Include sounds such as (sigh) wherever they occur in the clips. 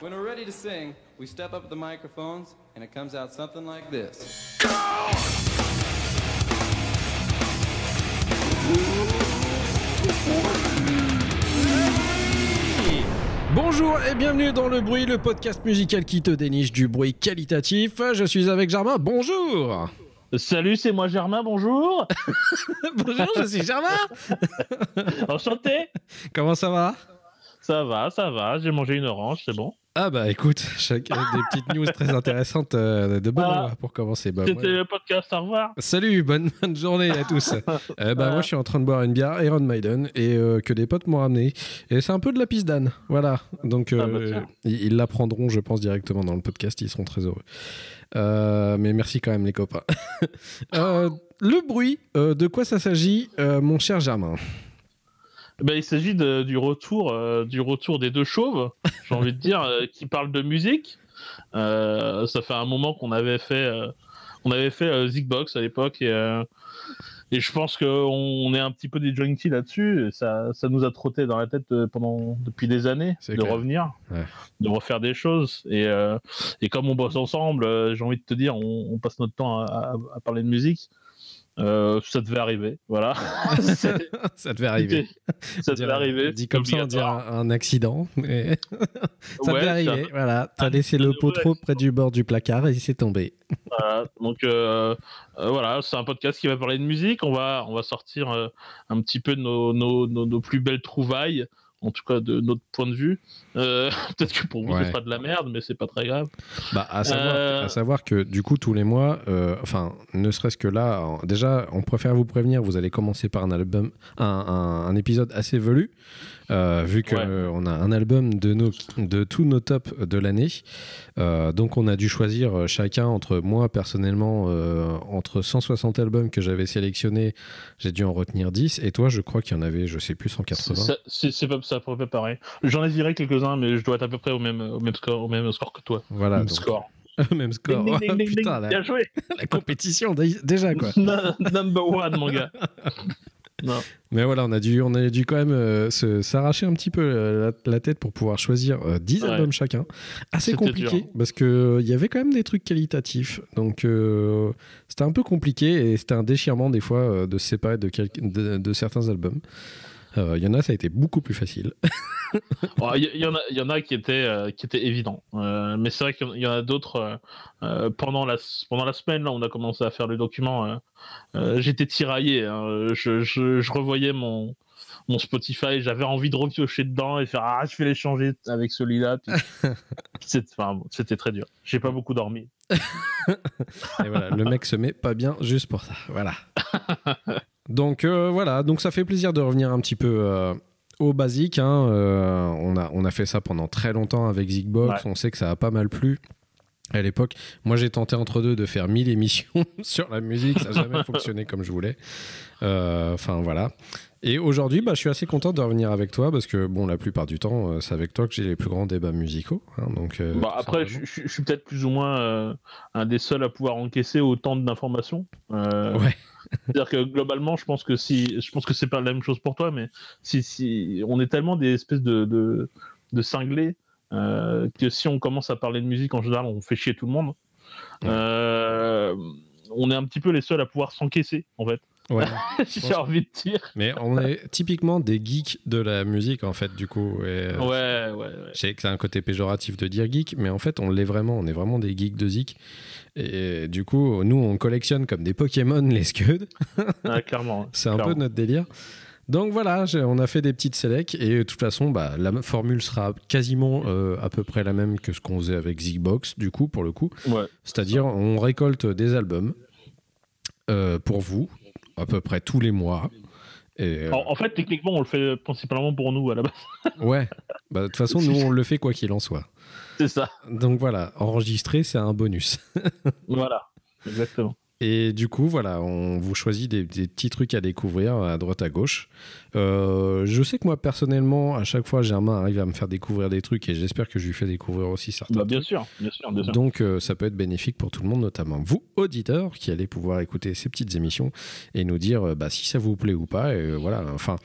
When we're ready to sing, we step up the microphones and it comes out something like this. Bonjour et bienvenue dans Le Bruit, le podcast musical qui te déniche du bruit qualitatif. Je suis avec Germain, bonjour Salut, c'est moi Germain, bonjour (laughs) Bonjour, je suis Germain (laughs) Enchanté Comment ça va? Ça va, ça va, j'ai mangé une orange, c'est bon. Ah bah écoute, chacun des petites news très intéressantes euh, de Voilà. heure pour commencer. Bah, C'était le podcast, au revoir. Salut, bonne, (laughs) bonne journée à tous. Euh, bah, moi, je suis en train de boire une bière Iron Maiden et euh, que des potes m'ont ramené. Et c'est un peu de la pisse d'âne. Voilà. Donc, Ah bah euh, ils ils l'apprendront, je pense, directement dans le podcast. Ils seront très heureux. Euh, mais merci quand même, les copains. (laughs) Euh, le bruit, euh, de quoi ça s'agit, euh, mon cher Germain? Ben, il s'agit du retour, euh, du retour des deux chauves, j'ai envie de dire, euh, qui parlent de musique. Euh, ça fait un moment qu'on avait fait, on avait fait Zigbox à l'époque et, et je pense qu'on on est un petit peu des junkies là-dessus. Ça, ça nous a trotté dans la tête pendant depuis des années de clair. revenir, Ouais. de refaire des choses. Et, et comme on bosse ensemble, j'ai envie de te dire, on, on passe notre temps à, à- à parler de musique. Euh, ça devait arriver, voilà. (laughs) Ça devait arriver. (laughs) ça devait arriver. Dit comme ça, on dirait un, accident. Mais (laughs) ça Ouais, devait arriver. un- Voilà. T'as un laissé le pot trop près du bord du placard et c'est tombé. Voilà, donc euh, euh, voilà, c'est un podcast qui va parler de musique. On va, on va sortir un petit peu de nos, nos, nos, nos plus belles trouvailles, en tout cas de notre point de vue. Euh, (laughs) Peut-être que pour vous, Ouais. ce sera de la merde, mais c'est pas très grave. Bah, à, savoir, Euh. à savoir que du coup, tous les mois, euh, enfin, ne serait-ce que là, déjà, on préfère vous prévenir, vous allez commencer par un album, un, un- un épisode assez velu, euh, vu qu'on Ouais. a un album de, nos, de tous nos tops de l'année. Euh, donc, on a dû choisir chacun entre moi, personnellement, euh, entre 160 albums que j'avais sélectionnés, j'ai dû en retenir 10, et toi, je crois qu'il y en avait, je sais plus, 180. Ça- C'est pas ça, peu pareil. J'en ai viré quelques-uns, mais je dois être à peu près au même, au même, score, au même score que toi. Voilà, Même donc, score. (laughs) même score. Ding, ding, ding, ding, (laughs) Putain, ding. la, Bien joué. (laughs) la compétition, dé- déjà, quoi. Number one, mon gars. Non. Mais voilà, on a dû, on a dû quand même euh, se- s'arracher un petit peu euh, la, la tête pour pouvoir choisir euh, 10 Ouais. albums chacun. Assez C'était compliqué dur. parce que euh, il y avait quand même des trucs qualitatifs. Donc c'était un peu compliqué et c'était un déchirement des fois de se séparer de, quel- de, de certains albums. Euh, Il y en a, ça a été beaucoup plus facile. (laughs) Il y, il y en a, il y en a qui étaient, euh, qui étaient évidents. Euh, mais c'est vrai qu'il y en- y a d'autres. euh, pendant, la, pendant la semaine, là, on a commencé à faire le document. J'étais tiraillé. hein. Je, je, je revoyais mon, mon Spotify. J'avais envie de repiocher dedans et faire Ah, je vais les changer avec celui-là. (laughs) C'est- enfin, bon, C'était très dur. J'ai pas beaucoup dormi. Et voilà, le mec se met pas bien juste pour ça. Voilà. (laughs) Donc euh, voilà, donc ça fait plaisir de revenir un petit peu euh, au basique. hein. Euh, on, a, on a fait ça pendant très longtemps avec Zigbox. On sait que ça a pas mal plu. À l'époque, moi j'ai tenté entre deux de faire 1000 émissions (laughs) sur la musique, ça n'a jamais (laughs) fonctionné comme je voulais. Enfin voilà. Et aujourd'hui, bah, je suis assez content de revenir avec toi parce que bon, la plupart du temps, euh, c'est avec toi que j'ai les plus grands débats musicaux. hein, donc, euh, Bah, après, je, je- je suis peut-être plus ou moins euh, un des seuls à pouvoir encaisser autant d'informations. Euh, Ouais. (laughs) C'est-à-dire que globalement, je pense que si, je pense que c'est pas la même chose pour toi, mais si, si on est tellement des espèces de, de, de cinglés que si on commence à parler de musique en général, on fait chier tout le monde. On est un petit peu les seuls à pouvoir s'encaisser, en fait. Ouais. (laughs) J'ai envie de dire. Mais on est typiquement des geeks de la musique, en fait, du coup. Et, euh, Ouais, ouais, ouais. Je sais que c'est un côté péjoratif de dire geek, mais en fait, on l'est vraiment. On est vraiment des geeks de zik. Et du coup, nous, on collectionne comme des Pokémon les Scuds. (laughs) Ouais, clairement. C'est un Clairement. peu notre délire. Donc voilà, on a fait des petites sélects et de toute façon, bah, la formule sera quasiment euh, à peu près la même que ce qu'on faisait avec Zigbox, du coup, pour le coup. Ouais. C'est-à-dire, on récolte des albums euh, pour vous, à peu près tous les mois. Et, euh, En, en fait, techniquement, on le fait principalement pour nous à la base. (laughs) ouais, Bah, de toute façon, nous, on le fait quoi qu'il en soit. C'est ça. Donc voilà, enregistrer, c'est un bonus. (laughs) Voilà. Exactement. Et du coup, voilà, on vous choisit des, des petits trucs à découvrir à droite à gauche. Euh, je sais que moi, personnellement, à chaque fois, Germain arrive à me faire découvrir des trucs et j'espère que je lui fais découvrir aussi certains Bah, bien trucs. sûr, bien sûr, bien sûr. Donc, euh, ça peut être bénéfique pour tout le monde, notamment vous, auditeurs, qui allez pouvoir écouter ces petites émissions et nous dire euh, bah, si ça vous plaît ou pas. Et, voilà, enfin,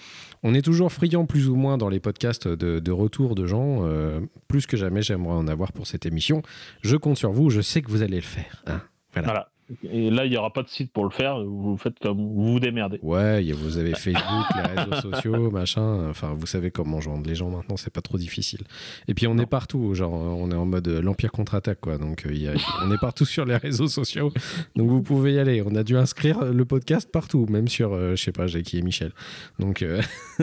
on est toujours friand plus ou moins dans les podcasts de, de retour de gens. euh, plus que jamais, j'aimerais en avoir pour cette émission. Je compte sur vous, je sais que vous allez le faire. hein. Voilà. Voilà. Et là, il n'y aura pas de site pour le faire. Vous faites comme vous vous démerdez. Ouais, vous avez Facebook, les réseaux sociaux, (laughs) machin. Enfin, vous savez comment joindre les gens maintenant, c'est pas trop difficile. Et puis on est partout, genre on est en mode euh, l'Empire contre-attaque, quoi. Donc euh, y a- on est partout (laughs) sur les réseaux sociaux. Donc vous pouvez y aller. On a dû inscrire le podcast partout, même sur, euh, je sais pas, Jackie et Michel. Donc euh, (laughs)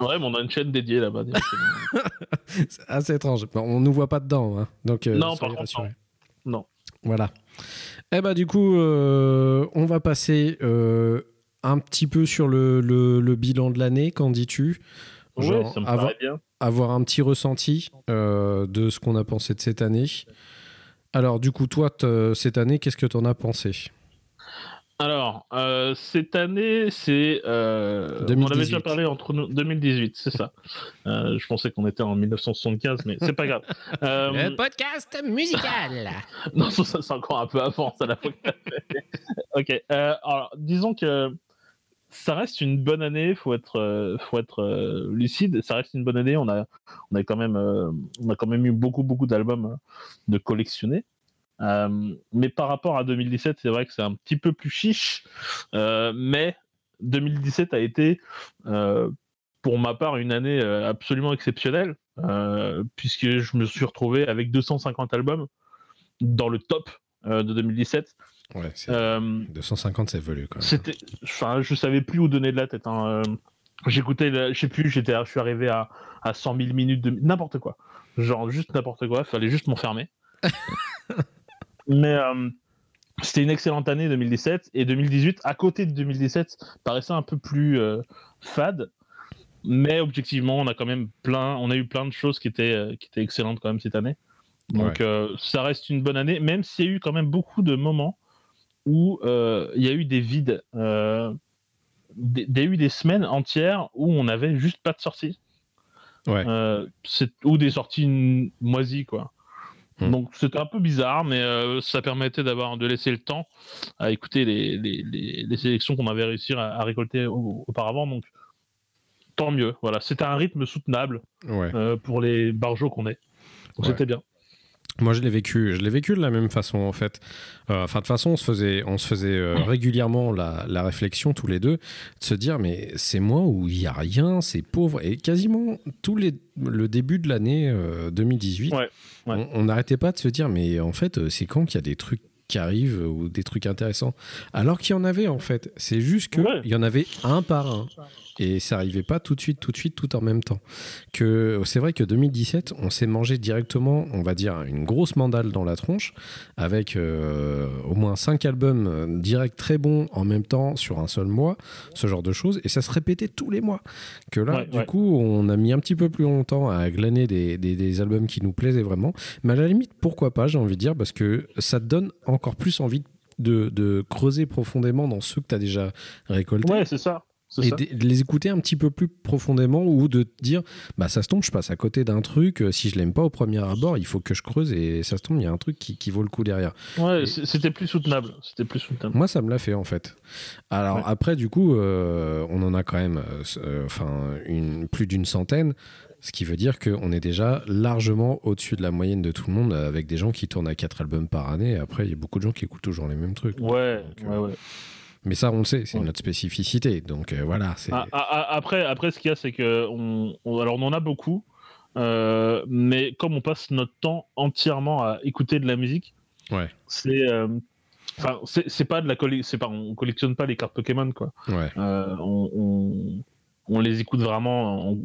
Ouais, mais on a une chaîne dédiée là-bas. c'est assez étrange. Bon, on nous voit pas dedans, hein. Donc euh, Non, par contre, rassurés. non. Voilà. Eh ben du coup, euh, on va passer euh, un petit peu sur le, le- le bilan de l'année. Qu'en dis-tu? Ouais, Genre, ça me avoir, paraît bien. avoir un petit ressenti euh, de ce qu'on a pensé de cette année. Alors du coup, toi, cette année, qu'est-ce que tu en as pensé? Alors, euh, cette année, c'est. euh, on en 2018. avait déjà parlé entre nous. 2018, c'est ça. Euh, je pensais qu'on était en 1975, mais c'est pas grave. (laughs) Euh, podcast musical (laughs) non, ça, c'est encore un peu avant, ça, la fois. Ok. alors, disons que ça reste une bonne année. Faut être, faut être lucide. Ça reste une bonne année. On a, on a quand même, on a quand même eu beaucoup, beaucoup d'albums euh, de collectionnés. Euh, mais par rapport à 2017, c'est vrai que c'est un petit peu plus chiche. Euh, mais 2017 a été, euh, pour ma part, une année absolument exceptionnelle, puisque je me suis retrouvé avec 250 albums dans le top de 2017. Ouais, c'est- Euh, 250, c'est velu quand même. c'était, enfin, je savais plus où donner de la tête. hein. J'écoutais, je sais plus, j'étais, je suis arrivé à, à 100 000 minutes de n'importe quoi, genre juste n'importe quoi. Fallait juste m'enfermer. (laughs) Mais euh, c'était une excellente année 2017 et 2018 à côté de 2017 paraissait un peu plus euh, fade. Mais objectivement, on a quand même plein, on a eu plein de choses qui étaient, euh, qui étaient excellentes quand même cette année. Donc euh, ça reste une bonne année, même s'il y a eu quand même beaucoup de moments où il y a eu des vides. Des- il y a eu des semaines entières où on n'avait juste pas de sortie. Ouais. Euh, ou des sorties moisies, quoi. Hmm. Donc c'était un peu bizarre, mais euh, ça permettait d'avoir de laisser le temps à écouter les, les, les- les sélections qu'on avait réussi à, à récolter au- auparavant. Donc tant mieux. Voilà, c'était un rythme soutenable Ouais. euh, pour les barjots qu'on est. Donc Ouais. c'était bien. Moi, je l'ai vécu. Je l'ai vécu de la même façon, en fait. Euh, Enfin, de toute façon, on se faisait, on se faisait euh, régulièrement la, la réflexion tous les deux de se dire, mais c'est moi où il y a rien, c'est pauvre. Et quasiment tout les, le début de l'année euh, 2018, Ouais, ouais. on- n'arrêtait pas de se dire, mais en fait, euh, c'est quand qu'il y a des trucs qui arrivent euh, ou des trucs intéressants. Alors qu'il y en avait, en fait. C'est juste qu'il Ouais. y en avait un par un. Et ça arrivait pas tout de suite, tout de suite, tout en même temps. Que c'est vrai que 2017, on s'est mangé directement, on va dire, une grosse mandale dans la tronche, avec euh, au moins cinq albums euh, directs très bons en même temps sur un seul mois, ce genre de choses, et ça se répétait tous les mois. Que là, Ouais, du ouais. coup, on a mis un petit peu plus longtemps à glaner des, des- des albums qui nous plaisaient vraiment, mais à la limite, pourquoi pas, j'ai envie de dire, parce que ça donne encore plus envie de, de creuser profondément dans ceux que tu as déjà récoltés Ouais, c'est ça. et de les écouter un petit peu plus profondément ou de dire bah ça se tombe je passe à côté d'un truc euh, si je l'aime pas au premier abord il faut que je creuse et ça se tombe il y a un truc qui, qui vaut le coup derrière Ouais, Et- c'était plus soutenable. C'était plus soutenable. moi ça me l'a fait en fait alors Ouais. après du coup euh, on en a quand même euh, euh, une plus d'une centaine ce qui veut dire qu'on est déjà largement au-dessus de la moyenne de tout le monde avec des gens qui tournent à 4 albums par année après il y a beaucoup de gens qui écoutent toujours les mêmes trucs Ouais, Donc, ouais, euh, ouais. mais ça on le sait c'est Ouais. notre spécificité donc euh, voilà Ah, ah, ah, après, après, ce qu'il y a, c'est que on, on- alors on en a beaucoup, euh, mais comme on passe notre temps entièrement à écouter de la musique, Ouais. c'est, enfin, c'est pas de la c'est pas, on collectionne pas les cartes Pokémon quoi. ouais Euh, on, on- on les écoute vraiment en,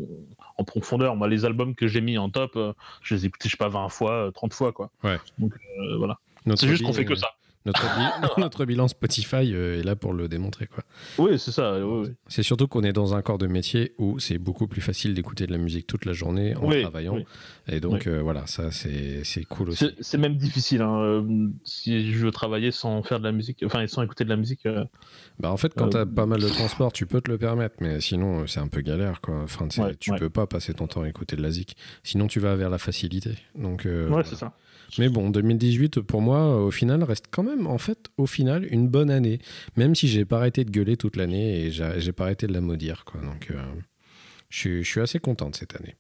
en profondeur. Moi, les albums que j'ai mis en top, euh, je les ai écoutés, je sais pas, 20 fois, euh, 30 fois quoi. Ouais. Donc euh, voilà. C'est juste qu'on fait que euh, ça. Notre, (laughs) notre bilan Spotify euh, est là pour le démontrer. quoi. Oui, c'est ça. oui, oui. C'est surtout qu'on est dans un corps de métier où c'est beaucoup plus facile d'écouter de la musique toute la journée en Oui, travaillant. Et donc, euh, voilà, ça, c'est cool aussi. C'est- même difficile. hein, euh, Si je veux travailler sans faire de la musique, enfin sans écouter de la musique, euh, Bah, en fait, quand Euh, t'as pas mal de transport, tu peux te le permettre, mais sinon, c'est un peu galère. Quoi. Enfin, tu Ouais, tu ouais. peux pas passer ton temps à écouter de la zik. Sinon, tu vas vers la facilité. Donc, ouais, voilà. c'est ça. Mais bon, 2018, pour moi, au final, reste quand même, en fait, au final, une bonne année. Même si j'ai pas arrêté de gueuler toute l'année et j'ai pas arrêté de la maudire. Quoi. Donc, euh, je suis- je suis assez content de cette année.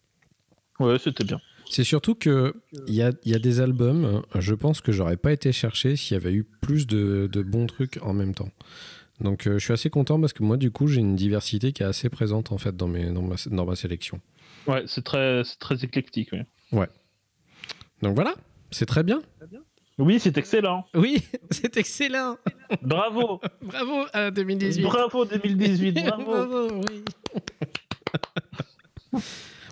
Ouais, c'était bien. C'est surtout que il y a, il y a des albums, je pense que j'aurais pas été chercher s'il y avait eu plus de, de bons trucs en même temps. Donc euh, je suis assez content parce que moi du coup j'ai une diversité qui est assez présente en fait dans, mes, dans, ma, dans ma sélection. Ouais, c'est très, très éclectique. oui. Donc voilà, c'est très bien. Oui, c'est excellent. Oui, (laughs) c'est excellent. Bravo. (laughs) Bravo à 2018. Bravo 2018. (laughs) Bravo. oui.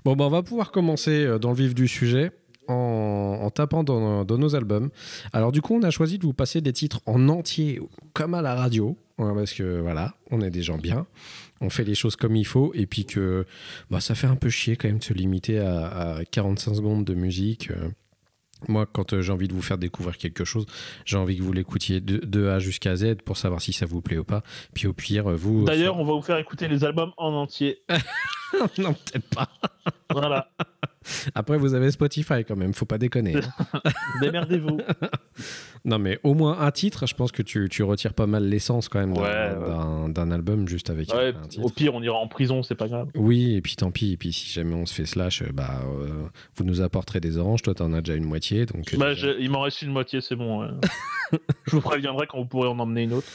bon, bah, on va pouvoir commencer euh, dans le vif du sujet en, en tapant dans, dans nos albums. Alors, du coup, on a choisi de vous passer des titres en entier, comme à la radio, hein, parce que voilà, on est des gens bien. On fait les choses comme il faut, et puis que bah, ça fait un peu chier quand même de se limiter à, à 45 secondes de musique. euh. Moi, quand euh, j'ai envie de vous faire découvrir quelque chose, j'ai envie que vous l'écoutiez de, de A jusqu'à Z pour savoir si ça vous plaît ou pas. Puis au pire, vous. D'ailleurs, on va vous faire écouter les albums en entier. (laughs) non, peut-être pas. Voilà. (laughs) Après, vous avez Spotify quand même, faut pas déconner. (laughs) Démerdez-vous. (laughs) non, mais au moins un titre, je pense que tu, tu retires pas mal l'essence quand même d'un- Ouais, album juste avec Ouais, un titre. au pire, on ira en prison, c'est pas grave. Oui, et puis tant pis. Et puis si jamais on se fait slash, euh, bah, euh, vous nous apporterez des oranges. Toi, t'en as déjà une moitié. Donc, euh, Bah, déjà- il m'en reste une moitié, c'est bon. Je vous préviendrai quand vous pourrez en emmener une autre.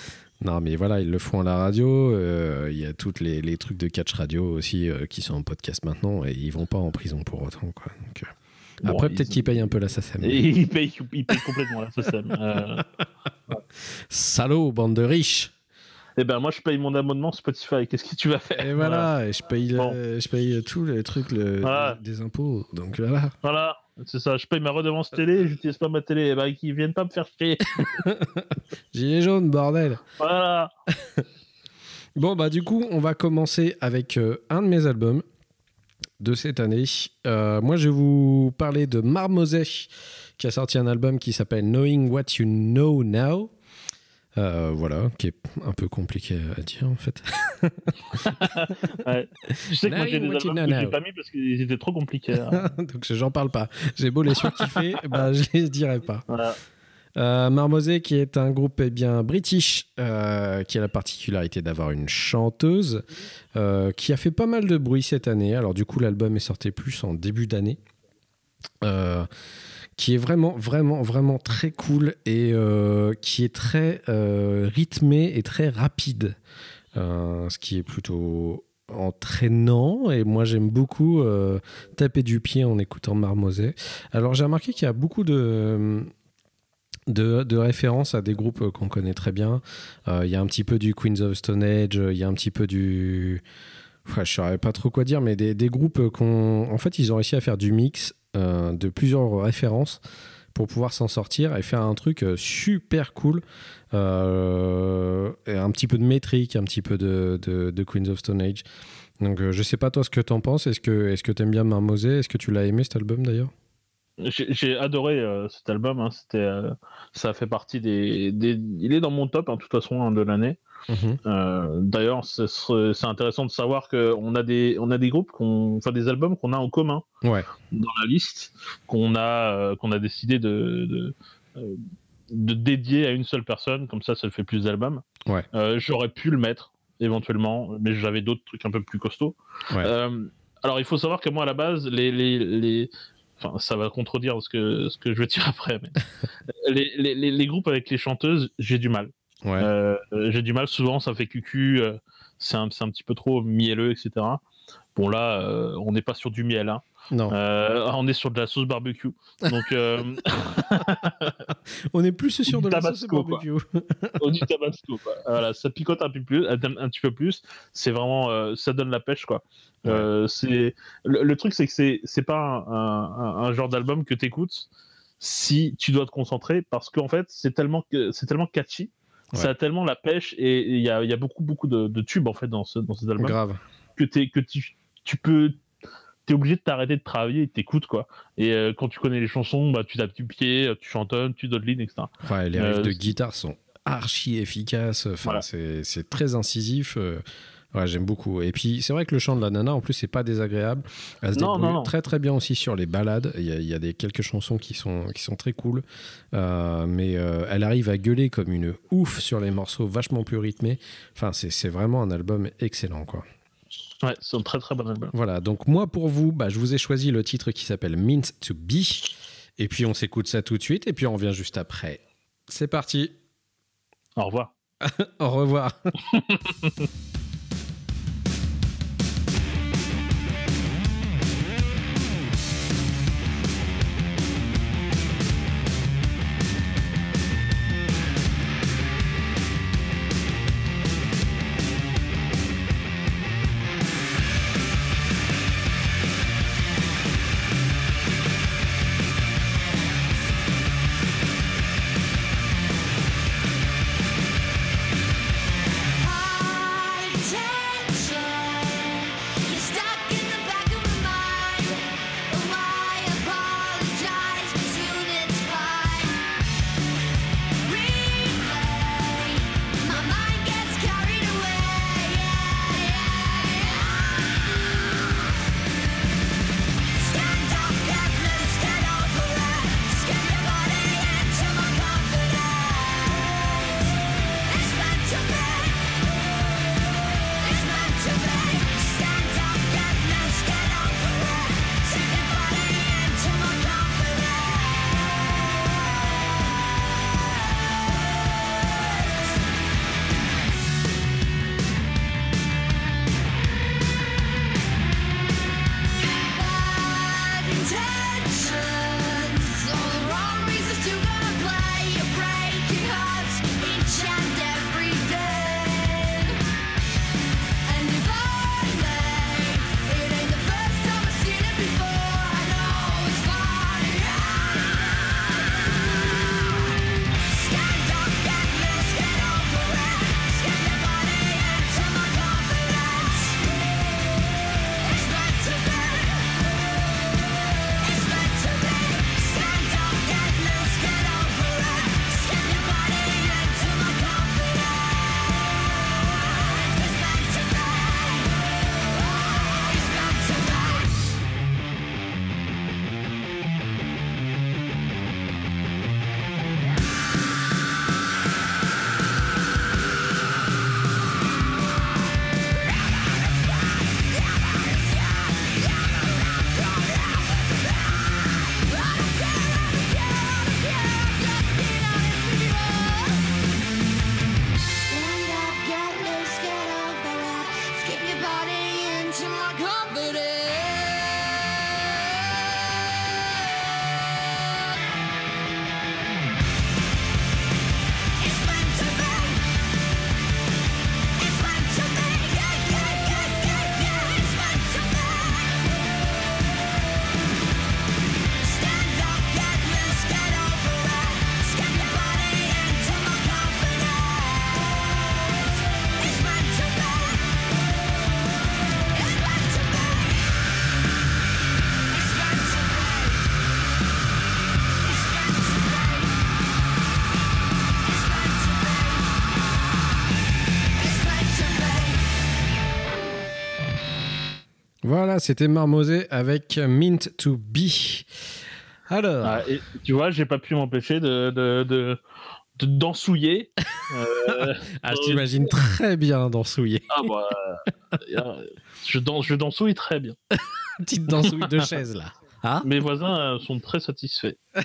Non, mais voilà, ils le font à la radio. euh, Il y a tous les, les trucs de catch radio aussi euh, qui sont en podcast maintenant et ils vont pas en prison pour autant. Quoi. Donc, euh, Bon, après, ils- peut-être qu'ils payent un peu la SACEM. Et il paye, il paye complètement la SSM. Euh, Salaud, bande de riches Eh ben, moi, je paye mon abonnement Spotify. Qu'est-ce que tu vas faire? Et voilà, je paye, le- Bon. je paye tous les trucs le- Voilà. des impôts. Donc voilà. Voilà, c'est ça. Je paye ma redevance télé, j'utilise pas ma télé. Qu'ils viennent pas me faire chier. (laughs) Gilet jaune, bordel. Voilà. (laughs) Bon, bah du coup, on va commencer avec euh, un de mes albums de cette année. Euh, moi, je vais vous parler de Marmosey, qui a sorti un album qui s'appelle Knowing What You Know Now. Euh, voilà, qui est un peu compliqué à dire en fait. (laughs) Ouais. Je sais que moi, j'ai des albums que j'ai pas mis parce qu'ils étaient trop compliqués. hein. (laughs) Donc j'en parle pas. J'ai beau les surkiffer, (laughs) bah je les dirai pas. Voilà. Euh, qui est un groupe eh bien british, euh, qui a la particularité d'avoir une chanteuse, euh, qui a fait pas mal de bruit cette année. Alors du coup, l'album est sorti plus en début d'année. Euh, qui est vraiment, vraiment, vraiment très cool et euh, qui est très euh, rythmé et très rapide. Euh, ce qui est plutôt entraînant et moi j'aime beaucoup taper du pied en écoutant Marmosey. Alors j'ai remarqué qu'il y a beaucoup de, de, de références à des groupes qu'on connaît très bien. Il y a un petit peu du Queens of Stone Age, il y a un petit peu du... Je saurais pas trop quoi dire, mais des, des groupes qu'on... En fait, ils ont réussi à faire du mix euh, de plusieurs références pour pouvoir s'en sortir et faire un truc euh, super cool. Euh, un petit peu de métrique, un petit peu de, de, Queens of Stone Age. Donc, euh, je sais pas toi ce que t'en penses. Est-ce que est-ce que t'aimes bien Marmosey Est-ce que tu l'as aimé cet album d'ailleurs? J'ai adoré cet album. hein. C'était, ça fait partie des, des- Il est dans mon top, hein, de toute façon, hein, de l'année. Euh, D'ailleurs, c'est intéressant de savoir qu'on a des, on a des groupes, qu'on, enfin des albums qu'on a en commun Ouais. dans la liste, qu'on a, euh, qu'on a décidé de, de, euh, de dédier à une seule personne, comme ça, ça fait plus d'albums. Ouais. J'aurais pu le mettre éventuellement, mais j'avais d'autres trucs un peu plus costauds. Ouais. Alors, il faut savoir que moi, à la base, les, les, les... Enfin, ça va contredire ce que, ce que je veux dire (laughs) après, mais (laughs) les, les, les groupes avec les chanteuses, j'ai du mal. Ouais. Euh, j'ai du mal, souvent ça fait cucu, euh, c'est un, un petit peu trop mielleux, etc. Bon là, euh, on n'est pas sur du miel, hein. non. On est sur de la sauce barbecue. Donc (laughs) On est plus sur de la sauce barbecue. au (laughs) du tabasco, quoi. Voilà, ça picote un peu plus, un, un petit peu plus. C'est vraiment, ça donne la pêche, quoi. C'est le, le truc, c'est que c'est c'est pas un, un- genre d'album que t'écoutes si tu dois te concentrer parce qu'en fait, c'est tellement, c'est tellement catchy. Ouais. Ça a tellement la pêche et il y a, il y a beaucoup, beaucoup de, de tubes en fait dans, ce, dans cet album Grave. que, t'es- que tu, tu peux. T'es obligé de t'arrêter de travailler et t'écoutes quoi. Et euh, quand tu connais les chansons, bah, tu tapes du pied, tu chantonnes, tu donnes ligne, etc. Ouais, les Euh, riffs de c'est- guitare sont archi efficaces. Enfin, Voilà. c'est c'est très incisif. Ouais, j'aime beaucoup. Et puis, c'est vrai que le chant de la nana, en plus, c'est pas désagréable. Elle se Non, très très bien aussi sur les balades. Il y a, il y a des, quelques chansons qui sont, qui sont très cool. Euh, mais euh, elle arrive à gueuler comme une ouf sur les morceaux vachement plus rythmés. Enfin, c'est c'est vraiment un album excellent, quoi. Ouais, c'est un très très bon album. Voilà, donc moi pour vous, bah, je vous ai choisi le titre qui s'appelle Mint to Be. Et puis on s'écoute ça tout de suite et puis on revient juste après. C'est parti, Au revoir. (laughs) au revoir. (laughs) c'était Marmosé avec Mint to Be. Alors, Ah, et, tu vois, j'ai pas pu m'empêcher de, de, de. (laughs) Euh, ah, je t'imagine très bien dansouiller. ah bah, euh, je, danse, je dansouille très bien. (laughs) Petite dansouille de chaise là. Ah, Mes voisins euh, sont très satisfaits. (laughs)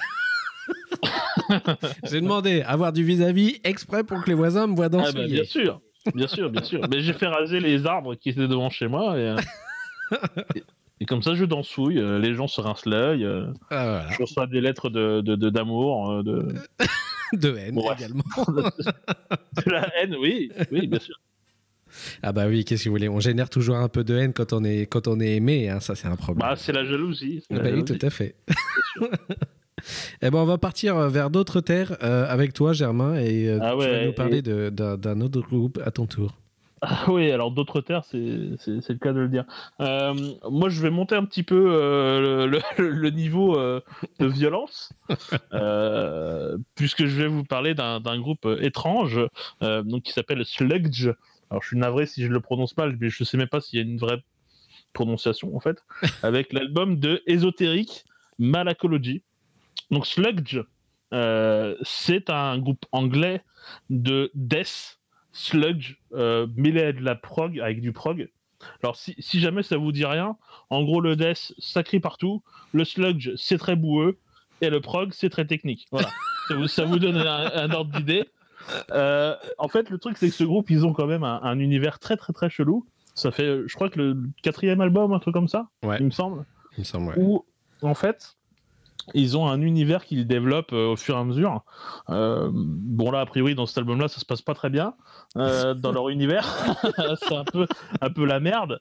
j'ai demandé avoir du vis-à-vis exprès pour que les voisins me voient Ah bah, dansouiller. bien sûr, bien sûr, bien sûr. Mais j'ai fait raser les arbres qui étaient devant chez moi et, euh, et, et comme ça je dansouille. euh, les gens se rincent l'œil. euh, Ah, voilà. je reçois des lettres de de- de- d'amour, euh, de, (laughs) De haine ouais. également. (laughs) de la haine, oui, oui, bien sûr. Ah bah oui, qu'est-ce que vous voulez? On génère toujours un peu de haine quand on est, quand on est aimé, hein, ça c'est un problème. Bah, c'est la jalousie. c'est Ah la bah oui, tout à fait. (laughs) Eh ben, on va partir vers d'autres terres euh, avec toi, Germain, et euh, Ah tu vas nous parler et- de- d'un d'un autre groupe à ton tour. Ah oui, alors d'autres terres, c'est le cas de le dire. Euh, moi, je vais monter un petit peu euh, le, le- (laughs) le niveau euh, de violence, (laughs) puisque je vais vous parler d'un groupe étrange donc qui s'appelle Sludge. Alors, je suis navré si je le prononce mal, mais je sais même pas s'il y a une vraie prononciation en fait, (laughs) avec l'album de Ésotérique Malacology. Donc, Sludge, c'est un groupe anglais de death sludge euh, mêlé à de la prog avec du prog. Alors si, si jamais ça vous dit rien, en gros le death ça crie partout, le sludge c'est très boueux et le prog c'est très technique. Voilà, (laughs) ça, vous, ça vous donne un, un ordre d'idée. Euh, en fait le truc c'est que ce groupe ils ont quand même un, un univers très très très chelou. Ça fait je crois que le quatrième album un truc comme ça, Ouais. il me semble Il me semble, ouais. où en fait ils ont un univers qu'ils développent euh, au fur et à mesure. Euh, bon là a priori dans cet album-là ça se passe pas très bien euh, (laughs) dans leur univers, (laughs) c'est un peu un peu la merde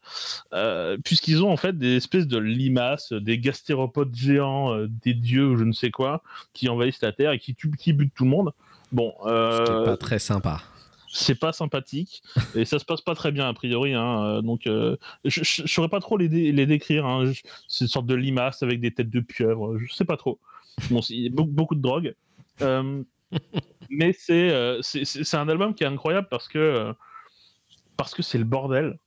puisqu'ils ont en fait des espèces de limaces, des gastéropodes géants, des dieux ou je ne sais quoi qui envahissent la terre et qui tuent, qui butent tout le monde. Bon, pas très sympa. C'est pas sympathique et ça se passe pas très bien a priori hein, euh, donc euh, je, saurais pas trop les, dé- les décrire hein. C'est une sorte de limace avec des têtes de pieuvre je sais pas trop bon beaucoup, beaucoup de drogue Euh, mais c'est un album qui est incroyable parce que parce que c'est le bordel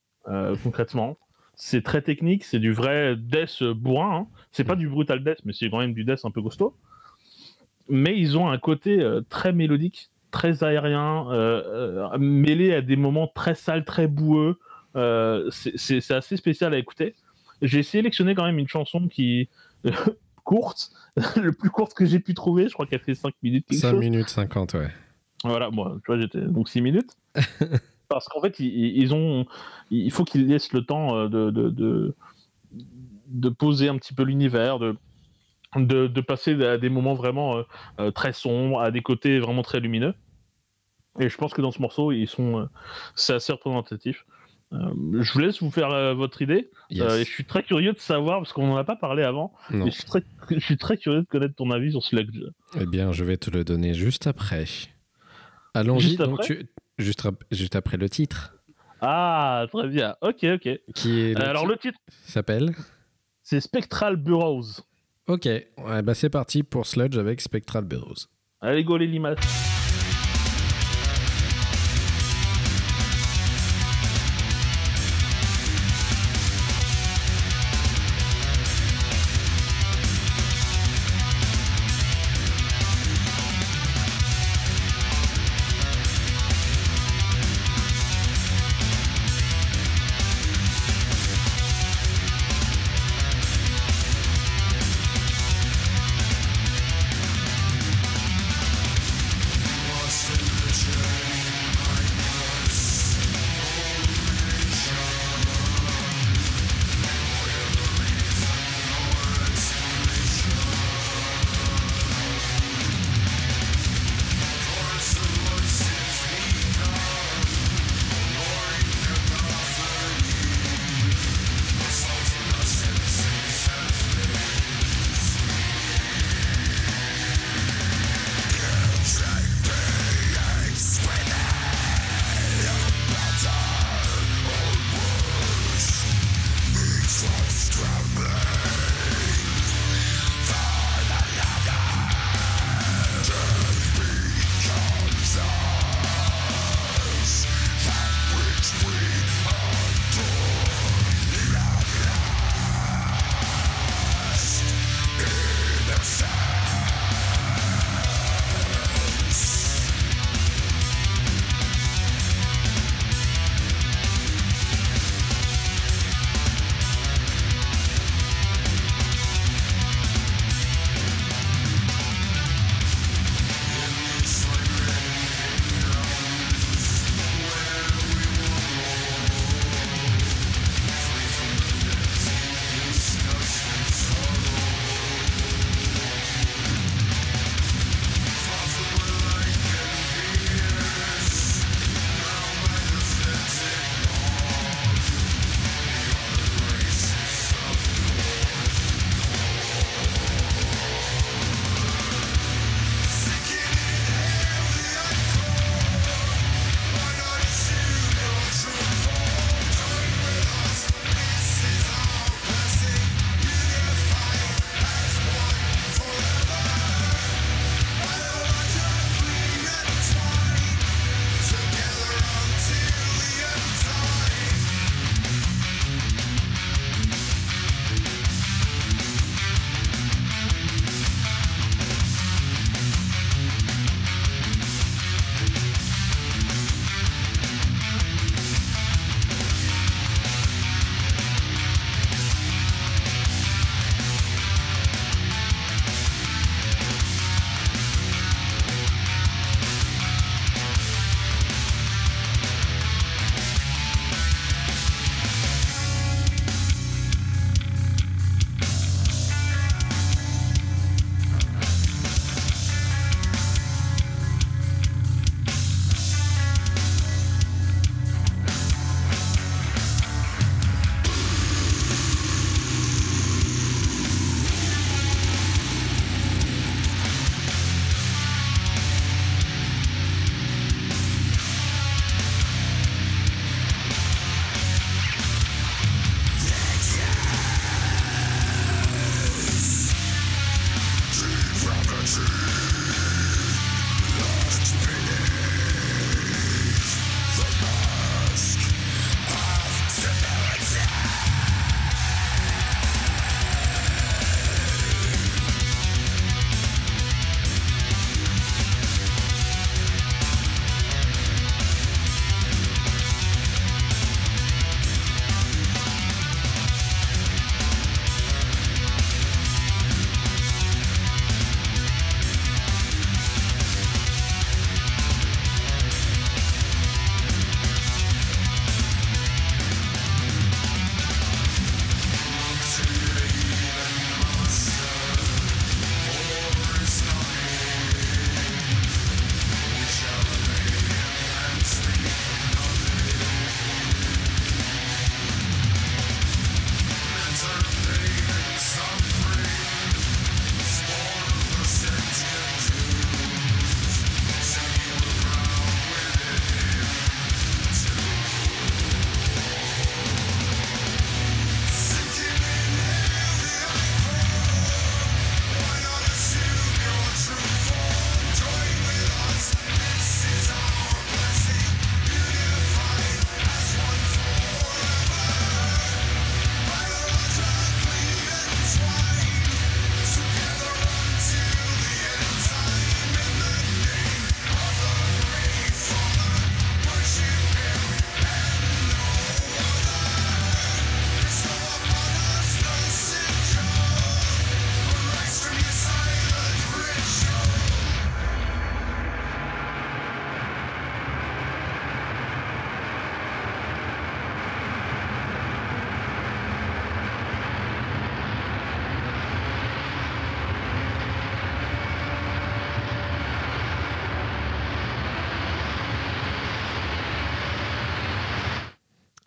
concrètement c'est très technique c'est du vrai death bourrin hein. c'est pas du brutal death mais c'est quand même du death un peu costaud mais ils ont un côté très mélodique très aérien, euh, euh, mêlé à des moments très sales, très boueux. Euh, c'est- assez spécial à écouter. J'ai sélectionné quand même une chanson qui (laughs) courte, (laughs) le plus courte que j'ai pu trouver. Je crois qu'elle fait 5 minutes. quelque 5 chose. minutes 50, ouais. Voilà, moi, tu vois, j'étais donc 6 minutes. (laughs) Parce qu'en fait, ils, ils ont, il faut qu'ils laissent le temps de, de, de, de poser un petit peu l'univers, de, de, de passer à des moments vraiment euh, très sombres, à des côtés vraiment très lumineux. Et je pense que dans ce morceau, ils sont, euh, c'est assez représentatif. Euh, je vous laisse vous faire euh, votre idée. Yes. Euh, je suis très curieux de savoir, parce qu'on n'en a pas parlé avant, je suis, très, je suis très curieux de connaître ton avis sur Sludge. Eh bien, je vais te le donner juste après. Allons-y, Juste donc après tu- juste, rap- juste après le titre, Ah, très bien. Ok, ok. qui est alors, le titre, s'appelle. c'est Spectral Burrows. Ok, ouais, bah c'est parti pour Sludge avec Spectral Billows. Allez, go les limaces.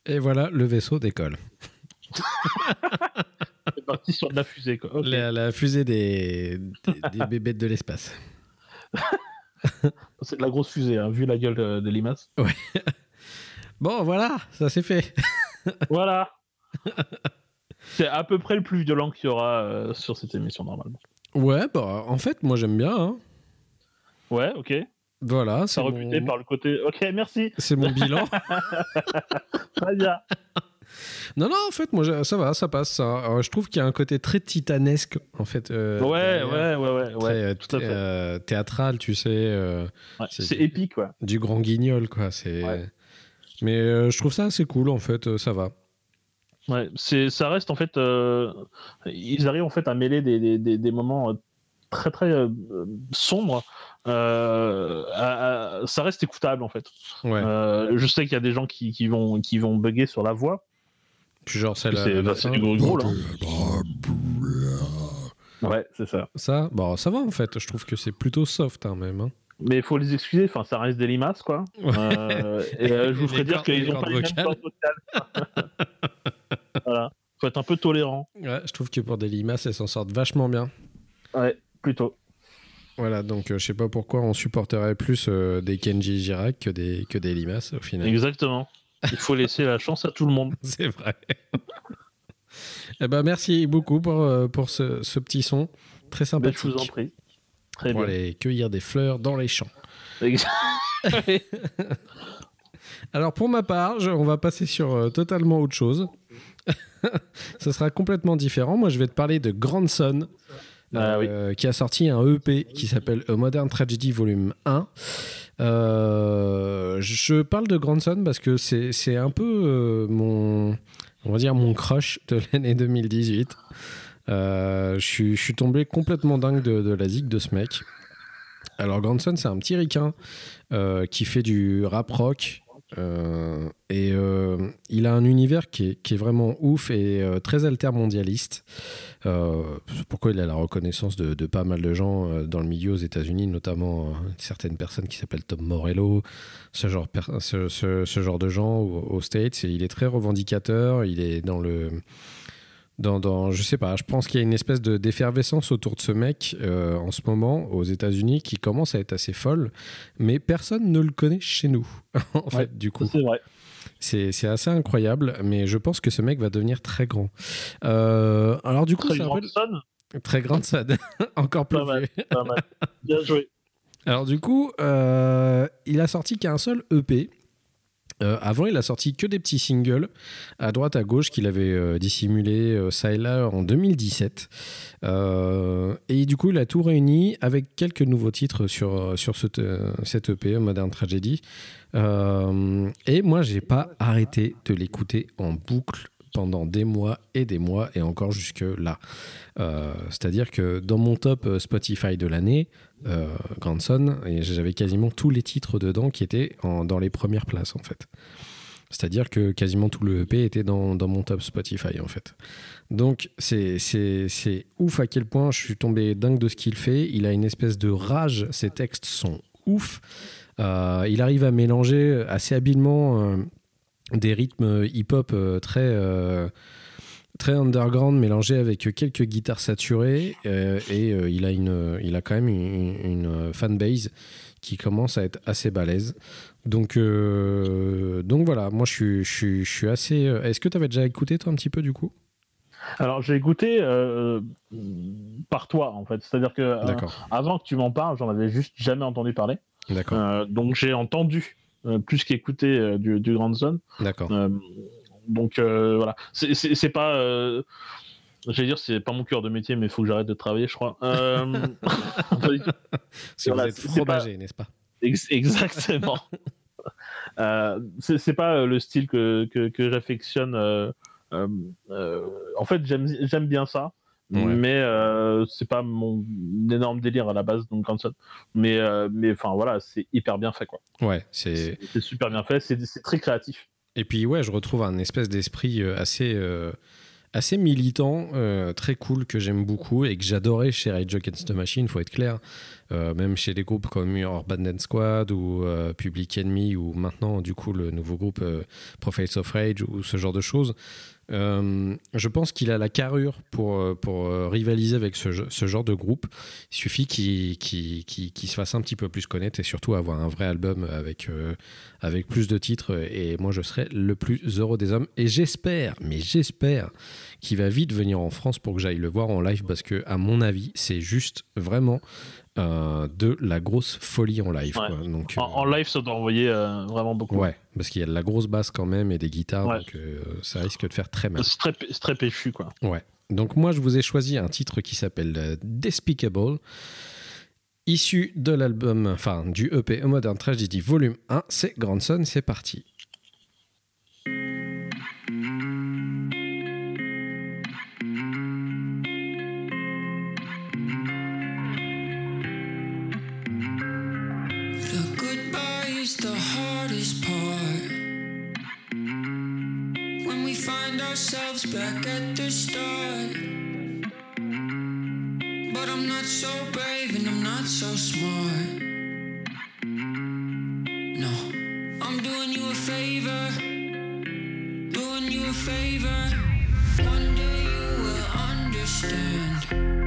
Et voilà, le vaisseau décolle. (laughs) C'est parti sur de la fusée, quoi. La, la fusée des, des, des (laughs) bébêtes de l'espace. (laughs) C'est de la grosse fusée, hein, vu la gueule de, de Limas. Bon, voilà, ça c'est fait. voilà. C'est à peu près le plus violent qu'il y aura euh, sur cette émission, normalement. Ouais, bah, en fait, moi j'aime bien. hein. Ouais, ok. Voilà, c'est mon, par le côté. Ok, merci. c'est mon bilan. (laughs) Très bien. (laughs) non, non, en fait, moi ça va, ça passe. ça. Alors, je trouve qu'il y a un côté très titanesque, en fait. euh, ouais, derrière. ouais, ouais, ouais, Très, ouais. euh, tout à fait. euh, théâtral, tu sais, euh, Ouais, c'est- épique, quoi. du grand guignol, quoi. C'est. Ouais. Mais euh, je trouve ça assez cool, en fait. euh, ça va. Ouais, c'est, ça reste en fait, euh, ils arrivent en fait à mêler des, des, des, des moments euh, très très euh, sombres. Euh, à- à- ça reste écoutable en fait. Ouais. Euh, je sais qu'il y a des gens qui, qui vont qui vont bugger sur la voix. Puis genre, c'est bah, c'est du gros gros, là. Ouais, c'est ça. Ça, bon, ça va, en fait. Je trouve que c'est plutôt soft, hein, même. hein. Mais il faut les excuser. Enfin, ça reste des limaces quoi. Ouais. Euh, et euh, je vous (laughs) ferai dire qu'ils les ont cordes pas les mêmes vocales. (laughs) voilà. Faut être un peu tolérant. Ouais, je trouve que pour des limaces, elles s'en sortent vachement bien. Ouais, plutôt. Voilà, donc euh, je sais pas pourquoi on supporterait plus euh, des Kenji Girac que des, que des limaces, au final. Exactement. Il faut laisser la chance à tout le monde. (laughs) C'est vrai. (laughs) eh ben, merci beaucoup pour, euh, pour ce, ce petit son. Très Ben, sympathique. je vous en prie. Très pour bien. aller cueillir des fleurs dans les champs. (laughs) Alors pour ma part, je- on va passer sur euh, totalement autre chose. Ce sera complètement différent. Moi, je vais te parler de Grandson, Ah euh, qui a sorti un EP qui s'appelle A Modern Tragedy Volume 1. Euh, je parle de Grandson parce que c'est c'est un peu euh, mon, on va dire mon crush de l'année 2018. Euh, je, suis, je suis tombé complètement dingue de, de la zig de ce mec. Alors Grandson, c'est un petit ricain euh, qui fait du rap rock. Euh, et euh, il a un univers qui est, vraiment ouf et euh, très altermondialiste. Euh, pourquoi il a la reconnaissance de, pas mal de gens dans le milieu aux États-Unis, notamment certaines personnes qui s'appellent Tom Morello, ce genre, de gens aux, States. Il est très revendicateur. Il est dans le dans, dans, je sais pas, je pense qu'il y a une espèce de d'effervescence autour de ce mec euh, en ce moment aux États-Unis qui commence à être assez folle, mais personne ne le connaît chez nous. (laughs) en Ouais, fait, du coup, C'est vrai. c'est assez incroyable, mais je pense que ce mec va devenir très grand. Euh, alors du coup, Très c'est un grand peu son. très grande sad, (laughs) encore plus Pas mal. Pas mal. Bien joué. Alors du coup, euh, il a sorti qu'un seul EP. Euh, avant, il a sorti que des petits singles à droite, à gauche qu'il avait euh, dissimulé euh, ça et là en 2017. Euh, et du coup, il a tout réuni avec quelques nouveaux titres sur, sur ce, euh, cet EP, Modern Tragedy. Et moi, j'ai pas arrêté de l'écouter en boucle pendant des mois et des mois et encore jusque là. Euh, C'est-à-dire que dans mon top euh, Spotify de l'année, euh, Grandson, j'avais quasiment tous les titres dedans qui étaient en- dans les premières places en fait. C'est-à-dire que quasiment tout le EP était dans, mon top Spotify en fait. Donc c'est- ouf à quel point je suis tombé dingue de ce qu'il fait. Il a une espèce de rage, ses textes sont ouf. Euh, il arrive à mélanger assez habilement des rythmes hip-hop euh, très, euh, très underground mélangés avec quelques guitares saturées euh, et euh, il, a une, il a quand même une, une fanbase qui commence à être assez balèze. Donc, euh, donc voilà, moi je suis, je suis, je suis assez... euh, Est-ce que tu avais déjà écouté toi un petit peu du coup? Alors, j'ai euh, par toi, en fait. C'est-à-dire que euh, avant que tu m'en parles, j'en avais juste jamais entendu parler. d'accord, Euh, donc, j'ai entendu euh, plus qu'écouté euh, du, du Grand Zone. d'accord. Euh, donc, euh, voilà. C'est- pas. euh, J'allais dire, c'est pas mon cœur de métier, mais il faut que j'arrête de travailler, je crois. Euh, (laughs) (laughs) Si voilà, vous êtes fromager, n'est-ce pas? Ex- Exactement. (laughs) Euh, c'est pas euh, le style que, que, que j'affectionne. euh, euh, euh, en fait, j'aime j'aime bien ça, Ouais. mais euh, c'est pas mon énorme délire à la base, donc Grandson. Mais euh, mais enfin voilà, c'est hyper bien fait quoi. Ouais, c'est... Super bien fait, c'est très créatif. Et puis ouais, je retrouve un espèce d'esprit euh, assez, euh, assez militant, très cool, que j'aime beaucoup et que j'adorais chez Rage Against the Machine, faut être clair. Même chez des groupes comme Urban Dance Squad ou Public Enemy ou maintenant du coup le nouveau groupe Prophets of Rage ou ce genre de choses. Euh, je pense qu'il a la carrure pour, euh, pour euh, rivaliser avec ce, ge- ce genre de groupe. Il suffit qu'il qu'il se fasse un petit peu plus connaître et surtout avoir un vrai album avec, avec plus de titres. Et moi, je serai le plus heureux des hommes. Et j'espère, mais j'espère qu'il va vite venir en France pour que j'aille le voir en live parce que, à mon avis, c'est juste vraiment euh, de la grosse folie en live. Ouais. quoi. Donc, En, euh, en live, ça doit envoyer euh, vraiment beaucoup. Ouais, parce qu'il y a de la grosse basse quand même et des guitares, Ouais. donc ça risque de faire très mal. C'est très, péchu, quoi. Ouais. Donc moi, je vous ai choisi un titre qui s'appelle Despicable, issu de l'album, enfin du EP Modern Tragedy Volume 1. C'est Grandson, c'est parti. Back at the start. But I'm not so brave and I'm not so smart. No, I'm doing you a favor. Doing you a favor. One day you will understand.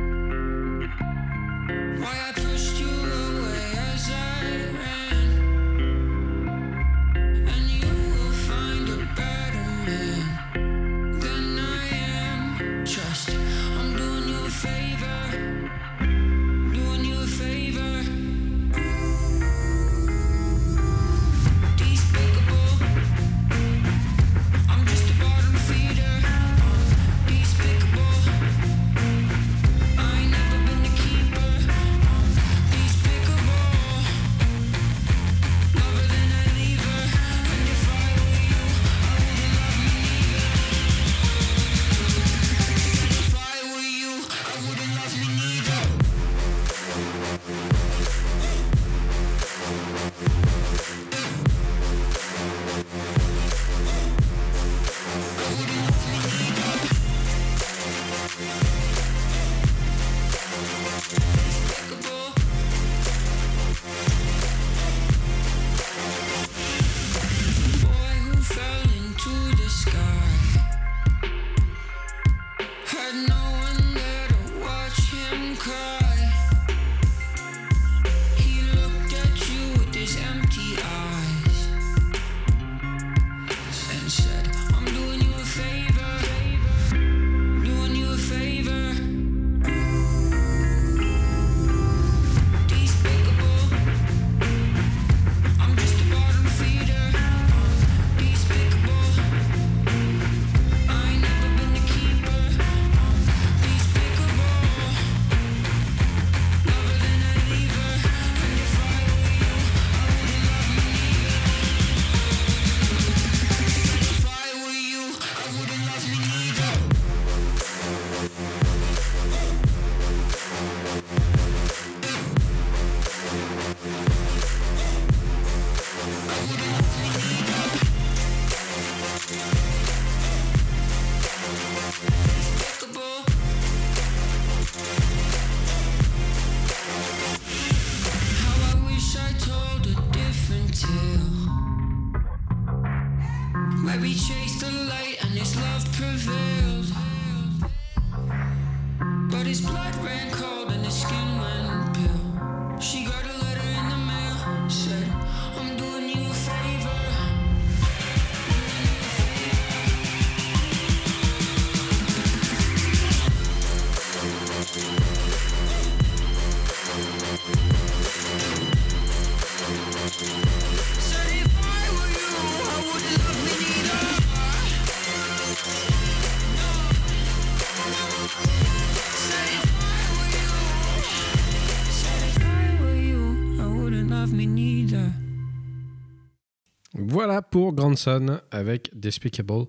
Pour Grandson avec Despicable.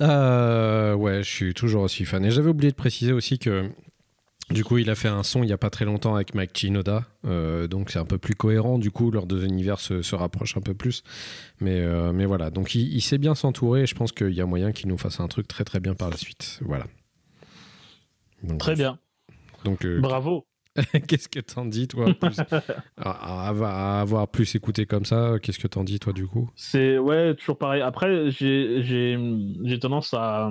Euh, ouais, je suis toujours aussi fan. Et j'avais oublié de préciser aussi que Du coup, il a fait un son il y a pas très longtemps avec Mike Chinoda, euh, donc c'est un peu plus cohérent. Du coup, leurs deux univers se, se rapprochent un peu plus. Mais, euh, mais voilà, donc il, il sait bien s'entourer. et Je pense qu'il y a moyen qu'il nous fasse un truc très très bien par la suite. Voilà. Donc, Très bien. Donc, euh, Bravo. (laughs) qu'est-ce que t'en dis, toi plus- (laughs) à, à- à avoir plus écouté comme ça, qu'est-ce que t'en dis, toi, du coup? C'est ouais, toujours pareil. Après, j'ai tendance à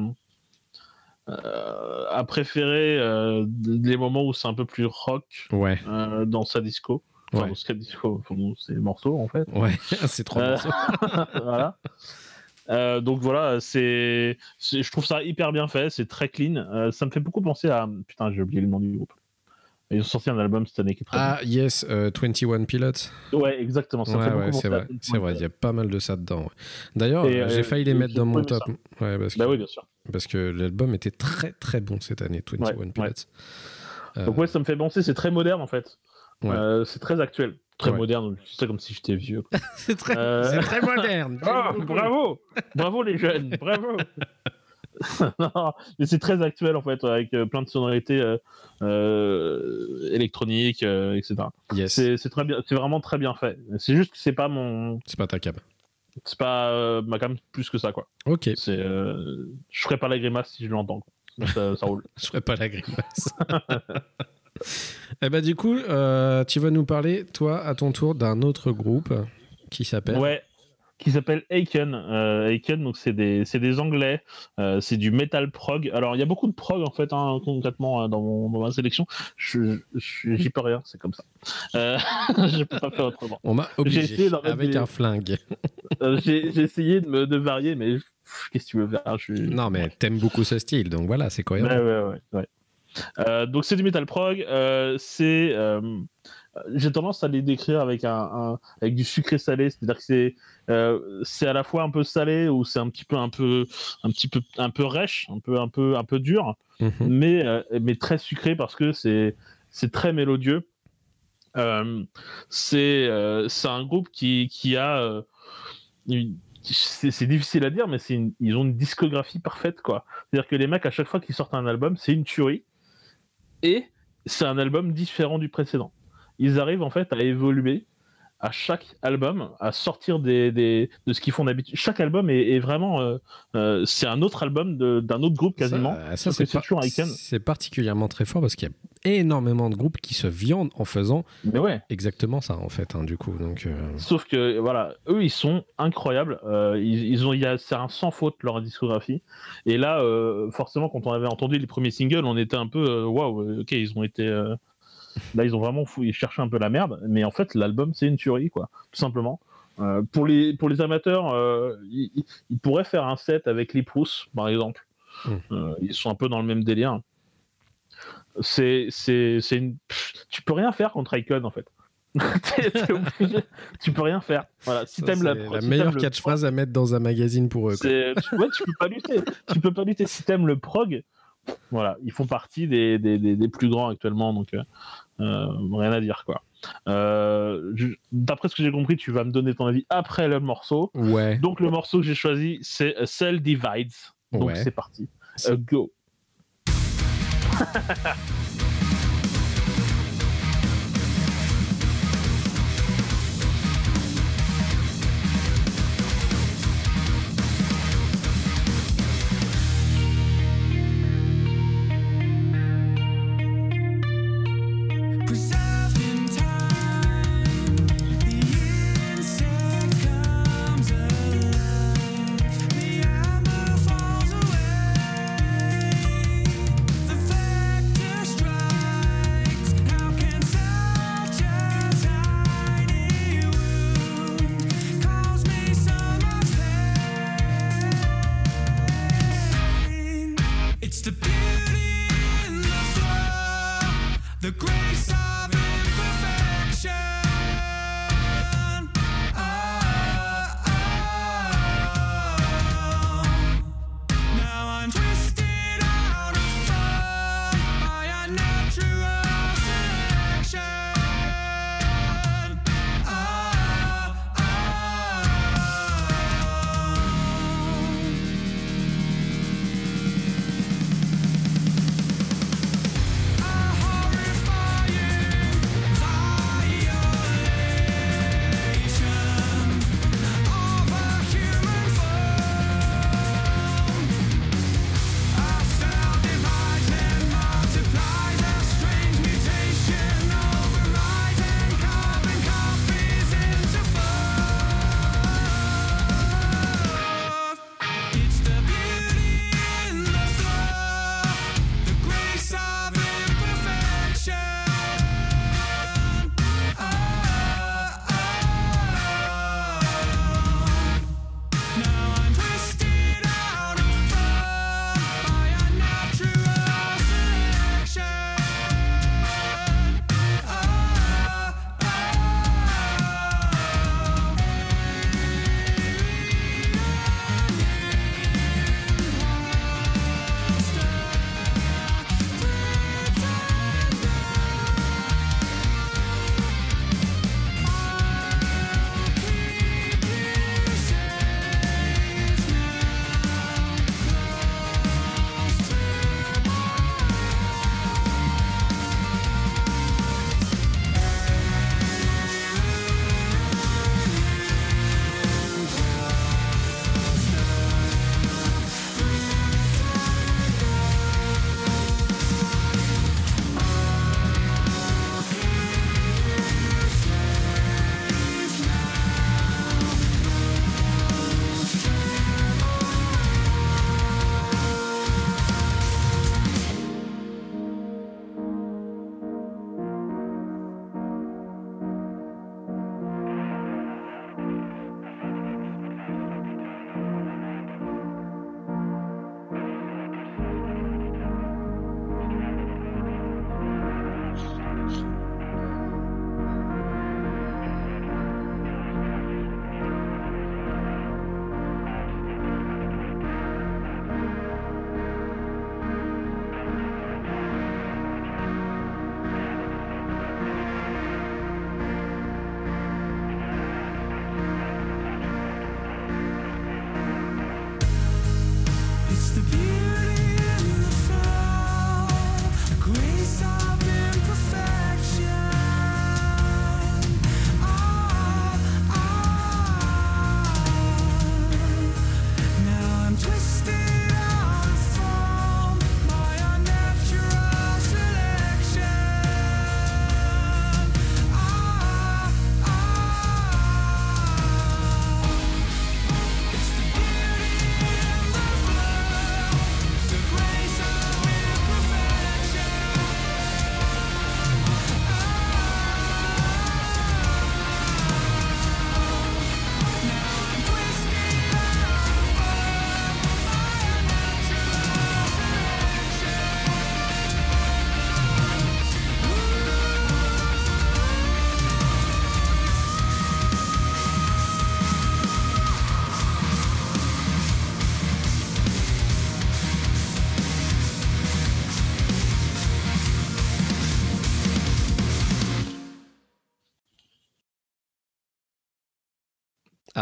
euh, à préférer euh, les moments où c'est un peu plus rock Ouais, euh, dans sa disco. Enfin, Ouais. dans cas disco, enfin, bon, c'est le morceau en fait. ouais, (laughs) c'est trop Euh, voilà. Euh, donc voilà, c'est, c'est- je trouve ça hyper bien fait, c'est très clean. Euh, ça me fait beaucoup penser à putain, j'ai oublié le nom du groupe. Ils ont sorti un album cette année qui est très Ah, yes, euh, 21 Pilots. Ouais, exactement. Ça Ouais, fait ouais, c'est vrai, c'est vrai, il y a pas mal de ça dedans. ouais. D'ailleurs, euh, j'ai failli les mettre dans mon top. Ouais, parce que, Bah oui, bien sûr. parce que l'album était très très bon cette année, 21 Ouais, Pilots. Euh, Donc ouais, ça me fait penser, c'est très moderne en fait. Euh, c'est très actuel, très moderne. Je ça comme si j'étais vieux. quoi. (laughs) c'est très, Euh, c'est très moderne. (laughs) Ah, bravo, bravo les jeunes, bravo. (laughs) (laughs) Non, mais c'est très actuel en fait, avec euh, plein de sonorités euh, euh, électroniques, euh, etc. Yes, C'est c'est très bien, c'est vraiment très bien fait. C'est juste que c'est pas mon, c'est pas ta cam. c'est pas euh, ma cam plus que ça quoi. Ok, C'est, je ferais pas la grimace si je l'entends. quoi. Ça, ça roule. (laughs) je ferai pas la grimace. (laughs) Et bah du coup, tu vas nous parler, toi, à ton tour, d'un autre groupe qui s'appelle... Ouais, qui s'appelle Aiken. Euh, Aiken, donc c'est des, des Anglais, euh, c'est du metal prog. Alors il y a beaucoup de prog en fait, hein, concrètement euh, dans, mon, dans ma sélection. Je, je- j'y peux rien, c'est comme ça. Euh, (laughs) je peux pas faire autrement. On m'a J'ai obligé avec des- un flingue. J'ai, essayé de me de varier, mais qu'est-ce que tu veux faire? Je. Non, mais t'aimes beaucoup ce style, donc voilà, c'est cohérent. Ouais, ouais, ouais. ouais. Donc c'est du metal prog. c'est, j'ai tendance à les décrire avec un, un- avec du sucré salé, c'est-à-dire que c'est, euh, c'est à la fois un peu salé ou c'est un petit peu, un peu, un petit peu, un peu rêche, un peu, un peu, un peu dur, Mhm. mais, euh, mais très sucré parce que c'est, c'est très mélodieux. Euh, c'est, euh, c'est un groupe qui, qui a euh, c'est difficile à dire, mais c'est ils ont une discographie parfaite, quoi. C'est-à-dire que les mecs, à chaque fois qu'ils sortent un album, c'est une tuerie. Et c'est un album différent du précédent. Ils arrivent en fait à évoluer à chaque album, à sortir des, des- de ce qu'ils font d'habitude. Chaque album est, est vraiment. euh, euh, c'est un autre album d'un autre groupe quasiment. Ça, ça, c'est par- particulièrement très fort parce qu'il y a énormément de groupes qui se viandent en faisant Mais ouais. exactement ça, en fait, hein, du coup. Donc, euh, Sauf que voilà, eux ils sont incroyables. Ils, ils ont, il y a, c'est un sans faute leur discographie. Et là, forcément, quand on avait entendu les premiers singles, on était un peu waouh. ok, ils ont été là, ils ont vraiment fou, ils cherchaient un peu la merde. Mais en fait, l'album c'est une tuerie, quoi, tout simplement. Euh, pour les pour les amateurs, euh, ils, pourraient faire un set avec les Proust, par exemple. Mm. Euh, ils sont un peu dans le même délire. C'est c'est c'est une, pff, tu peux rien faire contre Icon en fait. (laughs) T'es- t'es (laughs) obligé- tu peux rien faire. Voilà, si ça, t'aimes la, si meilleure le catchphrase à mettre dans un magazine pour eux. c'est- tu, ouais, tu peux pas lutter. tu peux pas lutter. Si t'aimes le prog, voilà, ils font partie des, des, des, des plus grands actuellement, donc euh, rien à dire quoi. Euh, D'après ce que j'ai compris, tu vas me donner ton avis après le morceau. Ouais. Donc le morceau que j'ai choisi, c'est Cell Divides. Donc Ouais. c'est parti. Euh, go. (laughs)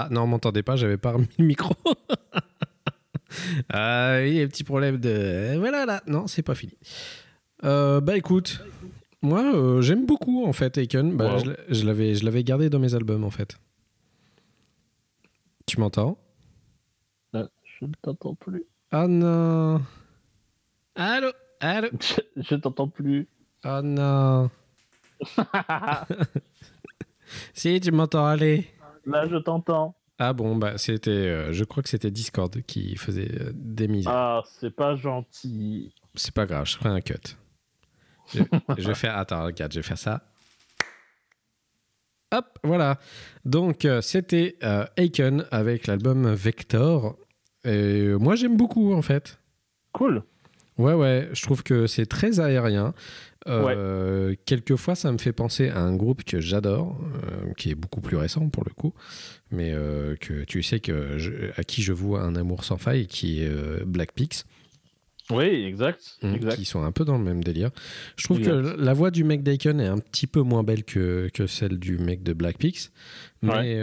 Ah non, on m'entendait pas, j'avais pas (laughs) remis le micro. ah oui, un petit problème de. Voilà là, non, c'est pas fini. Euh, bah écoute, moi euh, j'aime beaucoup en fait Aiken. Bah, Wow. je l'avais, je l'avais gardé dans mes albums en fait. Tu m'entends? Là, je ne t'entends plus. Ah non. Allô? Allô? (laughs) Je, je t'entends plus. Oh (laughs) non. si, tu m'entends aller. Là, je t'entends. Ah bon, bah c'était. euh, je crois que c'était Discord qui faisait euh, des misères. Ah, c'est pas gentil. C'est pas grave, je ferai un cut. Je, (laughs) je vais faire. Attends, regarde, je vais faire ça. Hop, voilà. Donc, euh, c'était Aiken avec l'album Vector. Et moi, j'aime beaucoup, en fait. Cool. Ouais, ouais, je trouve que c'est très aérien. Euh, Quelquefois, ça me fait penser à un groupe que j'adore, euh, qui est beaucoup plus récent pour le coup, mais euh, que tu sais que je- à qui je voue un amour sans faille, qui est euh, Black Peaks. Oui, exact. Mm, exact. qui sont un peu dans le même délire. Je trouve Exact. que la voix du mec d'Aiken est un petit peu moins belle que, que celle du mec de Black Peaks. Mais, Ouais.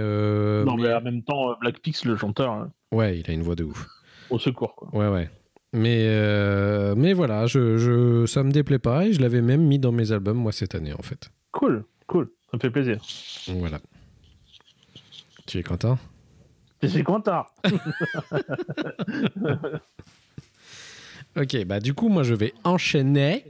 non, mais- mais... en même temps, Black Pix, le chanteur, hein, ouais, il a une voix de ouf. au secours, quoi. Ouais, ouais. Mais, euh, mais voilà, je, je, ça me déplaît pas et je l'avais même mis dans mes albums, moi, cette année, en fait. Cool, cool. Ça me fait plaisir. Voilà. Tu es content? Je suis content. (laughs) Ok, bah du coup, moi, je vais enchaîner.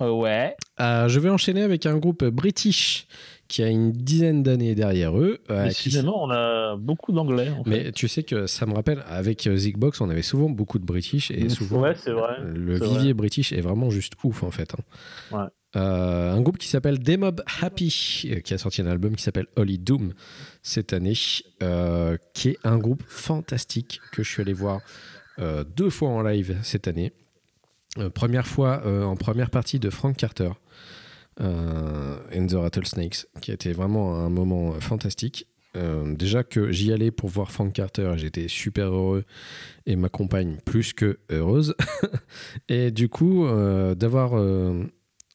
Ouais. Euh, je vais enchaîner avec un groupe british qui a une dizaine d'années derrière eux. euh, qui finalement, on a beaucoup d'anglais. En fait. Mais tu sais que ça me rappelle, avec euh, Zigbox, on avait souvent beaucoup de British et souvent Ouais, c'est vrai. le c'est vivier British est vraiment juste ouf en fait. hein. Ouais. Euh, un groupe qui s'appelle Demob Happy, euh, qui a sorti un album qui s'appelle Holy Doom cette année, euh, qui est un groupe fantastique que je suis allé voir euh, deux fois en live cette année. Euh, première fois euh, en première partie de Frank Carter euh, and the Rattlesnakes, qui a été vraiment un moment euh, fantastique. Euh, déjà que j'y allais pour voir Frank Carter, j'étais super heureux et ma compagne plus que heureuse. (laughs) et du coup, euh, d'avoir euh,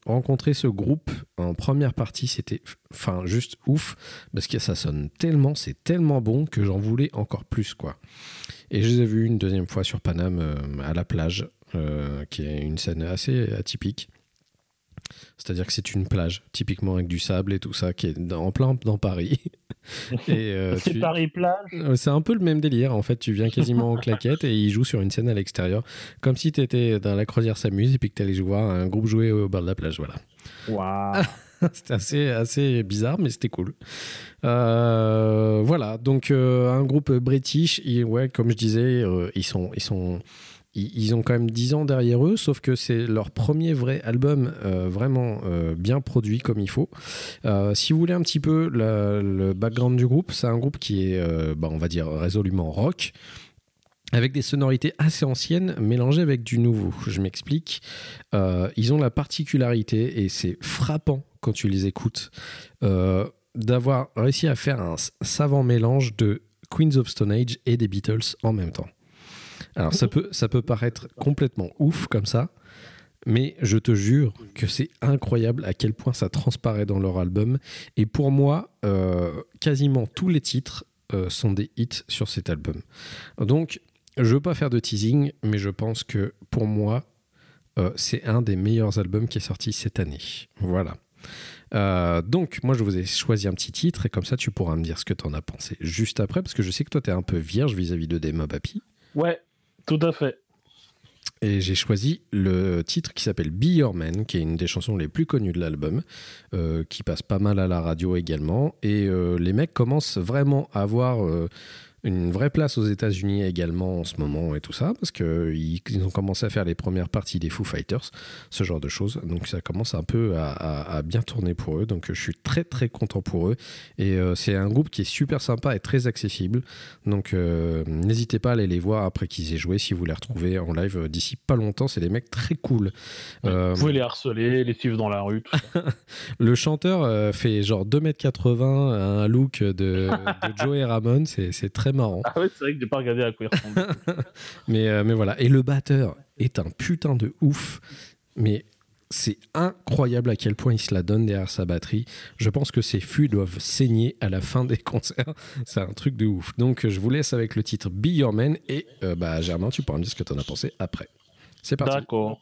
rencontré ce groupe en première partie, c'était enfin juste ouf parce que ça sonne tellement, c'est tellement bon que j'en voulais encore plus quoi. Et je les ai vus une deuxième fois sur Paname euh, à la plage, euh, qui est une scène assez atypique. C'est-à-dire que c'est une plage, typiquement avec du sable et tout ça, qui est dans- en plein dans Paris. (laughs) et euh, C'est tu- Paris plage? C'est un peu le même délire. En fait, tu viens quasiment en claquette et ils jouent sur une scène à l'extérieur, comme si tu étais dans la croisière s'amuse et puis que tu allais voir un groupe jouer au bord de la plage. Voilà. Waouh. (laughs) c'était assez, assez bizarre, mais c'était cool. Euh, voilà, donc euh, un groupe british, et ouais, comme je disais, euh, ils sont. Ils sont ils ont quand même 10 ans derrière eux, sauf que c'est leur premier vrai album euh, vraiment euh, bien produit comme il faut. Euh, si vous voulez un petit peu le background du groupe, c'est un groupe qui est, bah, on va dire, résolument rock, avec des sonorités assez anciennes mélangées avec du nouveau. Je m'explique. Ils ont la particularité, et c'est frappant quand tu les écoutes, d'avoir réussi à faire un savant mélange de Queens of Stone Age et des Beatles en même temps. Alors ça peut, ça peut paraître complètement ouf comme ça, mais je te jure que c'est incroyable à quel point ça transparaît dans leur album. Et pour moi, euh, quasiment tous les titres euh, sont des hits sur cet album. Donc, je veux pas faire de teasing, mais je pense que pour moi, euh, c'est un des meilleurs albums qui est sorti cette année. Voilà. Donc, moi, je vous ai choisi un petit titre et comme ça, tu pourras me dire ce que tu en as pensé juste après, parce que je sais que toi, tu es un peu vierge vis-à-vis de Demo Happy. Ouais, tout à fait. Et j'ai choisi le titre qui s'appelle Be Your Man, qui est une des chansons les plus connues de l'album, euh, qui passe pas mal à la radio également. Et euh, les mecs commencent vraiment à avoir euh, une vraie place aux États-Unis également en ce moment et tout ça, parce qu'ils ils ont commencé à faire les premières parties des Foo Fighters, ce genre de choses. Donc ça commence un peu à, à- à bien tourner pour eux. Donc je suis très très content pour eux. Et euh, c'est un groupe qui est super sympa et très accessible. Donc euh, n'hésitez pas à aller les voir après qu'ils aient joué si vous les retrouvez en live euh, d'ici pas longtemps. C'est des mecs très cool. Euh, Vous pouvez les harceler, les suivre dans la rue. Tout ça. (laughs) le chanteur fait genre 2m80, un look de, de Joey Ramone. C'est c'est très marrant. ah ouais, c'est vrai que j'ai pas regardé à quoi il ressemble. (laughs) Mais, euh, mais voilà. Et le batteur est un putain de ouf. Mais C'est incroyable à quel point il se la donne derrière sa batterie. Je pense que ses fûts doivent saigner à la fin des (laughs) concerts. C'est un truc de ouf. Donc je vous laisse avec le titre Be Your Man et euh, bah, Germain, tu pourras me dire ce que tu en as pensé après. C'est parti. D'accord.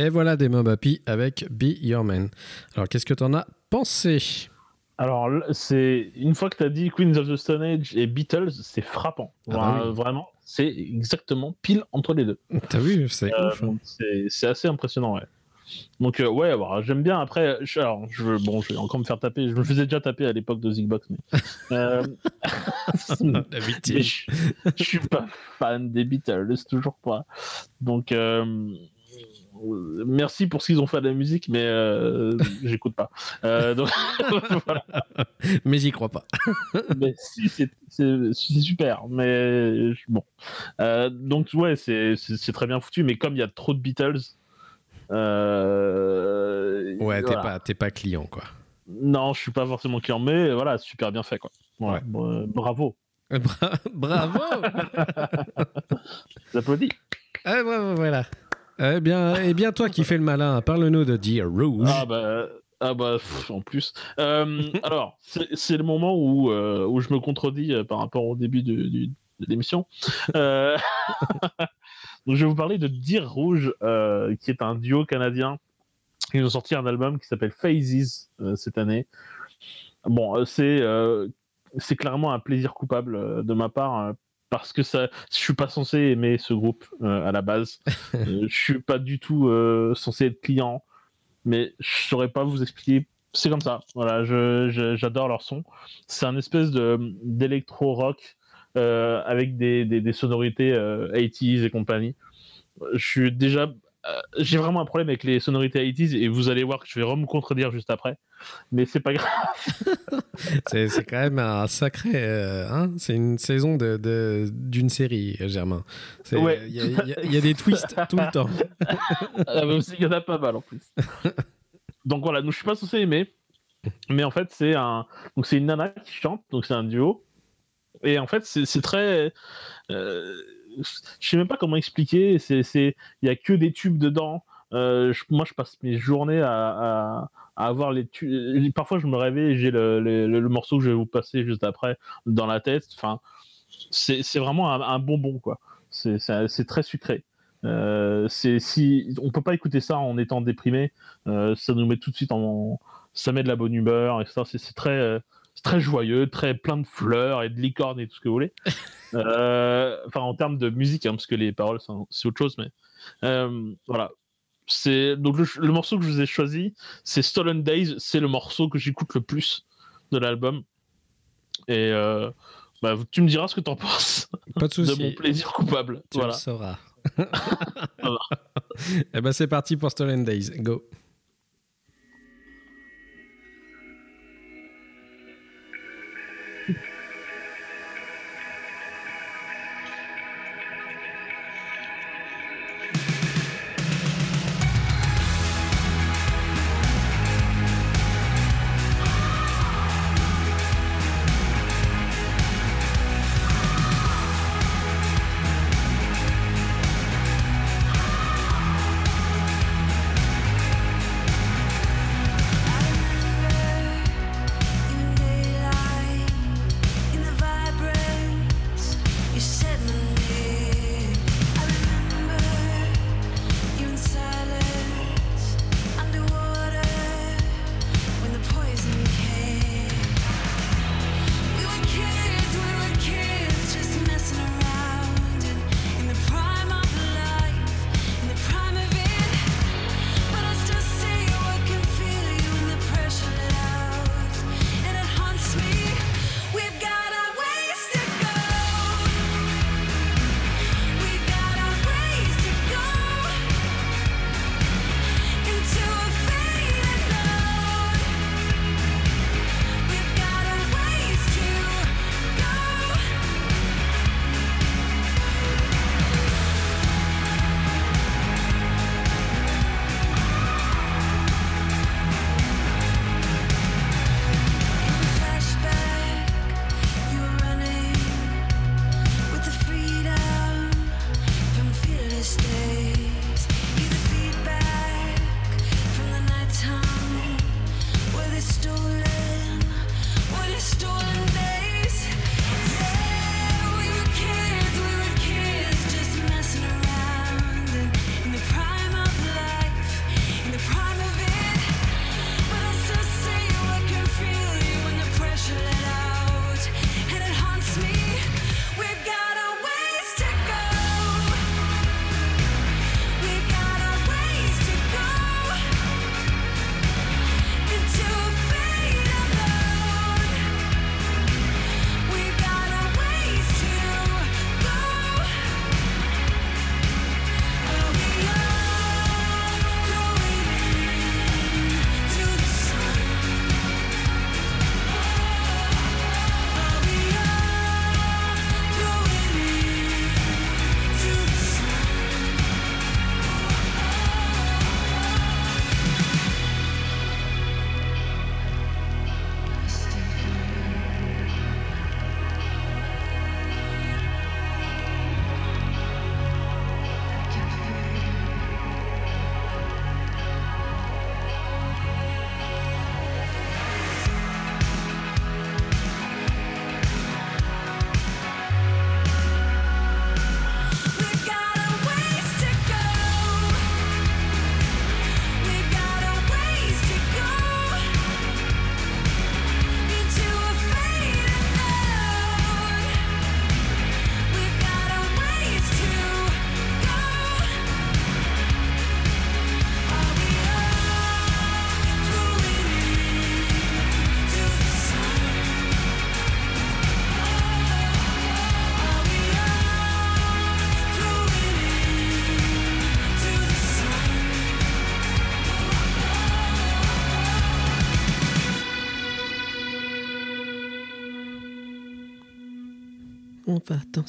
Et voilà des Mob Happy avec Be Your Man. Alors qu'est-ce que tu en as pensé? Alors, c'est une fois que tu as dit Queens of the Stone Age et Beatles, c'est frappant. Ah bah oui. Vraiment, c'est exactement pile entre les deux. (laughs) T'as vu C'est Euh, ouf. hein. c'est assez impressionnant, ouais. Donc euh, ouais, bah, j'aime bien. Après, je, alors, je, bon, je vais encore me faire taper. Je me faisais déjà taper à l'époque de Zigbox, mais, (laughs) euh, (laughs) mais je, je suis pas fan des Beatles, toujours pas. Donc merci pour ce qu'ils ont fait à la musique, mais euh, (laughs) j'écoute pas. Euh, donc (laughs) voilà. Mais j'y crois pas. (laughs) mais si, c'est super. Mais bon. Euh, donc, ouais, c'est très bien foutu. Mais comme il y a trop de Beatles. euh, Ouais, t'es pas, pas client, quoi. Non, je suis pas forcément client, mais voilà, super bien fait, quoi. Ouais. euh, bravo. Bra- Bravo J'applaudis. Ah, bravo, voilà. Eh bien, eh bien, toi qui fais le malin, parle-nous de Dear Rouge. Ah bah, ah bah pff, en plus. Euh, (laughs) alors, c'est le moment où, euh, où je me contredis euh, par rapport au début de l'émission. Euh, (laughs) Donc je vais vous parler de Dire Rouge, qui est un duo canadien. Ils ont sorti un album qui s'appelle Phases cette année. Bon, c'est c'est clairement un plaisir coupable de ma part. Parce que ça, je suis pas censé aimer ce groupe euh, à la base. (laughs) Euh, je suis pas du tout euh, censé être client, mais je saurais pas vous expliquer. C'est comme ça. Voilà, j'adore leur son. C'est un espèce de d'électro rock euh, avec des, des, des sonorités euh, 80s et compagnie. Je suis déjà, euh, j'ai vraiment un problème avec les sonorités 80s et vous allez voir que je vais me contredire juste après. Mais c'est pas grave. (laughs) C'est quand même un sacré. euh, hein, c'est une saison de- de- d'une série, Germain. Il Ouais. y, a- y y des twists tout le temps. (laughs) Ah, il y en a pas mal en plus. donc voilà, donc je suis pas censé aimer, mais en fait c'est un, donc c'est une nana qui chante, donc c'est un duo, et en fait c'est c'est très, euh, je sais même pas comment expliquer, c'est il y a que des tubes dedans. Euh, moi je passe mes journées à, avoir les tubes. Parfois je me réveille et j'ai le, morceau que je vais vous passer juste après dans la tête. Enfin, c'est vraiment un, bonbon quoi. C'est très sucré. Euh, c'est si on peut pas écouter ça en étant déprimé, euh, ça nous met tout de suite en, ça met de la bonne humeur et ça c'est très euh, très joyeux, très plein de fleurs et de licornes et tout ce que vous voulez. (laughs) Euh, Enfin en termes de musique, hein, parce que les paroles c'est autre chose, mais euh, voilà. C'est donc le, le morceau que je vous ai choisi, c'est Stolen Days, c'est le morceau que j'écoute le plus de l'album. Et euh, bah, tu me diras ce que t'en penses Pas de (laughs) de mon souci. plaisir coupable. Tu voilà. le sauras. (laughs) Voilà. Eh ben c'est parti pour Stolen Days. Go.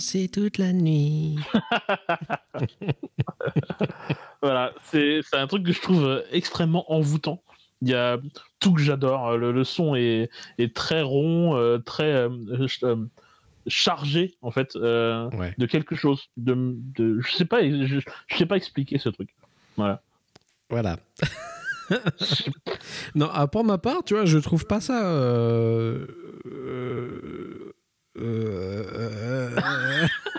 Danser toute la nuit. (laughs) Voilà, c'est c'est un truc que je trouve euh, extrêmement envoûtant. Il y a tout que j'adore. Le, le son est, est très rond, euh, très euh, ch- euh, chargé en fait euh, Ouais. de quelque chose. De, de, je sais pas, je, je sais pas expliquer ce truc. Voilà. Voilà. (laughs) non, ah, pour ma part, tu vois, je trouve pas ça. euh, euh, euh,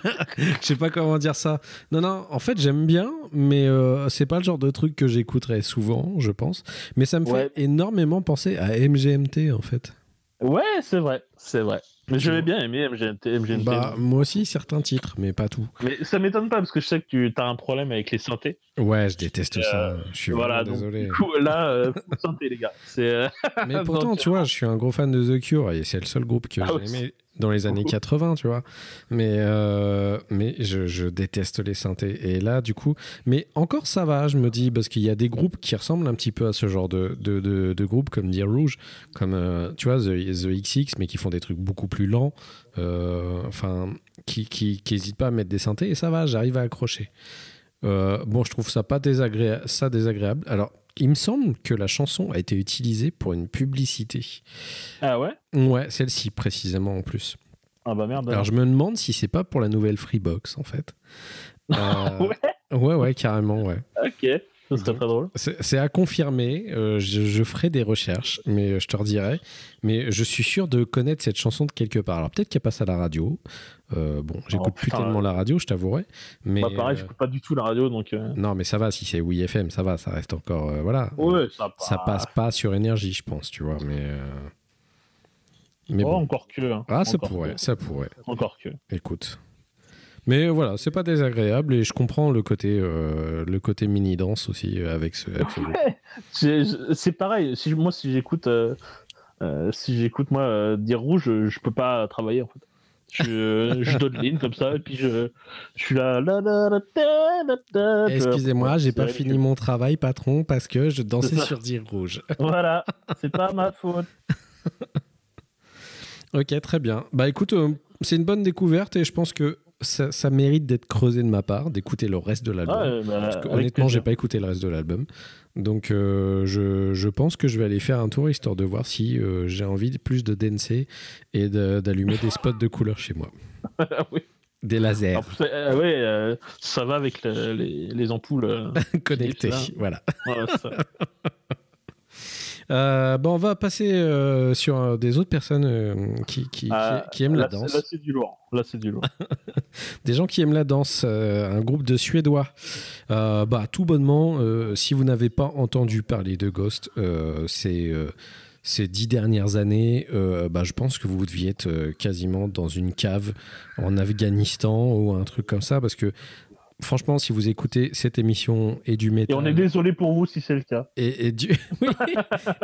(laughs) je sais pas comment dire ça. Non, non, en fait, j'aime bien, mais euh, c'est pas le genre de truc que j'écouterais souvent, je pense. Mais ça me Ouais. fait énormément penser à MGMT, en fait. Ouais, c'est vrai, c'est vrai. Mais j'avais bien aimé MGMT. MGMT. Bah, moi aussi, certains titres, mais pas tout. Mais ça m'étonne pas parce que je sais que tu as un problème avec les synthés. Ouais, je déteste ça. Je suis voilà, donc désolé. du coup là, euh, (laughs) synthé les gars. Euh, Mais (laughs) pourtant, tu vois, je suis un gros fan de The Cure et c'est le seul groupe que Ah j'ai aimé dans les années 80, tu vois. Mais, euh, mais je, je déteste les synthés. Et là, du coup, mais encore ça va, je me dis, parce qu'il y a des groupes qui ressemblent un petit peu à ce genre de, de, de, de groupes comme Dear Rouge, comme, euh, tu vois, The, The XX, mais qui font des trucs beaucoup plus lents, euh, enfin, qui qui, qui hésitent pas à mettre des synthés, et ça va, j'arrive à accrocher. Bon, je trouve ça pas désagréable, ça désagréable. Alors, il me semble que la chanson a été utilisée pour une publicité. ah ouais? Ouais, celle-ci précisément en plus. Ah bah merde. Alors je me demande si c'est pas pour la nouvelle Freebox en fait. (laughs) Euh, ouais. ouais, ouais, carrément, ouais. Ok. Drôle. C'est c'est à confirmer. euh, je, je ferai des recherches, mais je te redirai. Mais je suis sûr de connaître cette chanson de quelque part. Alors peut-être qu'elle passe à la radio. Euh, bon, j'écoute plus tellement ouais. la radio, je t'avouerai. Mais Bah pareil, euh, j'écoute pas du tout la radio donc. euh, non, mais ça va. Si c'est Oui FM, ça va. Ça reste encore, euh, voilà. Ouais, ça passe. Ça passe pas sur énergie, je pense, tu vois. Mais euh, mais Oh, bon. encore que. hein. Ah, ça pourrait, que. ça pourrait. Encore que. Écoute. Mais voilà, c'est pas désagréable et je comprends le côté, euh, le côté mini danse aussi euh, avec ce. (laughs) C'est pareil. Si moi, si j'écoute, euh, euh, si j'écoute moi euh, dire rouge, je, je peux pas travailler en fait. Je, je donne ligne comme ça et puis je, je suis là. je- Excusez-moi, j'ai pas fini mon travail, patron, parce que je dansais sur dire rouge. (laughs) Voilà, c'est pas ma faute. (laughs) ok, très bien. Bah écoute, euh, c'est une bonne découverte et je pense que ça, ça mérite d'être creusé de ma part, d'écouter le reste de l'album. Ah, euh, bah, honnêtement, j'ai pas écouté le reste de l'album. Donc, euh, je, je pense que je vais aller faire un tour histoire de voir si euh, j'ai envie de plus de danser et de- d'allumer des spots de couleur chez moi. (laughs) Oui. Des lasers En plus, euh, ouais, ça va avec le- les, les ampoules. (laughs) connectés. là. Voilà. voilà, ça. (laughs) Euh, bon, on va passer euh, sur euh, des autres personnes qui, qui, Ah, qui- qui aiment la là, danse. Là, c'est du lourd. Là, c'est du lourd. (laughs) Des gens qui aiment la danse, un groupe de Suédois. Bah, tout bonnement, si vous n'avez pas entendu parler de Ghost ces, dix dernières années, euh, bah, je pense que vous deviez être quasiment dans une cave en Afghanistan ou un truc comme ça, parce que franchement, si vous écoutez cette émission et du Et métal on est désolé pour vous si c'est le cas. et, et du, (laughs) oui,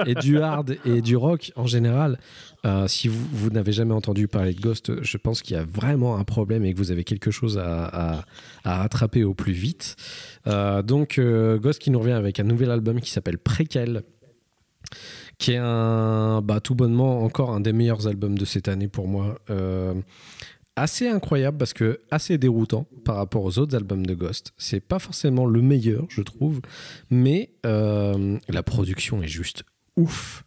et du hard et du rock en général, euh, si vous, vous n'avez jamais entendu parler de Ghost, je pense qu'il y a vraiment un problème et que vous avez quelque chose à, à- à rattraper au plus vite. Euh, donc, euh, Ghost qui nous revient avec un nouvel album qui s'appelle Préquel, qui est un, bah, tout bonnement encore un des meilleurs albums de cette année pour moi. Euh, assez incroyable parce que assez déroutant par rapport aux autres albums de Ghost. C'est pas forcément le meilleur, je trouve, mais euh, la production est juste ouf.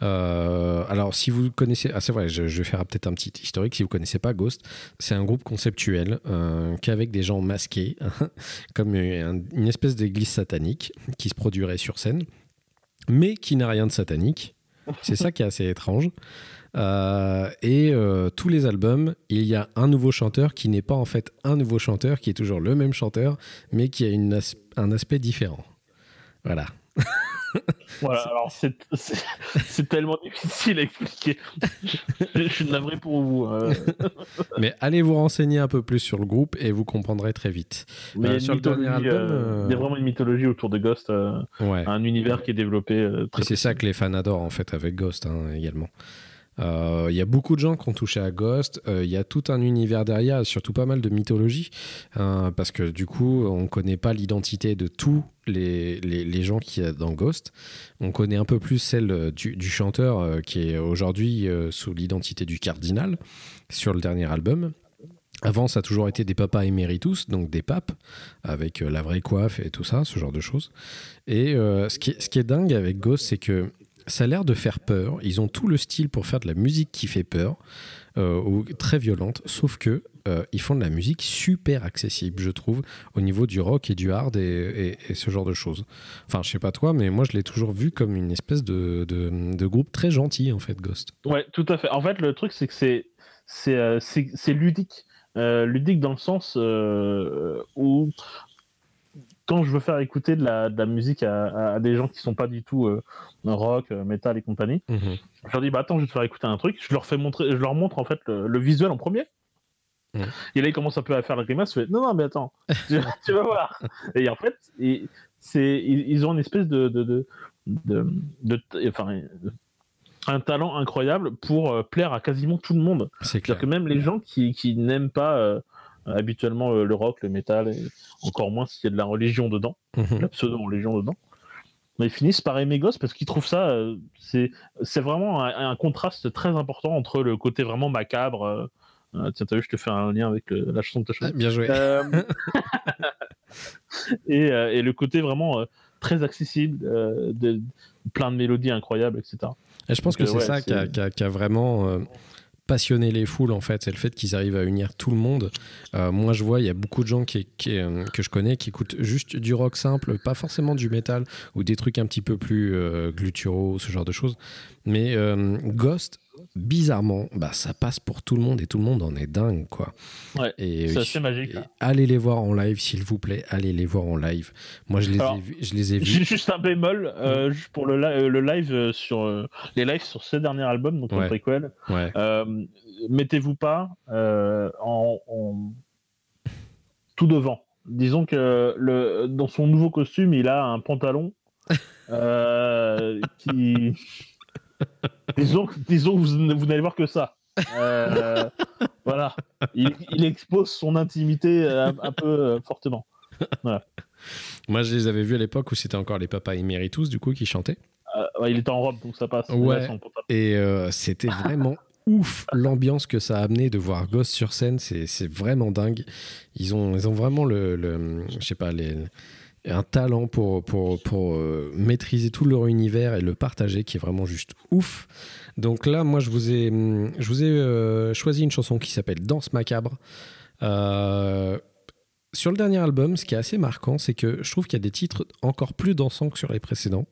Euh, alors, si vous connaissez, ah c'est vrai, je, vais faire peut-être un petit historique. Si vous connaissez pas Ghost, c'est un groupe conceptuel euh, qu'avec des gens masqués, (laughs) comme un- une espèce d'église satanique qui se produirait sur scène, mais qui n'a rien de satanique. C'est ça qui est assez étrange. Euh, et euh, tous les albums, il y a un nouveau chanteur qui n'est pas en fait un nouveau chanteur, qui est toujours le même chanteur, mais qui a une as- un aspect différent. Voilà. (laughs) Voilà, alors c'est tellement difficile à expliquer. je, suis navré pour vous. euh. (laughs) Mais allez vous renseigner un peu plus sur le groupe et vous comprendrez très vite. Mais sur le dernier mythologie, album, euh, euh, il y a vraiment une mythologie autour de Ghost, euh, Ouais. un univers qui est développé euh, c'est ça que les fans adorent en fait avec Ghost hein, également. Euh, Il y a beaucoup de gens qui ont touché à Ghost. Euh, Il y a tout un univers derrière, surtout pas mal de mythologie, euh, parce que du coup, on connaît pas l'identité de tous les, les, gens qui y a dans Ghost. On connaît un peu plus celle euh, du, chanteur euh, qui est aujourd'hui euh, sous l'identité du cardinal sur le dernier album. Avant, ça a toujours été des papas éméritus, donc des papes, avec euh, la vraie coiffe et tout ça, ce genre de choses. Et euh, ce, qui ce qui est dingue avec Ghost, c'est que ça a l'air de faire peur. Ils ont tout le style pour faire de la musique qui fait peur, euh, ou très violente, sauf que euh, ils font de la musique super accessible, je trouve, au niveau du rock et du hard et, ce genre de choses. Enfin, je sais pas toi, mais moi, je l'ai toujours vu comme une espèce de, de- groupe très gentil, en fait, Ghost. Ouais, tout à fait. En fait, le truc, c'est que c'est c'est euh, ludique. Ludique dans le sens où quand je veux faire écouter de la, de la musique à, à- à des gens qui sont pas du tout euh, rock, euh, metal et compagnie, je leur dis bah attends, je vais te faire écouter un truc. Je leur fais montrer, je leur montre en fait le, le visuel en premier. Mhm. Et là, ils commencent un peu à faire la grimace. Je fais non non mais attends, (laughs) tu, tu vas voir. Et en fait, ils, ils ont une espèce de de de, de, de- enfin un talent incroyable pour euh, plaire à quasiment tout le monde. C'est clair. C'est-à-dire que même les gens qui, qui n'aiment pas euh, habituellement euh, le rock, le métal, et encore moins s'il y a de la religion dedans, Mhm. la pseudo-religion dedans, mais ils finissent par aimer Ghost parce qu'ils trouvent ça, euh, c'est c'est vraiment un, un contraste très important entre le côté vraiment macabre. euh, tiens, t'as vu, je te fais un lien avec le- la chanson que t'as Ah, bien joué. Euh, (laughs) et, euh, et le côté vraiment euh, très accessible, euh, de, plein de mélodies incroyables, etc. Et je pense Donc, que c'est ouais, ça qui a, qui a- qui a vraiment passionné les foules, en fait. C'est le fait qu'ils arrivent à unir tout le monde. Euh, moi, je vois, il y a beaucoup de gens qui, euh, que je connais qui écoutent juste du rock simple, pas forcément du métal ou des trucs un petit peu plus euh, gluturaux, ce genre de choses. Mais euh, Ghost, bizarrement, bah, ça passe pour tout le monde et tout le monde en est dingue, quoi. Ouais, Et, c'est assez magique, et là. allez les voir en live, s'il vous plaît. Allez les voir en live. Moi, je les, Alors, ai, vus, je les ai J'ai vus. (laughs) juste un bémol euh, juste pour le, li- euh, le live euh, sur euh, les lives sur ce dernier album, donc Ouais. Euh, Mettez-vous pas en, en- tout devant. Disons que le, dans son nouveau costume, il a un pantalon (laughs) qui. (laughs) disons, que- disons que vous, vous n'allez voir que ça. Euh, voilà. Il, il expose son intimité euh, un, un peu euh, fortement. Moi, je les avais vus à l'époque où c'était encore les papas éméritus, du coup, qui chantaient. Euh, ouais, il était en robe, donc ça passe. Ouais. Et c'était vraiment (laughs) ouf l'ambiance que ça a amené de voir Ghost sur scène. C'est c'est vraiment dingue. Ils ont, ils ont vraiment le, le- je sais pas, les, un talent pour, pour, pour euh, maîtriser tout leur univers et le partager qui est vraiment juste ouf. Donc là, moi, je vous ai, je vous ai euh, choisi une chanson qui s'appelle Danse macabre. Euh, sur le dernier album, ce qui est assez marquant, c'est que je trouve qu'il y a des titres encore plus dansants que sur les précédents.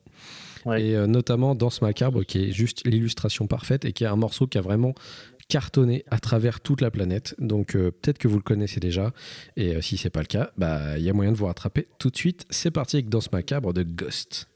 Ouais. Et notamment Danse macabre, qui est juste l'illustration parfaite et qui est un morceau qui a vraiment cartonné à travers toute la planète. Donc euh, peut-être que vous le connaissez déjà. Et euh, si c'est pas le cas, bah il y a moyen de vous rattraper tout de suite. C'est parti avec Danse macabre de Ghost.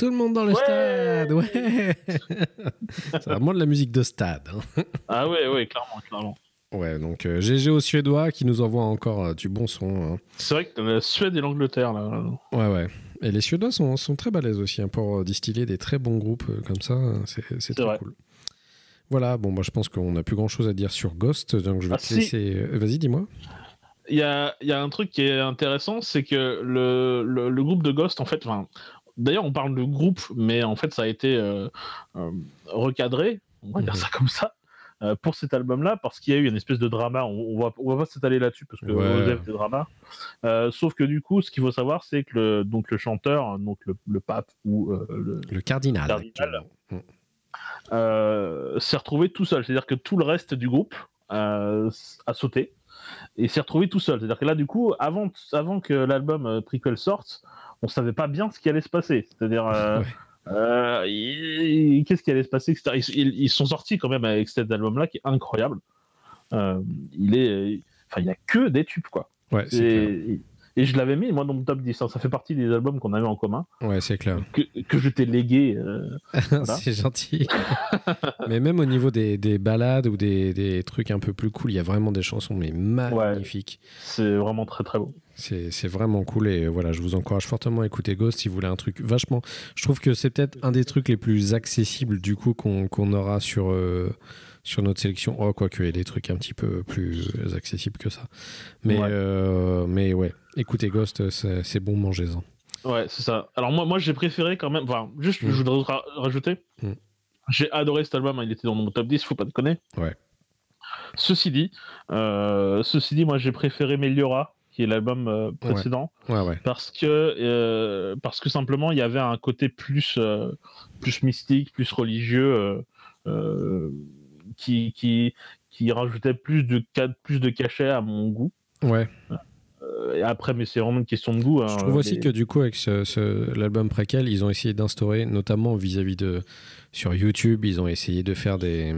Tout le monde dans le Ouais. stade. Ouais. C'est vraiment de la musique de stade. hein. Ah ouais, ouais, clairement, clairement. Ouais, donc euh, GG aux Suédois qui nous envoient encore euh, du bon son. hein. C'est vrai que la Suède et l'Angleterre, là. Ouais, ouais. Et les Suédois sont, sont très balèzes aussi hein, pour euh, distiller des très bons groupes euh, comme ça. C'est c'est très vrai. cool. Voilà, bon, bah, je pense qu'on n'a plus grand chose à dire sur Ghost, donc je vais Ah, te si. laisser. euh, Vas-y, dis-moi. Il y a, il y a un truc qui est intéressant, c'est que le, le, le groupe de Ghost, en fait, enfin, d'ailleurs, on parle de groupe, mais en fait, ça a été euh, euh, recadré, on va dire Mhm. ça comme ça, euh, pour cet album-là, parce qu'il y a eu une espèce de drama. On, on va, on va pas s'étaler là-dessus, parce que Ouais. Joseph, c'est drama. Euh, sauf que du coup, ce qu'il faut savoir, c'est que le, donc, le chanteur, donc le, le pape ou le, Le cardinal. S'est retrouvé tout seul. C'est-à-dire que tout le reste du groupe a sauté et s'est retrouvé tout seul. C'est-à-dire que là, du coup, avant, avant que l'album Prequel sorte, on savait pas bien ce qui allait se passer. C'est-à-dire, euh, Ouais. euh, qu'est-ce qui allait se passer, etc. Ils, ils- ils sont sortis quand même avec cet album-là qui est incroyable. Euh, il est, enfin, il y a que des tubes, quoi. Ouais, c'est clair. Et, je l'avais mis moi dans mon top 10. hein. Ça fait partie des albums qu'on avait en commun Ouais, c'est clair. que, que je t'ai légué. euh, (laughs) c'est gentil. (laughs) mais même au niveau des, des balades ou des, des trucs un peu plus cool, il y a vraiment des chansons mais magnifiques. C'est vraiment très très beau. C'est vraiment cool et voilà, je vous encourage fortement à écouter Ghost si vous voulez un truc vachement. Je trouve que c'est peut-être un des trucs les plus accessibles du coup qu'on qu'on aura sur, euh, sur notre sélection. Oh, quoique, il y a des trucs un petit peu plus accessibles que ça. Mais Ouais. euh, mais ouais, écoutez Ghost, c'est bon, mangez-en. Ouais, c'est ça. Alors moi, moi j'ai préféré quand même. Enfin, juste, Mm. je voudrais ra- rajouter. Mm. J'ai adoré cet album. hein, Il était dans mon top 10. Faut pas déconner. Ouais. Ceci dit, euh, ceci dit, moi j'ai préféré Meliora, qui est l'album euh, précédent, Ouais, ouais. parce que euh, parce que simplement il y avait un côté plus plus mystique, plus religieux, qui qui qui rajoutait plus de plus de cachet à mon goût. Ouais. Euh, et après, mais c'est vraiment une question de goût. hein, Je trouve aussi que du coup, avec ce, ce- l'album préquel, ils ont essayé d'instaurer, notamment vis-à-vis de. Sur YouTube, ils ont essayé de faire des,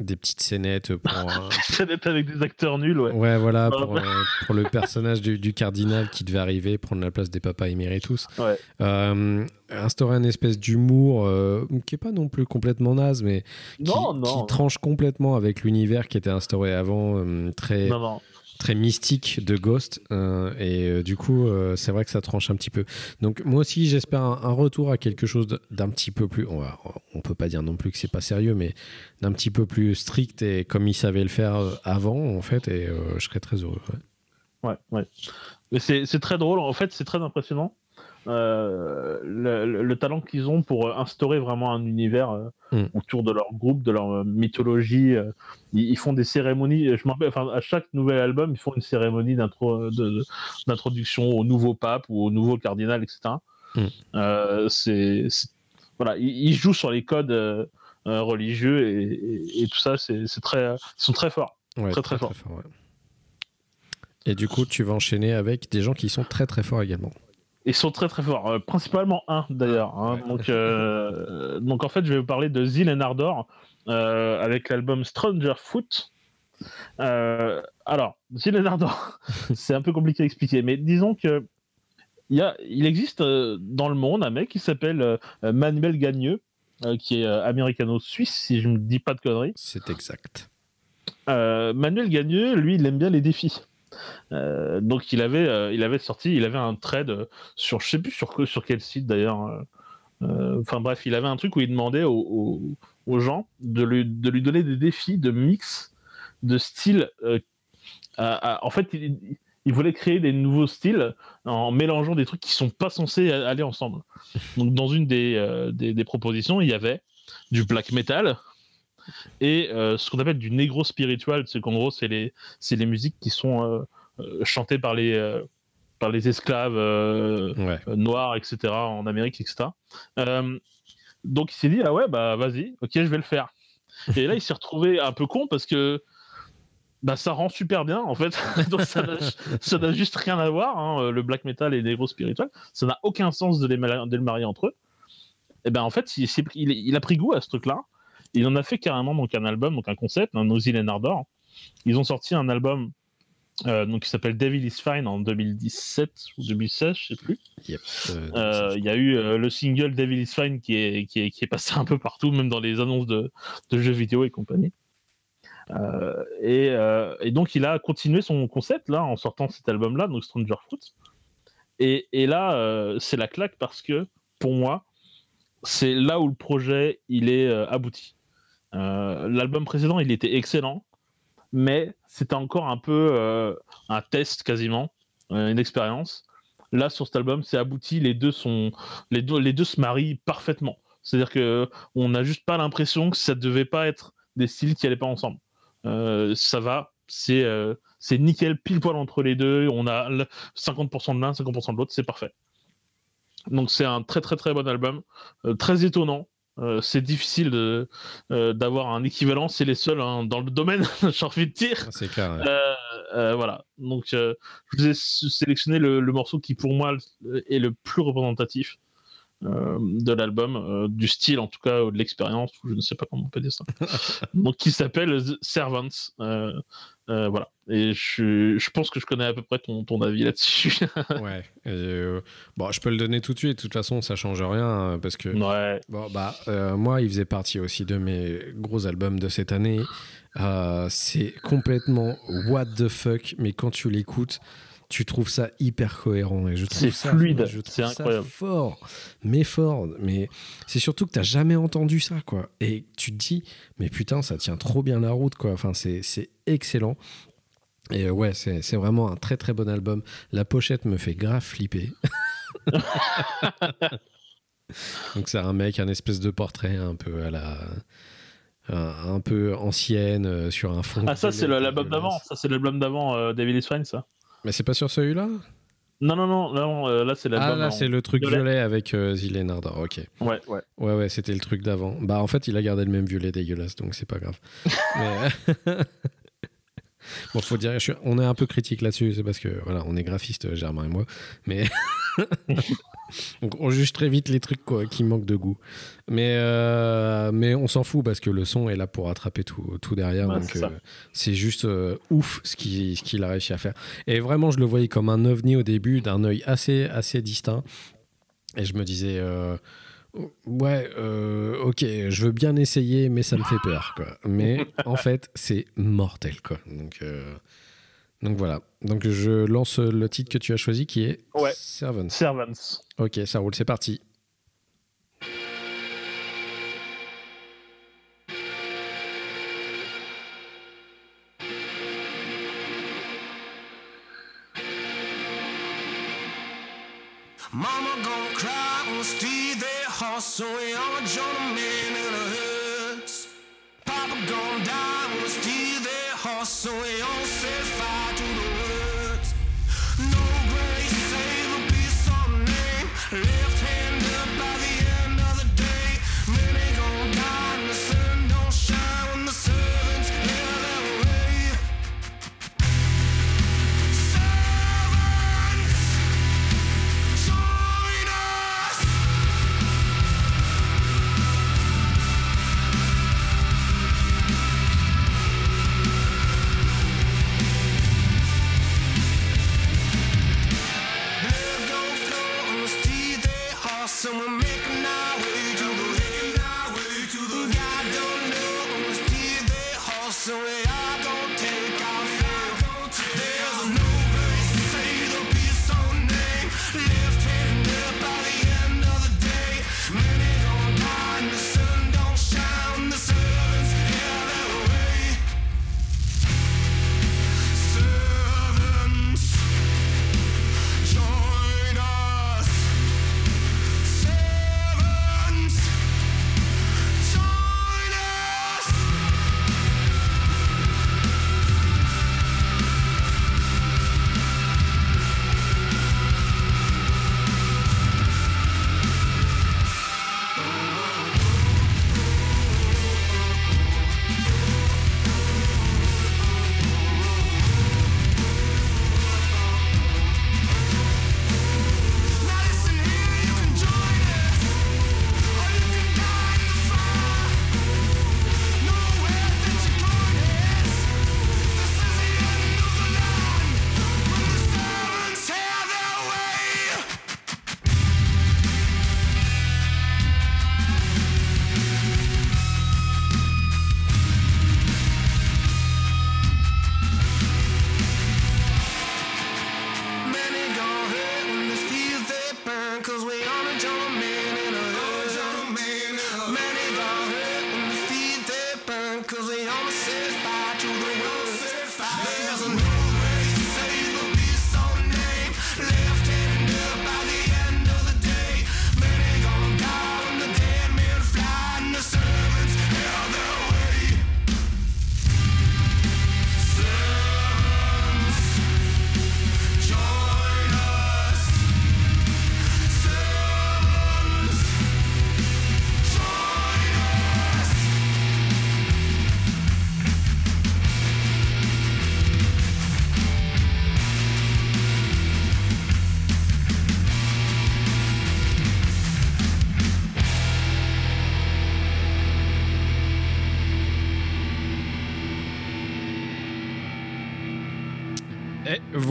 des petites scénettes pour. (laughs) euh, avec des acteurs nuls, ouais. Ouais, voilà, pour, euh, pour le personnage du, du cardinal qui devait arriver, prendre la place des papas éméritus. Ouais. Euh, instaurer une espèce d'humour euh, qui est pas non plus complètement naze, mais qui, Non, non. qui tranche complètement avec l'univers qui était instauré avant, euh, très, non. Très mystique de Ghost. euh, et euh, du coup, euh, c'est vrai que ça tranche un petit peu. Donc, moi aussi, j'espère un, retour à quelque chose d'un petit peu plus. On, va, on peut pas dire non plus que c'est pas sérieux, mais d'un petit peu plus strict et comme ils savaient le faire avant, en fait. Et je serais très heureux. ouais. Ouais, ouais. C'est très drôle. En fait, c'est très impressionnant. Euh, le, le- le talent qu'ils ont pour euh, instaurer vraiment un univers euh, Mm. autour de leur groupe, de leur mythologie. ils, ils font des cérémonies. Je rappelle, enfin, à chaque nouvel album, ils font une cérémonie d'introduction au nouveau pape ou au nouveau cardinal, etc. Mm. C'est voilà, ils, jouent sur les codes euh, religieux et, et- et tout ça. C'est très, ils sont très forts. Ouais, Très, très fort. ouais. Et du coup, tu vas enchaîner avec des gens qui sont très très forts également. Ils sont très très forts, euh, principalement un d'ailleurs. hein. Ouais. Donc, euh, donc en fait, je vais vous parler de Zil and Ardor euh, avec l'album Stranger Foot. Alors, Zil and Ardor, (laughs) c'est un peu compliqué à expliquer, mais disons que il, y a, il existe dans le monde un mec qui s'appelle Manuel Gagneux, qui est américano-suisse, si je ne dis pas de conneries. C'est exact. Manuel Gagneux, lui, il aime bien les défis. Euh, donc il avait, euh, il avait sorti, il avait un trade sur, je sais plus sur, sur quel site d'ailleurs. euh, Enfin bref, il avait un truc où il demandait aux, gens de lui, de lui donner des défis de mix de à- en fait, il, voulait créer des nouveaux styles en mélangeant des trucs qui sont pas censés aller ensemble. Donc dans une des, des propositions, il y avait du black metal et euh, ce qu'on appelle du negro spiritual, c'est qu'en gros, c'est les, les musiques qui sont euh, euh, chantées par les, par les esclaves Ouais. noirs, etc., en Amérique, etc. Donc il s'est dit, ah ouais, bah vas-y, ok, je vais le faire. Et là, il s'est retrouvé un peu con parce que bah, ça rend super bien, en fait. (laughs) donc ça n'a- juste rien à voir, hein, le black metal et le negro spiritual. Ça n'a aucun sens de les, de les marier entre eux. Et ben en fait, il a pris goût à ce truc-là. Il en a fait carrément donc un album, donc un concept, un and Ardor. Ils ont sorti un album euh, donc qui s'appelle Devil is Fine en 2017 ou 2016, je sais plus. Yep. Euh, Euh, Il y a eu euh, le single Devil is Fine qui est, qui, est, qui est passé un peu partout, même dans les annonces de, de jeux vidéo et compagnie. Et, et donc il a continué son concept là en sortant cet album là, donc Stranger Fruit. Et, et là, c'est la claque parce que pour moi, c'est là où le projet il est abouti. Euh, L'album précédent, il était excellent, mais c'était encore un peu euh, un test quasiment, euh, une expérience. Là, sur cet album, c'est abouti. Les deux sont, les deux, les deux se marient parfaitement. C'est-à-dire que on n'a juste pas l'impression que ça devait pas être des styles qui allaient pas ensemble. Ça va, c'est nickel, pile poil entre les deux. On a le 50% de l'un, 50% de l'autre, c'est parfait. Donc c'est un très très très bon album, très étonnant. Euh, c'est difficile de, euh, d'avoir un équivalent, c'est les seuls hein, dans le domaine, (laughs) j'ai envie de dire. C'est clair. ouais. Euh, voilà. Donc, je vous ai sélectionné le, le morceau qui, pour moi, est le plus représentatif de l'album, du style en tout cas, ou de l'expérience, ou je ne sais pas comment on peut dire ça. (laughs) Donc, qui s'appelle The Servants. Euh, voilà. Et je, je pense que je connais à peu près ton, ton avis là-dessus. (laughs) Ouais. Et, euh, bon, je peux le donner tout de suite. De toute façon, ça change rien hein, parce que ouais. Bon, bah, euh, moi, il faisait partie aussi de mes gros albums de cette année. C'est complètement what the fuck, mais quand tu l'écoutes, tu trouves ça hyper cohérent. Et je trouve C'est ça, fluide, je trouve c'est ça incroyable. fort, mais fort. Mais c'est surtout que t'as jamais entendu ça, quoi. Et tu te dis, mais putain, ça tient trop bien la route, quoi. Enfin, c'est c'est excellent. Et euh, ouais, c'est c'est vraiment un très très bon album. La pochette me fait grave flipper. (laughs) Donc c'est un mec, un espèce de portrait un peu à la... Un, peu ancienne euh, sur un fond. Ah, ça, c'est l'album d'avant. Ça, c'est l'album d'avant, euh, David is Fine, ça. Mais c'est pas sur celui-là? Non, non, non. non, euh, là, c'est l'album. Ah là c'est le truc violet. violet avec euh, ok. Ouais, ouais. Ouais ouais c'était le truc d'avant. Bah en fait il a gardé le même violet dégueulasse donc c'est pas grave. (laughs) Mais... (laughs) bon faut dire, suis- on est un peu critique là-dessus, c'est parce que voilà on est graphiste Germain et moi, mais (laughs) donc on juge très vite les trucs quoi, qui manquent de goût. Mais euh, mais on s'en fout parce que le son est là pour rattraper tout, tout derrière Ouais, donc c'est euh, juste euh, ouf ce qu'il ce qu'il a réussi à faire. Et vraiment je le voyais comme un ovni au début d'un œil assez assez distinct et je me disais euh, Ouais, euh, ok, je veux bien essayer, mais ça me fait peur, quoi. Mais (laughs) en fait, c'est mortel, quoi. Donc, euh, donc voilà. Donc je lance le titre que tu as choisi, qui est Ouais. Servants. Servants. Ok, ça roule, c'est parti. Mama gonna cry So you're a gentleman and a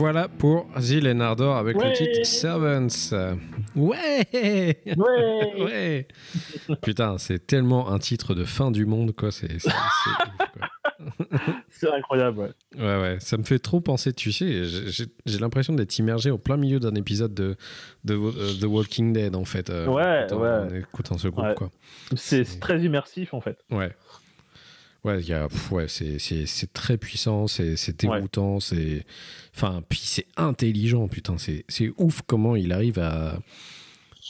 voilà pour Ardor avec le titre Servants. Ouais Ouais. (laughs) Ouais Putain, c'est tellement un titre de fin du monde, quoi. C'est (laughs) incroyable, ouais. Ouais, ouais, ça me fait trop penser, tu sais, j'ai- l'impression d'être immergé au plein milieu d'un épisode de, de euh, The Walking Dead, en fait. euh, Ouais, en ouais. En écoutant ce groupe, Ouais. quoi. C'est c'est très immersif, en fait. Ouais. Ouais, il y a, pff, ouais c'est- c'est c'est très puissant, c'est c'est déroutant, c'est. Enfin, puis c'est intelligent, putain, c'est c'est ouf comment il arrive à.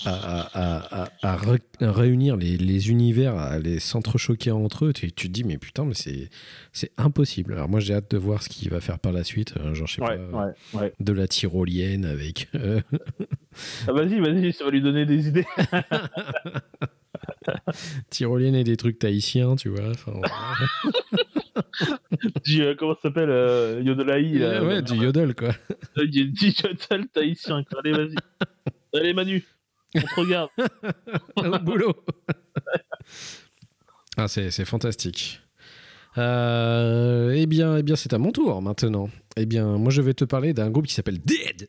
À, à- à- à ré- à réunir les, les univers, à les s'entrechoquer entre eux, tu, tu te dis, mais putain, mais c'est c'est impossible. Alors, moi, j'ai hâte de voir ce qu'il va faire par la suite. euh, genre, je sais Ouais, pas, ouais, ouais. de la tyrolienne avec. euh, Ah, vas-y, vas-y, ça va lui donner des idées. (laughs) tyrolienne et des trucs tahitiens, tu vois. (laughs) Du, euh, comment ça s'appelle euh, Yodelaï là, ouais, du yodel, quoi. Euh, Du du yodel tahitien. quoi. Allez, vas-y. (laughs) Allez, Manu, on te regarde. (laughs) au boulot. ah, c'est, c'est fantastique. Euh, eh bien, eh bien, c'est à mon tour maintenant. Eh bien, moi, je vais te parler d'un groupe qui s'appelle Dead.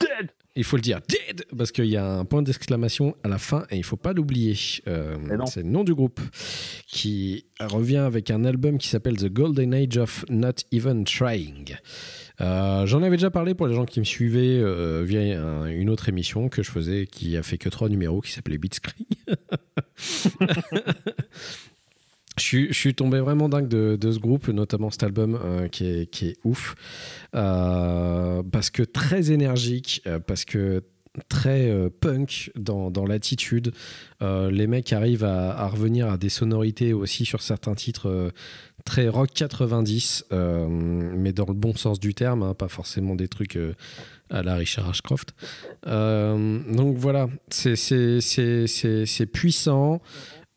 Dead Il faut le dire Dead parce qu'il y a un point d'exclamation à la fin et il faut pas l'oublier. Euh, c'est le nom du groupe qui revient avec un album qui s'appelle The Golden Age of Not Even Trying. Euh, J'en avais déjà parlé pour les gens qui me suivaient euh, via un- une autre émission que je faisais qui a fait que trois numéros qui s'appelait Blitzkrieg. (laughs) Je suis, tombé vraiment dingue de, ce groupe, notamment cet album euh, qui, est, ouf. Euh, parce que très énergique, euh, parce que très punk dans, l'attitude. Les mecs arrivent à, revenir à des sonorités aussi sur certains titres très rock 90, euh, mais dans le bon sens du terme, hein, pas forcément des trucs à la Richard Ashcroft. Donc voilà, c'est puissant.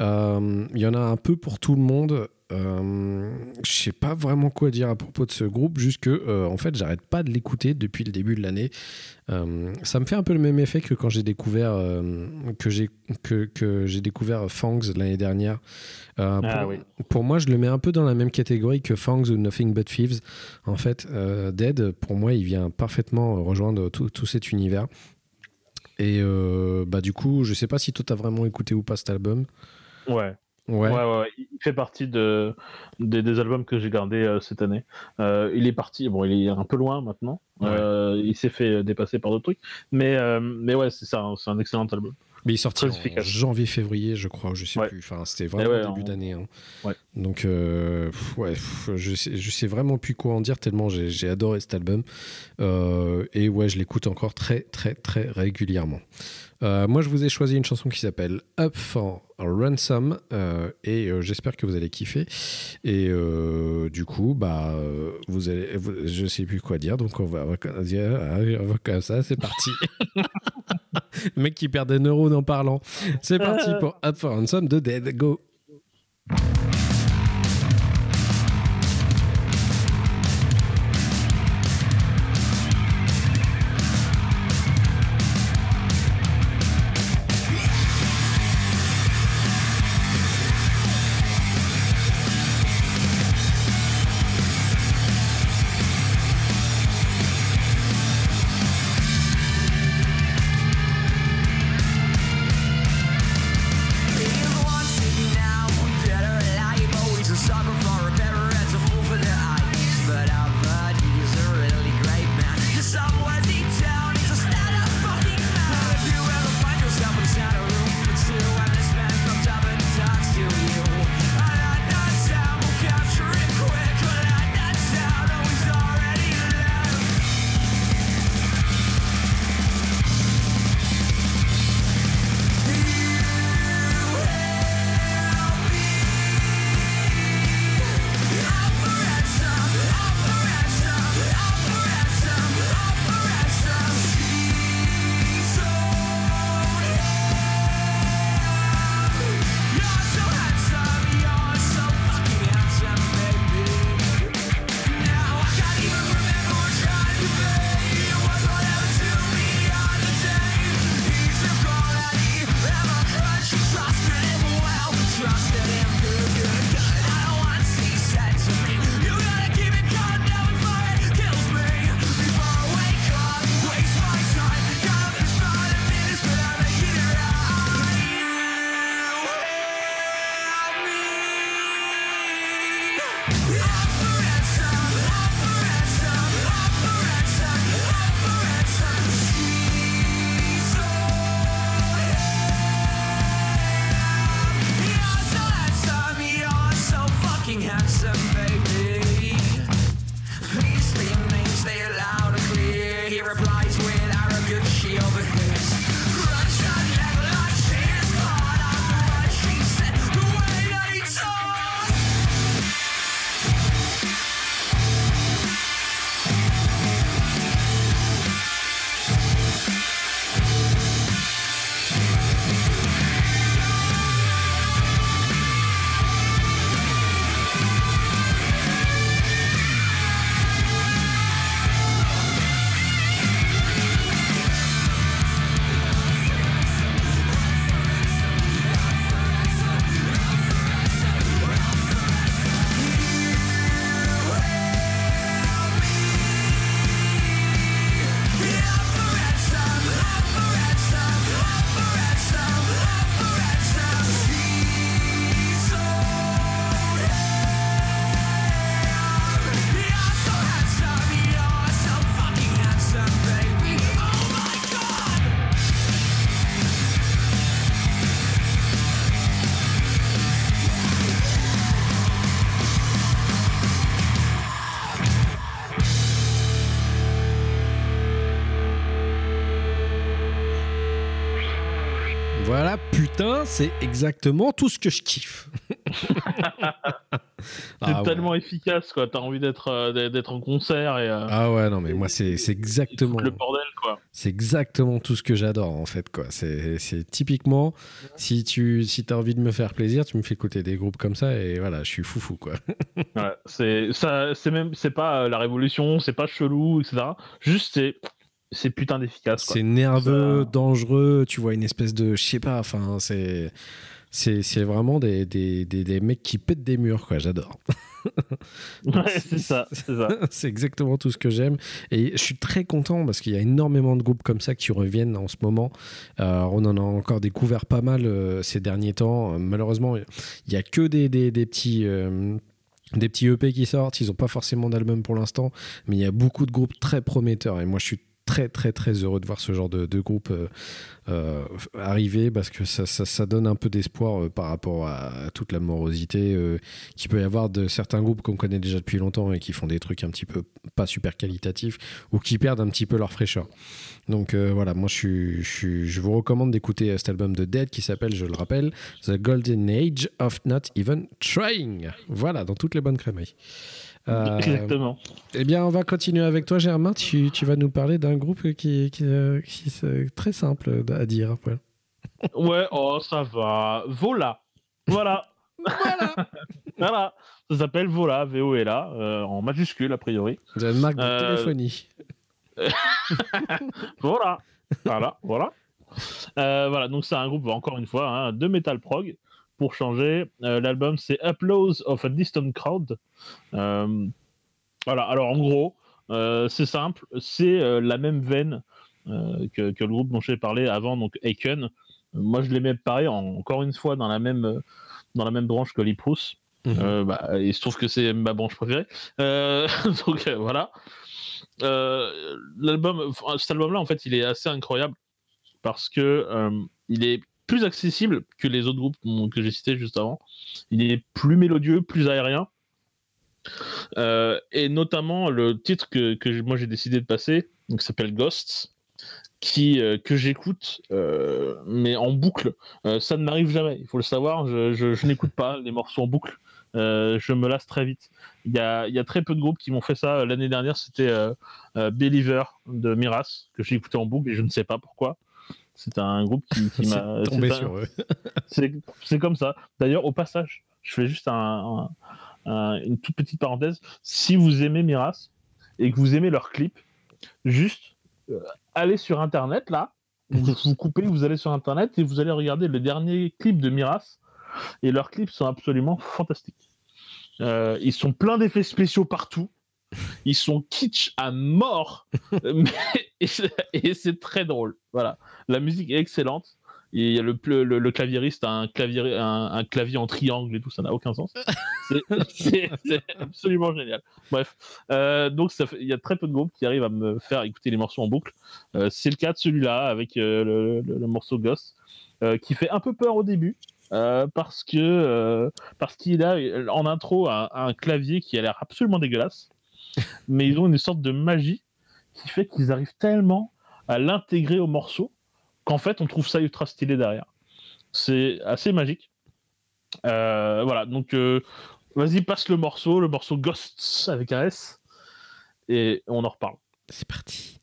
Euh, Il y en a un peu pour tout le monde. Euh, je sais pas vraiment quoi dire à propos de ce groupe, juste que euh, en fait j'arrête pas de l'écouter depuis le début de l'année. Euh, ça me fait un peu le même effet que quand j'ai découvert que j'ai que, que j'ai découvert Fangs l'année dernière. Ah pour, oui. pour moi, je le mets un peu dans la même catégorie que Fangs ou Nothing But Thieves. En fait, Dead, pour moi, il vient parfaitement rejoindre tout, tout cet univers. Et bah du coup, je sais pas si toi t'as vraiment écouté ou pas cet album. Ouais. Ouais. Ouais, il fait partie de, des, des albums que j'ai gardés euh, cette année. Euh, il est parti, bon, il est un peu loin maintenant. Ouais. Euh, il s'est fait dépasser par d'autres trucs. Mais, mais ouais, c'est ça, hein, c'est un excellent album. Mais il est sorti en janvier-février, je crois, je sais plus. Enfin, c'était vraiment ouais, début en- d'année. hein. Ouais. Donc, pff, ouais, pff, je sais, je sais vraiment plus quoi en dire tellement j'ai adoré cet album. Et ouais, je l'écoute encore très, très, très régulièrement. Euh, moi, je vous ai choisi une chanson qui s'appelle Up for Ransom euh, et euh, j'espère que vous allez kiffer. Et du coup, bah, vous allez, vous- je sais plus quoi dire, donc on va, dire, allez, on va comme ça, c'est parti. (laughs) Le mec qui perd des neurones en parlant. C'est parti pour Up for Ransom de Dead. Go. C'est exactement tout ce que je kiffe. (laughs) C'est ah, ouais. tellement efficace, quoi. T'as envie d'être euh, d'être- en concert et. euh, Ah ouais, non, mais moi, c'est c'est exactement. le bordel, quoi. C'est exactement tout ce que j'adore en fait quoi. C'est typiquement si tu si as envie de me faire plaisir, tu me fais écouter des groupes comme ça et voilà, je suis foufou quoi. Ouais, c'est ça, c'est même, c'est pas euh, la révolution, c'est pas chelou, etc. Juste c'est, c'est putain d'efficace. C'est nerveux, Ça- dangereux, tu vois une espèce de je sais pas, enfin c'est c'est vraiment des, des, des, des mecs qui pètent des murs quoi, j'adore. (laughs) Ouais, c'est ça, c'est ça. (laughs) c'est exactement tout ce que j'aime. Et je suis très content parce qu'il y a énormément de groupes comme ça qui reviennent en ce moment. Euh, on en a encore découvert pas mal euh, ces derniers temps. Euh, Malheureusement, il n'y a que des, des, des petits. euh, des petits EP qui sortent, ils n'ont pas forcément d'album pour l'instant, mais il y a beaucoup de groupes très prometteurs et moi je suis très très très heureux de voir ce genre de, de groupe euh, euh, arriver parce que ça, ça, donne un peu d'espoir euh, par rapport à, toute la morosité euh, qu'il peut y avoir de certains groupes qu'on connaît déjà depuis longtemps et qui font des trucs un petit peu pas super qualitatifs ou qui perdent un petit peu leur fraîcheur. Donc voilà, moi je, je, vous recommande d'écouter cet album de Dead qui s'appelle, je le rappelle, The Golden Age of Not Even Trying. Voilà, dans toutes les bonnes crèmeries. Euh, Exactement. eh bien, on va continuer avec toi, Germain. Tu, tu vas nous parler d'un groupe qui, qui, euh, qui est très simple à dire. Voilà. Ouais, oh ça va. Vola. Voilà. Voilà. (laughs) voilà. Ça s'appelle Vola, V-O-L-A, euh, en majuscule a priori. J'ai une marque de Euh, téléphonie. (laughs) Voilà. Voilà, voilà. Euh, voilà, donc c'est un groupe, encore une fois, hein, de metal prog. Pour changer, Euh, l'album c'est Applause of a Distant Crowd. Euh, voilà, alors en gros, euh, c'est simple, c'est la même veine que, que le groupe dont j'ai parlé avant, donc Aiken. Moi je les mets pareil, en- encore une fois, dans la même, dans la même branche que Liprous. Euh, bah, il se trouve que c'est ma branche préférée. (laughs) Donc voilà. L'album, cet album-là, en fait, il est assez incroyable parce que il est plus accessible que les autres groupes que j'ai cités juste avant. Il est plus mélodieux, plus aérien. Euh, et notamment le titre que, moi j'ai décidé de passer, donc s'appelle Ghosts, qui euh, que j'écoute euh, mais en boucle. Ça ne m'arrive jamais, il faut le savoir. Je, n'écoute pas les morceaux en boucle. Je me lasse très vite. Il y a, très peu de groupes qui m'ont fait ça. L'année dernière, c'était Believer de Miras, que j'ai écouté en boucle et je ne sais pas pourquoi. C'est un groupe qui, qui (laughs) m'a. C'est tombé un- sur eux. (laughs) c'est comme ça. D'ailleurs, au passage, je fais juste un- un- un- une toute petite parenthèse. Si vous aimez Miras et que vous aimez leurs clips, juste euh, allez sur Internet, là, vous, (laughs) vous coupez, vous allez sur Internet et vous allez regarder le dernier clip de Miras. Et leurs clips sont absolument fantastiques. Euh, ils sont pleins d'effets spéciaux partout. Ils sont kitsch à mort, (laughs) mais, et c'est- et c'est très drôle. Voilà, la musique est excellente. Il y a le, le, le claviériste a un clavier, un, un clavier en triangle et tout, ça n'a aucun sens. (laughs) C'est- absolument génial. Bref, euh, donc ça fait- il y a très peu de groupes qui arrivent à me faire écouter les morceaux en boucle. Euh, c'est le cas de celui-là avec euh, le, morceau Ghost, qui fait un peu peur au début. parce que parce qu'il a en intro un, un clavier qui a l'air absolument dégueulasse, (laughs) mais ils ont une sorte de magie qui fait qu'ils arrivent tellement à l'intégrer au morceau qu'en fait on trouve ça ultra stylé derrière. C'est assez magique. Euh, voilà, donc euh, vas-y passe le morceau, le morceau Ghosts avec un S, et on en reparle. C'est parti.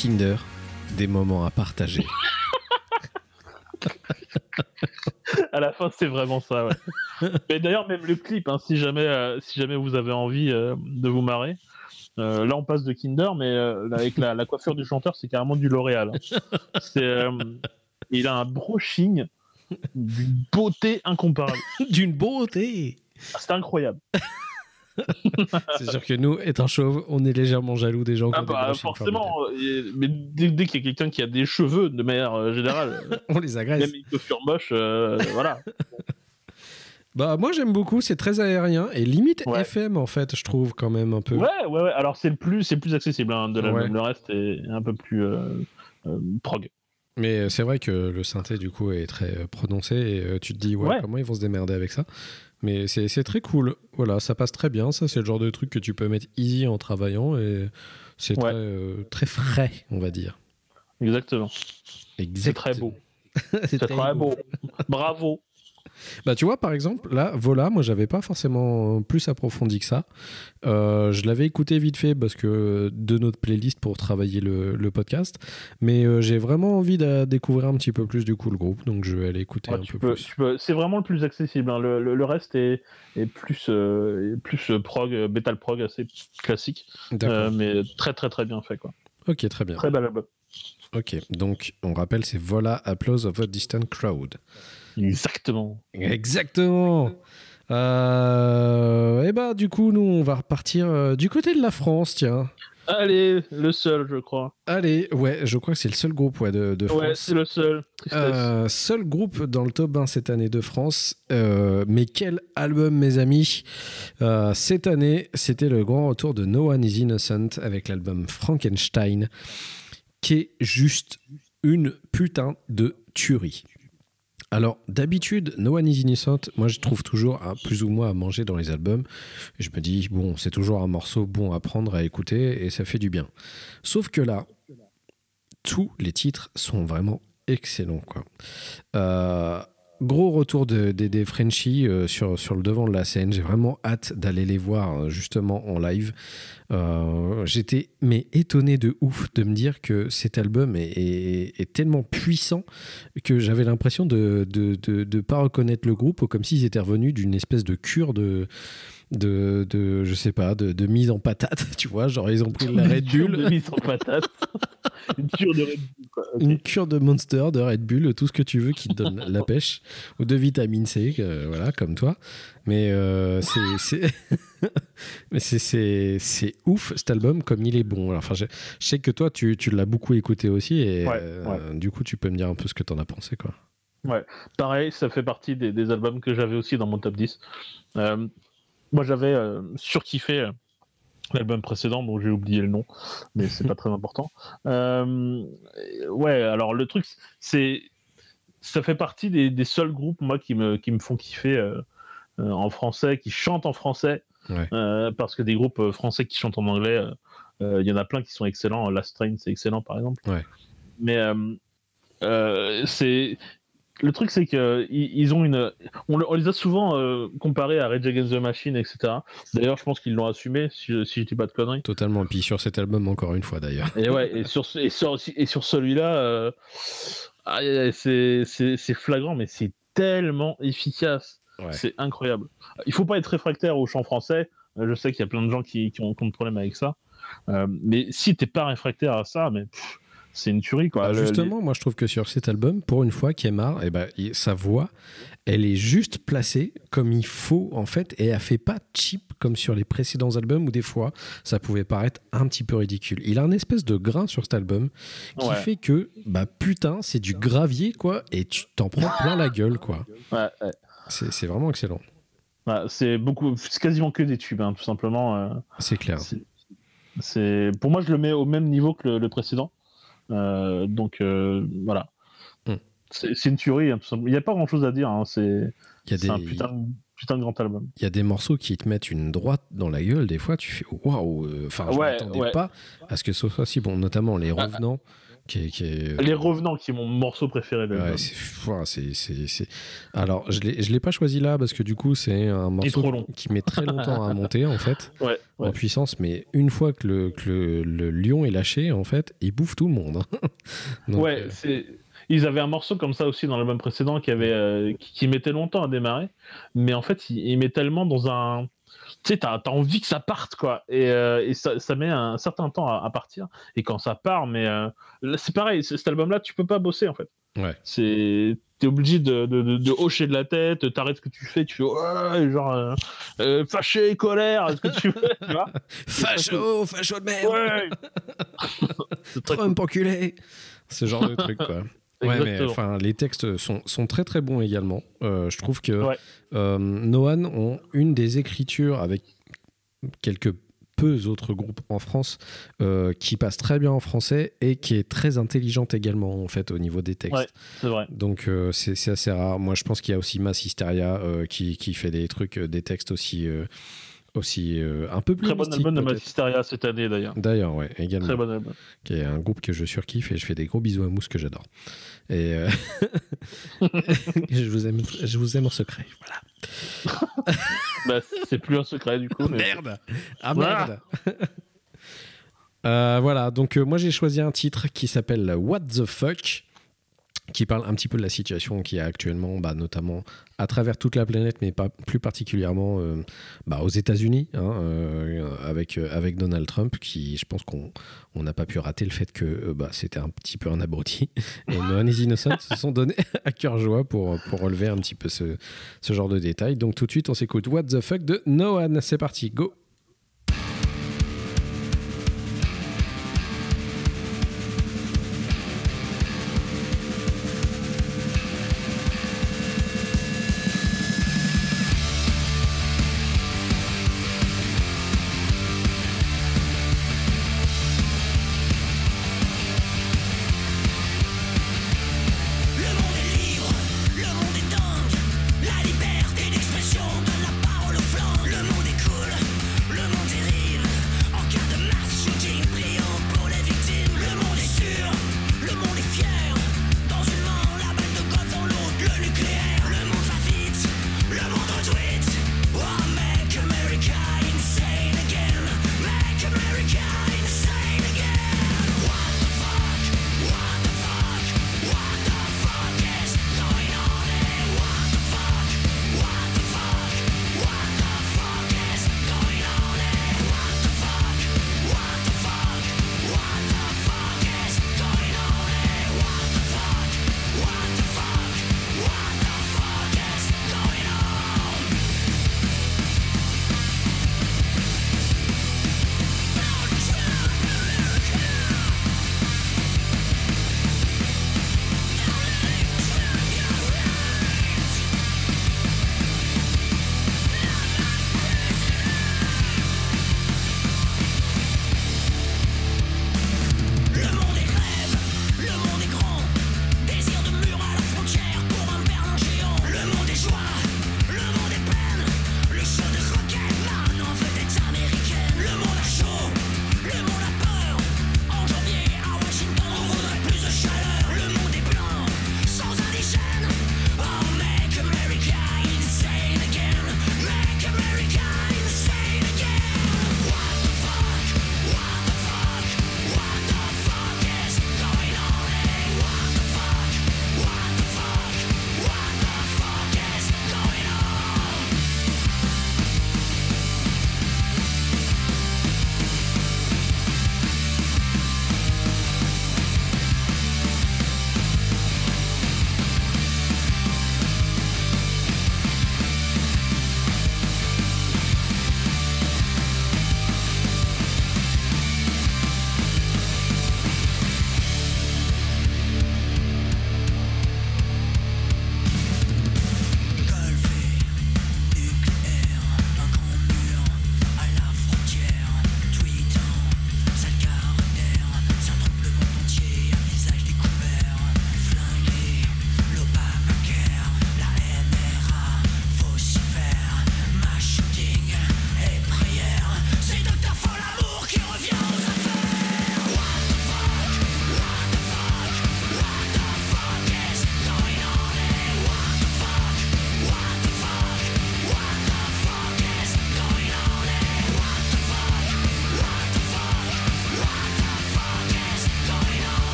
Kinder, des moments à partager. (laughs) à la fin, c'est vraiment ça. Ouais. (laughs) Mais d'ailleurs, même le clip, hein, si jamais, euh, si jamais vous avez envie euh, de vous marrer. euh, là, on passe de Kinder, mais avec la, la coiffure du chanteur, c'est carrément du L'Oréal. hein. Il a un brushing d'une beauté incomparable. (laughs) D'une beauté Ah, C'est incroyable. (laughs) C'est sûr que nous, étant chauve, on est légèrement jaloux des gens qui Ah ont bah, forcément, mais dès, dès qu'il y a quelqu'un qui a des cheveux, de manière euh, générale, euh. (laughs) On les agresse. même une coiffure moche, euh, voilà. (laughs) Bah moi j'aime beaucoup, c'est très aérien et limite Ouais. FM en fait, je trouve quand même un peu. Ouais, ouais, ouais. Alors c'est le plus, c'est plus accessible hein, de l'album. Ouais. Le reste est un peu plus euh, euh, prog. Mais c'est vrai que le synthé du coup est très euh, prononcé et euh, tu te dis ouais, Ouais. comment ils vont se démerder avec ça? Mais c'est très cool. Voilà, ça passe très bien. Ça c'est le genre de truc que tu peux mettre easy en travaillant et c'est Ouais. très, euh, très frais, on va dire. Exactement. C'est très beau. (laughs) c'est C'est très beau. Bravo. Bah tu vois par exemple là Vola moi j'avais pas forcément plus approfondi que ça Euh, je l'avais écouté vite fait parce que de notre playlist pour travailler le, le podcast mais euh, j'ai vraiment envie de découvrir un petit peu plus du coup le groupe donc je vais aller écouter Ouais, un tu peu peux- plus c'est vraiment le plus accessible. hein. Le, le- le reste est, est plus, euh, est plus euh, prog, euh, metal prog assez classique, euh, mais très très très bien fait quoi. ok très bien Très bel album. ok donc on rappelle c'est Vola Applause of a Distant Crowd Exactement. exactement euh, et bah du coup nous on va repartir euh, du côté de la France tiens Allez, le seul, je crois. allez ouais je crois que c'est le seul groupe ouais, de, de France Ouais, c'est le seul. Tristesse. Euh, seul groupe dans le top 1 cette année de France. Euh, mais quel album, mes amis? Euh, Cette année, c'était le grand retour de No One is Innocent avec l'album Frankenstein, qui est juste une putain de tuerie. Alors, d'habitude, No One is Innocent, moi je trouve toujours un plus ou moins à manger dans les albums. Je me dis, bon, c'est toujours un morceau bon à prendre, à écouter, et ça fait du bien. Sauf que là, tous les titres sont vraiment excellents. Quoi. Euh, gros retour de- des des Frenchies euh, sur, le devant de la scène. J'ai vraiment hâte d'aller les voir euh, justement en live. Euh, J'étais mais étonné de ouf de me dire que cet album est tellement puissant que j'avais l'impression de ne de, de pas reconnaître le groupe comme s'ils étaient revenus d'une espèce de cure de, de, de je sais pas de, de mise en patate (laughs) tu vois genre ils ont pris la Red Bull de mise en patate. (laughs) Une cure de Red Bull, quoi. Ok. une cure de Monster, de Red Bull, tout ce que tu veux qui te donne la pêche, ou de vitamine C, euh, voilà, comme toi. Mais euh, c'est- c'est (laughs) mais ouf cet album comme il est bon. Alors, Enfin, je, je sais que toi, tu, tu l'as beaucoup écouté aussi, et Ouais, euh, du coup, tu peux me dire un peu ce que t'en as pensé, quoi. Pareil, ça fait partie des, des albums que j'avais aussi dans mon top 10. Euh, moi, j'avais euh, surkiffé euh, l'album précédent, dont j'ai oublié le nom, mais c'est pas (laughs) très important. Euh, ouais, alors le truc, c'est. Ça fait partie des, des seuls groupes, moi, qui me, qui me font kiffer euh, euh, en français, qui chantent en français. Ouais. Parce que des groupes français qui chantent en anglais, il y en a plein qui sont excellents. Last Train, c'est excellent, par exemple. Ouais. Mais c'est le truc, c'est que ils, ils ont une. On, le- on les a souvent euh, comparés à Rage Against the Machine, etc. D'ailleurs, je pense qu'ils l'ont assumé, si, je- si je dis pas de conneries. Totalement. Et puis sur cet album, encore une fois, d'ailleurs. Et ouais, et sur, et sur, et sur celui-là, euh, c'est flagrant, mais c'est tellement efficace. Ouais. C'est incroyable. Il faut pas être réfractaire au chant français. Euh, Je sais qu'il y a plein de gens qui, qui ont, qui ont des problèmes avec ça. Euh, mais si t'es pas réfractaire à ça, mais pff, c'est une tuerie quoi. Bah, justement, moi je trouve que sur cet album, pour une fois, Kemar, eh ben, sa voix, elle est juste placée comme il faut en fait, et elle fait pas cheap comme sur les précédents albums où des fois ça pouvait paraître un petit peu ridicule. Il a un espèce de grain sur cet album qui Ouais. fait que, bah putain, c'est du gravier quoi, et tu t'en prends plein la gueule quoi. Ouais, ouais. C'est c'est vraiment excellent, Ouais, c'est beaucoup, c'est quasiment que des tubes, hein, tout simplement. euh, c'est clair. c'est- c'est, pour moi, je le mets au même niveau que le, le précédent. Euh, donc euh, voilà. Hmm. C'est, une tuerie. hein, tout simplement. Il n'y a pas grand chose à dire. hein, c'est, un des, putain, de- putain de grand album. il y a des morceaux qui te mettent une droite dans la gueule, des fois tu fais waouh, euh, enfin je Ouais, m'attendais ouais. pas à ce que ce soit si bon, notamment les Ah, revenants qui est, qui est- Les Revenants, qui est mon morceau préféré de Ouais, l'album. c'est, Alors, je l'ai, je l'ai pas choisi là parce que du coup, c'est un morceau qui met très longtemps à monter en fait, Ouais, (laughs) ouais. en puissance. Mais une fois que le, que le, le lion est lâché, en fait, il bouffe tout le monde. (laughs) Donc, ouais, euh, c'est. Ils avaient un morceau comme ça aussi dans l'album précédent qui avait euh, qui, qui mettait longtemps à démarrer, mais en fait il, il met tellement dans un, tu sais, t'as as envie que ça parte quoi, et, euh, et ça, ça met un certain temps à, à partir, et quand ça part, mais euh, c'est pareil, cet album-là tu peux pas bosser en fait. Ouais. C'est t'es obligé de, de, de, de hocher de la tête, t'arrêtes ce que tu fais, tu fais ouais, genre euh, euh, fâché, colère, ce que tu veux, tu vois. (laughs) Facho, facho de merde, Ouais. (laughs) Trump enculé. Ce genre de truc, quoi. Ouais, mais enfin, les textes sont, sont très très bons également. Euh, je trouve que Ouais. euh, Noan ont une des écritures avec quelques peu autres groupes en France euh, qui passe très bien en français et qui est très intelligente également en fait au niveau des textes. Ouais. C'est vrai. Donc euh, c'est assez rare. Moi je pense qu'il y a aussi Mass Hysteria euh, qui, qui fait des trucs, des textes aussi, euh, aussi euh, un peu plus Très bon album de peut-être. Magisteria cette année d'ailleurs. D'ailleurs, ouais, également Très bon album. qui est un groupe que je surkiffe et je fais des gros bisous à Mousse que j'adore. Et euh, (laughs) (laughs) je, vous aime, je vous aime en secret. Voilà. (laughs) Bah, c'est plus un secret du coup. mais- Merde Ah Voilà. merde Euh, Voilà, donc euh, moi j'ai choisi un titre qui s'appelle What the Fuck qui parle un petit peu de la situation qui est actuellement, bah, notamment à travers toute la planète, mais pas plus particulièrement euh, bah, aux États-Unis, hein, euh, avec, euh, avec Donald Trump, qui, je pense qu'on on n'a pas pu rater le fait que bah, c'était un petit peu un abruti. Et No One is Innocent se sont donnés (laughs) à cœur joie pour, relever un petit peu ce, ce genre de détails. Donc tout de suite, on s'écoute What the Fuck de No One. C'est parti, go!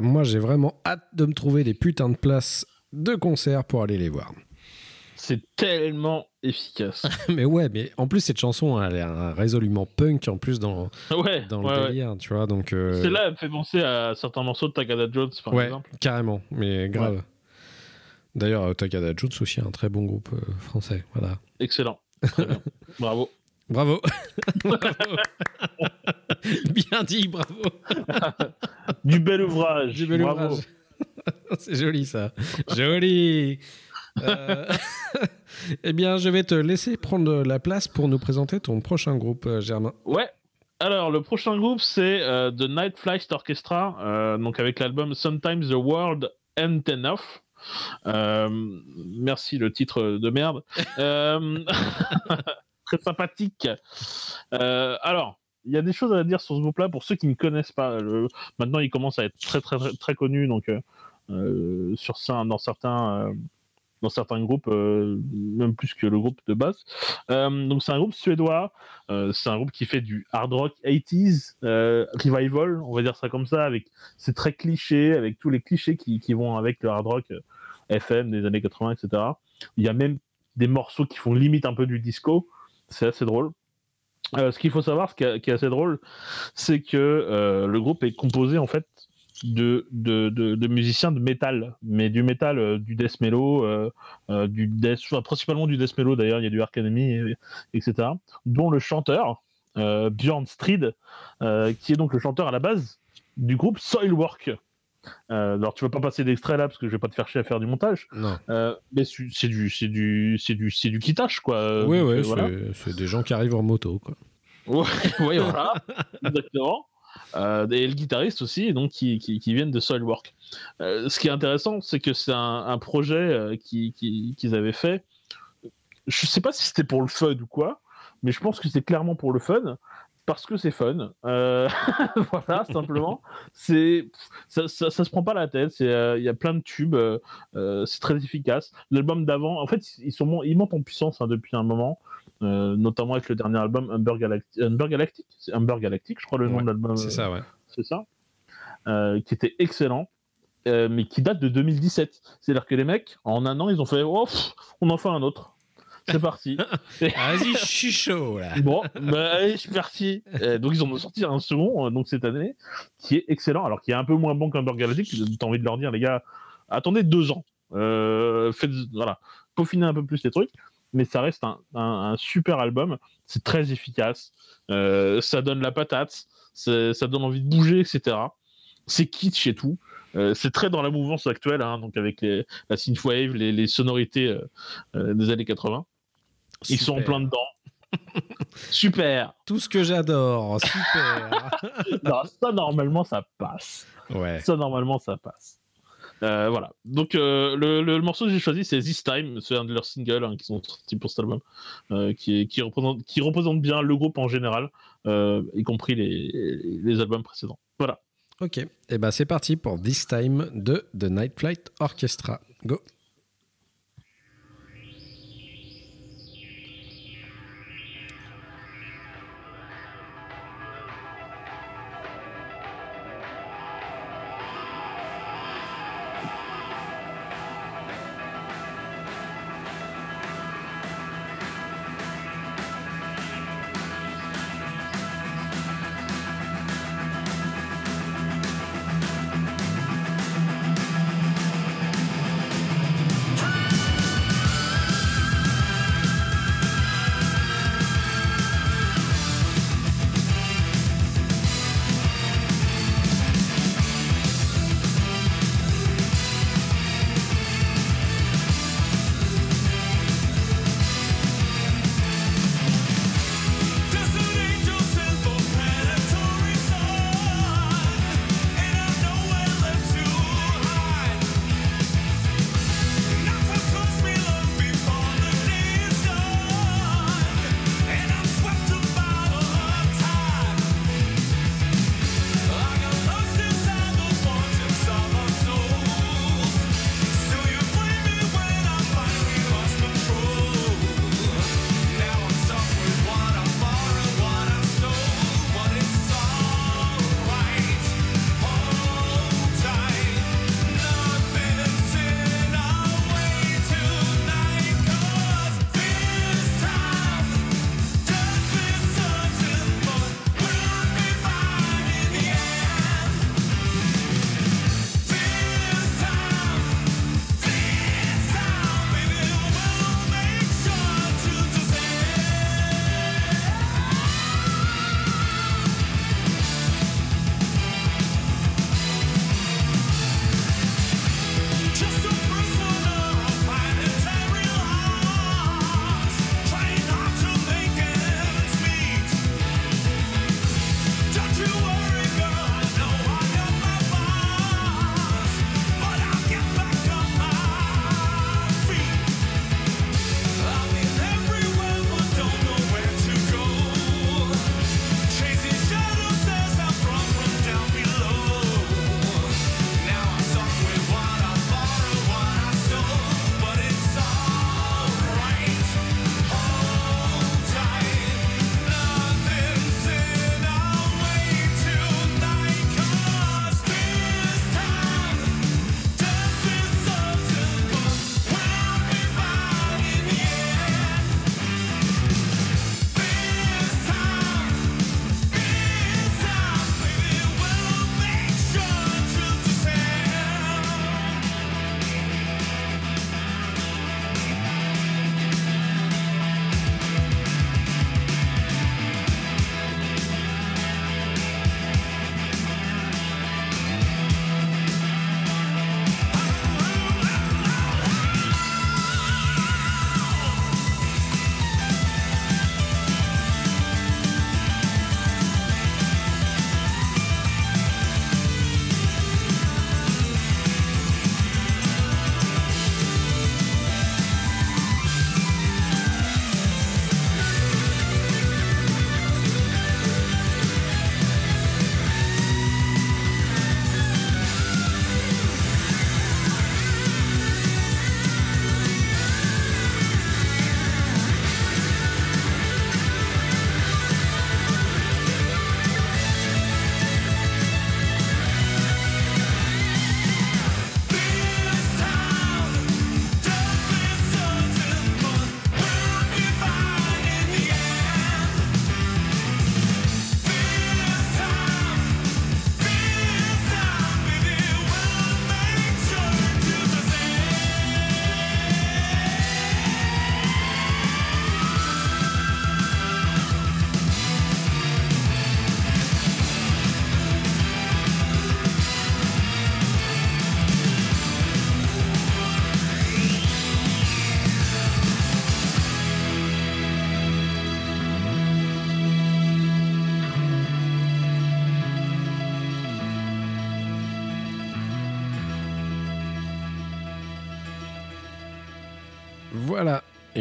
Moi j'ai vraiment hâte de me trouver des putains de places de concert pour aller les voir. C'est tellement efficace. (laughs) mais ouais, mais en plus cette chanson, elle est euh, résolument punk en plus dans, ouais, dans ouais, le ouais. délire, tu vois. Donc euh, Celle-là, elle me fait penser à certains morceaux de Takada Jones, par ouais, exemple. carrément, mais grave. D'ailleurs, Takada Jones aussi un très bon groupe euh, français. Voilà. Excellent. Très bien. (laughs) Bravo. Bravo. Bravo. (laughs) Bien dit, bravo. Du bel ouvrage. Du bel Bravo. ouvrage. (laughs) C'est joli ça. Joli. Euh, (laughs) eh bien, je vais te laisser prendre la place pour nous présenter ton prochain groupe, euh, Germain. Ouais. Alors, le prochain groupe, c'est euh, The Night Flight Orchestra, euh, donc avec l'album Sometimes the World Ain't Enough. Merci le titre de merde. Très sympathique. Euh, alors, il y a des choses à dire sur ce groupe-là pour ceux qui ne connaissent pas. Maintenant, il commence à être très très très, connu, donc euh, euh, sur ça, dans certains dans certains groupes, même plus que le groupe de base. Donc c'est un groupe suédois. C'est un groupe qui fait du hard rock 80s euh, revival, on va dire ça comme ça. Avec c'est très cliché, avec tous les clichés qui, qui vont avec le hard rock FM des années 80, etc. Il y a même des morceaux qui font limite un peu du disco. C'est assez drôle. Euh, ce qu'il faut savoir, ce qui est, assez drôle, c'est que euh, le groupe est composé en fait de, de, de, musiciens de métal, mais du métal, euh, du death du death, principalement du death mellow d'ailleurs, il y a du Ark Enemy, et- etc. Dont le chanteur Björn Strid, qui est donc le chanteur à la base du groupe Soilwork. Euh, alors tu vas pas passer d'extrait là parce que je vais pas te faire chier à faire du montage, Non. euh, mais c'est du c'est du c'est du c'est du quitage quoi. Euh, oui, donc, oui, c'est voilà. c'est des gens qui arrivent en moto. Quoi. Ouais, (laughs) ouais, voilà, exactement. Euh, et le guitariste aussi, donc qui, qui, qui viennent de Soilwork. Euh, ce qui est intéressant, c'est que c'est un, un projet euh, qui- qui- qu'ils avaient fait. Je sais pas si c'était pour le fun ou quoi, mais je pense que c'est clairement pour le fun parce que c'est fun. Euh, (laughs) voilà, simplement. C'est ça, ça, ça se prend pas la tête. C'est euh, il y a plein de tubes. euh, c'est très efficace. L'album d'avant, en fait, ils sont ils montent en puissance hein, depuis un moment. notamment avec le dernier album Humber, Galactic, Humber Galactic, c'est Humber Galactic, je crois le nom Ouais, de l'album. C'est ça, ouais. c'est ça, qui était excellent, mais qui date de 2017. C'est-à-dire que les mecs, en un an, ils ont fait, oh, pff, on en fait un autre. C'est parti. (laughs) Ah, Vas-y, je suis chaud là. bon, bah, allez, je suis parti. Euh, donc ils en ont sorti un second, euh, donc cette année, qui est excellent, alors qui est un peu moins bon qu'un Burger Galactic. T'as envie de leur dire, les gars, attendez deux ans. Euh, faites, voilà, peaufinez un peu plus les trucs. Mais ça reste un, un- un super album. C'est très efficace. Euh, ça donne la patate. Ça donne envie de bouger, etc. C'est kitsch et tout. Euh, c'est très dans la mouvance actuelle, hein, donc avec les, la synthwave, les, les sonorités euh, euh, des années 80. Ils sont en plein dedans. (laughs) Super. Tout ce que j'adore, super. (laughs) Non, ça normalement ça passe. ouais. Ça normalement ça passe. Euh, voilà. Donc euh, le, le- le morceau que j'ai choisi c'est This Time, c'est un de leurs singles hein, qui sont sortis pour cet album, euh, qui, est- qui représente qui représente bien le groupe en général, euh, y compris les, les albums précédents. Voilà. Ok. Et ben c'est parti pour This Time de The Night Flight Orchestra. Go.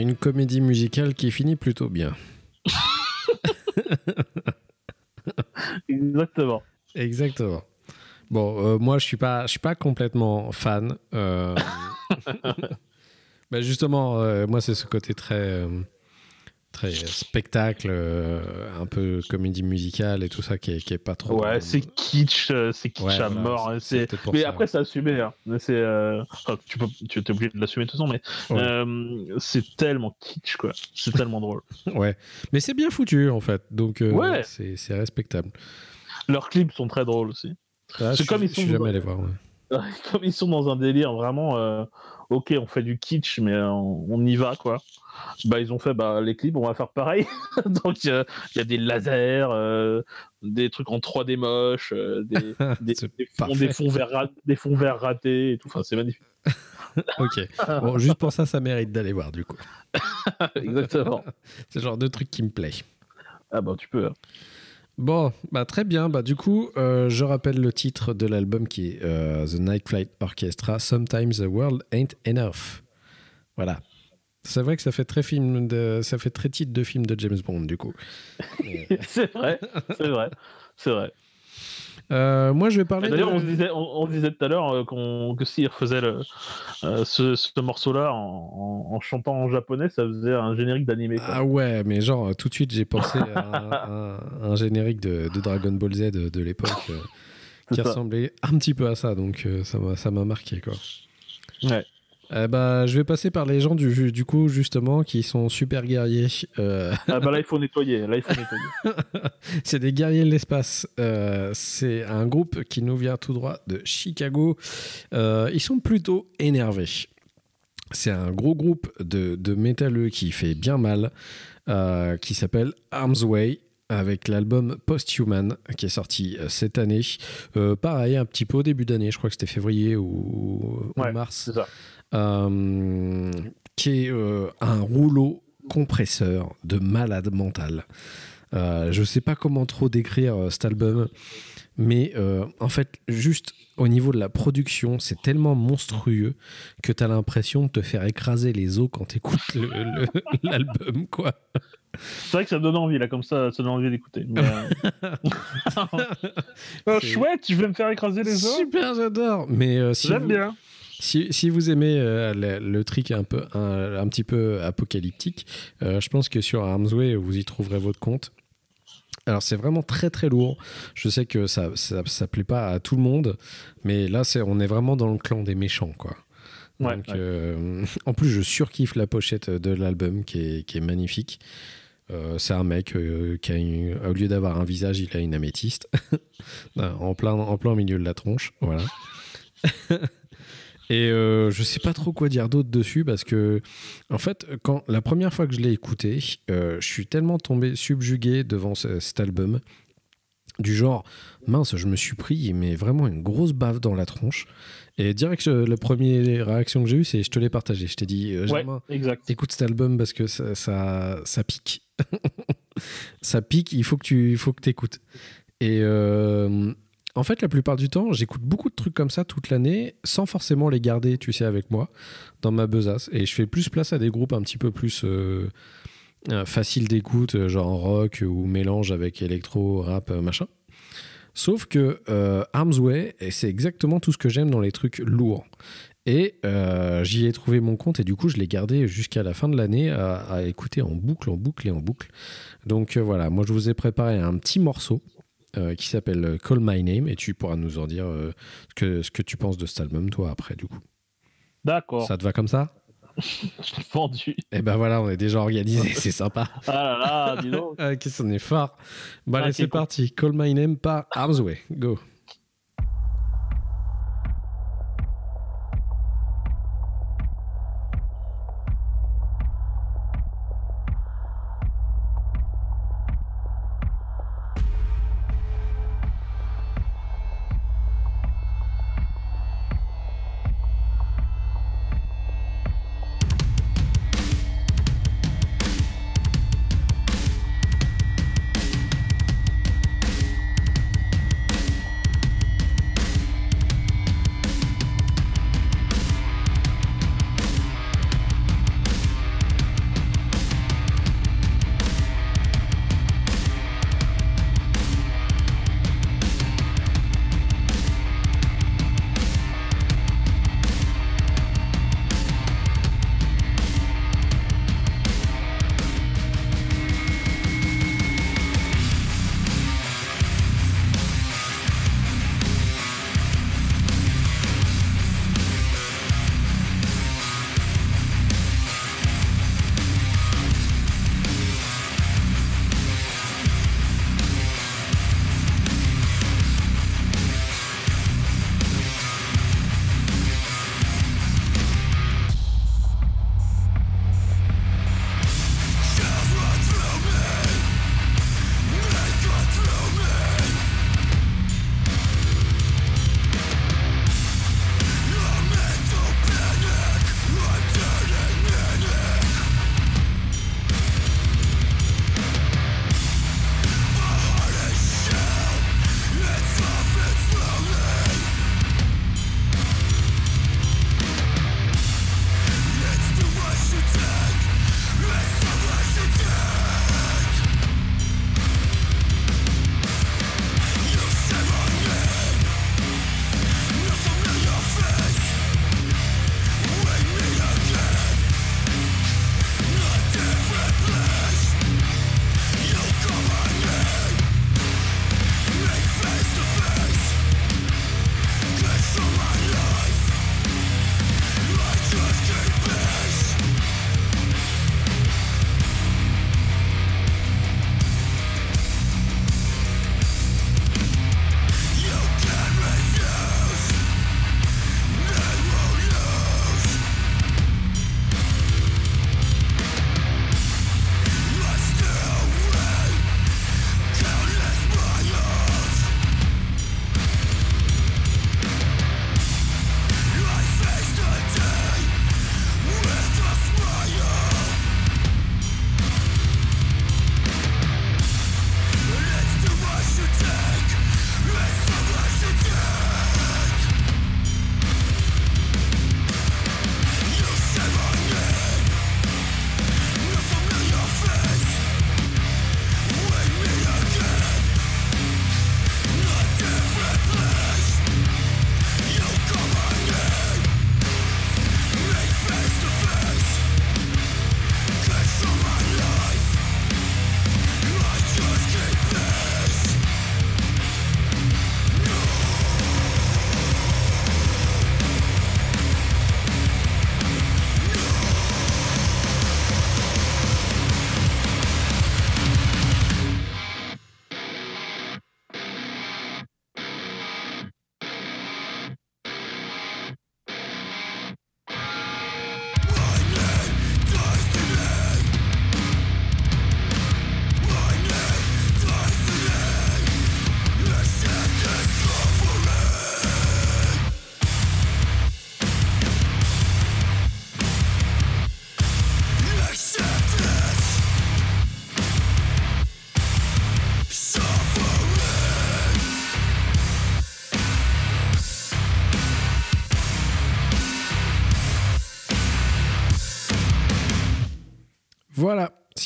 Une comédie musicale qui finit plutôt bien. (laughs) Exactement. Exactement. Bon, euh, moi, je suis pas, je suis pas complètement fan. euh, (laughs) (laughs) bah, justement, euh, moi, c'est ce côté très, très spectacle, euh, un peu comédie musicale et tout ça qui est, qui est pas trop. Ouais, c'est kitsch, euh, c'est kitsch Ouais, à voilà, mort. pour Mais ça, après, ouais. c'est assumé. Hein. Mais C'est, euh, enfin, tu peux, tu es obligé de l'assumer de toute façon, mais Ouais. euh, c'est tellement kitsch, quoi. C'est tellement drôle. (laughs) Ouais, mais c'est bien foutu en fait, donc euh, Ouais. c'est respectable. Leurs clips sont très drôles aussi. Ah, C'est comme ils je suis sont- jamais allé voir. (laughs) Comme ils sont dans un délire vraiment, euh, ok, on fait du kitsch, mais euh, on y va, quoi. Bah, ils ont fait bah, les clips, on va faire pareil. (laughs) Donc, euh, il y a des lasers, euh, des trucs en 3D moches, euh, des, (laughs) des, des fonds, des, fonds verts, des fonds verts ratés et tout. Enfin, c'est magnifique. (laughs) Ok. Bon, juste pour ça, ça mérite d'aller voir du coup. Exactement. C'est le genre de truc qui me plaît. Ah, bah, tu peux. hein. Bon, bah très bien. Bah du coup, euh, je rappelle le titre de l'album qui est euh, The Night Flight Orchestra. Sometimes the world ain't enough. Voilà. C'est vrai que ça fait très film de, ça fait très titre de film de James Bond du coup. (laughs) C'est vrai, c'est vrai, c'est vrai. Euh, moi, je vais parler. D'ailleurs, de- on disait, on, on disait tout à l'heure euh, que s'il refaisait le, euh, ce, ce morceau-là en, en- en chantant en japonais, ça faisait un générique d'animé. Ah ouais, mais genre tout de suite j'ai pensé à un, un- un générique de, de Dragon Ball Z de, de l'époque (laughs) qui ça. ressemblait un petit peu à ça, donc ça m'a ça m'a marqué quoi. Ouais. Eh bah, je vais passer par les gens du, du coup justement qui sont super guerriers. Euh, Ah bah là, il faut nettoyer. Là, il faut nettoyer. (laughs) c'est des guerriers de l'espace. Euh, c'est un groupe qui nous vient tout droit de Chicago. Euh, ils sont plutôt énervés. C'est un gros groupe de, de métalleux qui fait bien mal, euh, qui s'appelle Arms Way, avec l'album Posthuman qui est sorti euh, cette année. Euh, pareil, un petit peu au début d'année, je crois que c'était février ou, ou Ouais, mars C'est ça. Euh, qui est euh, un rouleau compresseur de malade mental. Euh, je sais pas comment trop décrire cet album, mais en fait, juste au niveau de la production, c'est tellement monstrueux que tu as l'impression de te faire écraser les os quand tu écoutes (laughs) l'album, quoi. C'est vrai que ça donne envie, là, comme ça, ça donne envie d'écouter. Euh, (laughs) (laughs) Oh, chouette, je vais me faire écraser les os. Super, j'adore. Mais euh, si J'aime bien. Si, si vous aimez euh, le, le truc un, peu, un, un petit peu apocalyptique, euh, je pense que sur Armsway, vous y trouverez votre compte. Alors c'est vraiment très très lourd. Je sais que ça, ça, ça plaît pas à tout le monde, mais là c'est, on est vraiment dans le clan des méchants quoi. Ouais, Donc, ouais. euh, (laughs) en plus je surkiffe la pochette de l'album qui est, qui est magnifique. Euh, c'est un mec euh, qui a une- au lieu d'avoir un visage, il a une améthyste (laughs) en plein en plein milieu de la tronche. Voilà. (laughs) Et euh, je sais pas trop quoi dire d'autre dessus parce que, en fait, quand la première fois que je l'ai écouté, euh, je suis tellement tombé subjugué devant ce- cet album, du genre, mince, je me suis pris, mais vraiment une grosse baffe dans la tronche. Et direct, je- la première réaction que j'ai eue, c'est je te l'ai partagé. Je t'ai dit, euh, Ouais, Germain, exact. écoute cet album parce que ça, ça, ça pique. (laughs) ça pique, il faut que tu il faut que écoutes. Et euh, en fait, la plupart du temps, j'écoute beaucoup de trucs comme ça toute l'année sans forcément les garder, tu sais, avec moi dans ma besace. Et je fais plus place à des groupes un petit peu plus euh, euh, faciles d'écoute, euh, genre rock ou mélange avec électro, rap, machin. Sauf que euh, Arms Way, c'est exactement tout ce que j'aime dans les trucs lourds. Et j'y ai trouvé mon compte et du coup je l'ai gardé jusqu'à la fin de l'année à, écouter en boucle, en boucle et en boucle. Donc voilà, moi je vous ai préparé un petit morceau euh, qui s'appelle Call My Name et tu pourras nous en dire euh, ce, que, ce que tu penses de cet album toi après du coup. D'accord. Ça te va comme ça? (laughs) Je l'ai vendu. Et ben voilà, on est déjà organisé, (laughs) c'est sympa. Ah là là, dis donc. (laughs) Ah, Qu'est-ce qu'on est fort. Bon Ah, allez c'est parti, Call My Name par Arms Way, go.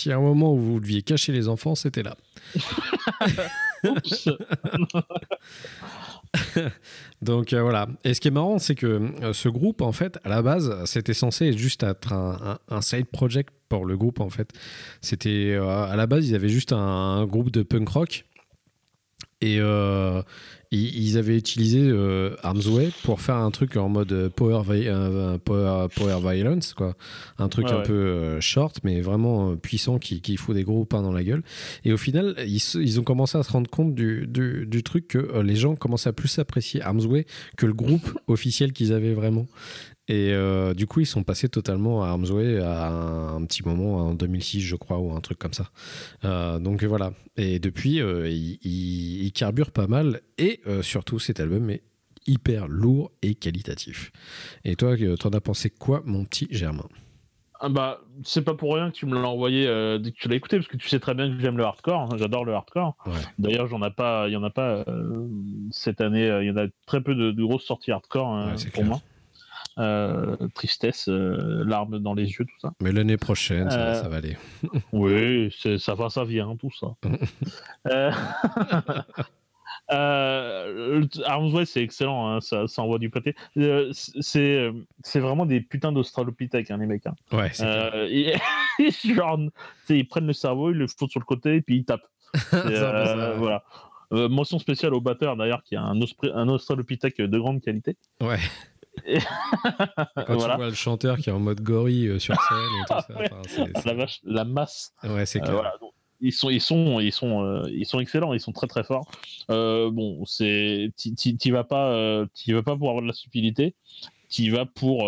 S'il y un moment où vous deviez cacher les enfants, c'était là. (laughs) Donc euh, voilà. Et ce qui est marrant, c'est que euh, ce groupe, en fait, à la base, c'était censé juste être un, side project pour le groupe, en fait. C'était euh, à la base, ils avaient juste un, un groupe de punk rock. Et ils, avaient utilisé euh, Arms Way pour faire un truc en mode power, vi- euh, power, power violence, quoi. Un truc Ouais, un ouais. peu euh, short, mais vraiment euh, puissant qui, qui fout des gros pains dans la gueule. Et au final, ils, ont commencé à se rendre compte du, du, du truc que euh, les gens commençaient à plus apprécier Arms Way que le groupe (laughs) officiel qu'ils avaient vraiment. Et euh, du coup, ils sont passés totalement à Arms Way à un, un petit moment en 2006, je crois, ou un truc comme ça. Euh, donc voilà. Et depuis, euh, ils, ils- ils carburent pas mal. Et surtout, cet album est hyper lourd et qualitatif. Et toi, t'en as pensé quoi, mon petit Germain? Ah bah, c'est pas pour rien que tu me l'as envoyé euh, dès que tu l'as écouté, parce que tu sais très bien que j'aime le hardcore, hein, j'adore le hardcore. Ouais. D'ailleurs, j'en ai pas, il y en a pas euh, cette année, il y en a très peu de, de grosses sorties hardcore hein, Ouais, pour clair. moi. Euh, tristesse, euh, larmes dans les yeux, tout ça. Mais l'année prochaine, ça, Euh, ça va aller. (laughs) Oui, ça va, ça vient, tout ça. (laughs) euh... (laughs) euh, Arms c'est excellent, hein, ça, ça envoie du pâté. Euh, c'est euh, vraiment des putains d'australopithèques, hein, les mecs. hein. Ouais. Euh, et- genre, ils prennent le cerveau, ils le foutent sur le côté et puis ils tapent. Euh, ça, voilà. Euh, mention spéciale au batteur d'ailleurs qui a un, un australopithèque de grande qualité. Ouais. Et- Quand voilà. tu vois le chanteur qui est en mode gorille euh, sur scène et tout ça. Ouais. enfin, c'est- c'est- La vache, la masse. Ouais, c'est Euh, clair. voilà, donc, ils sont, ils sont, ils sont, euh, ils sont excellents, ils sont très très forts. Euh, bon, c'est, t'y vas pas, euh, t'y vas pas pour avoir de la stupidité, t'y vas pour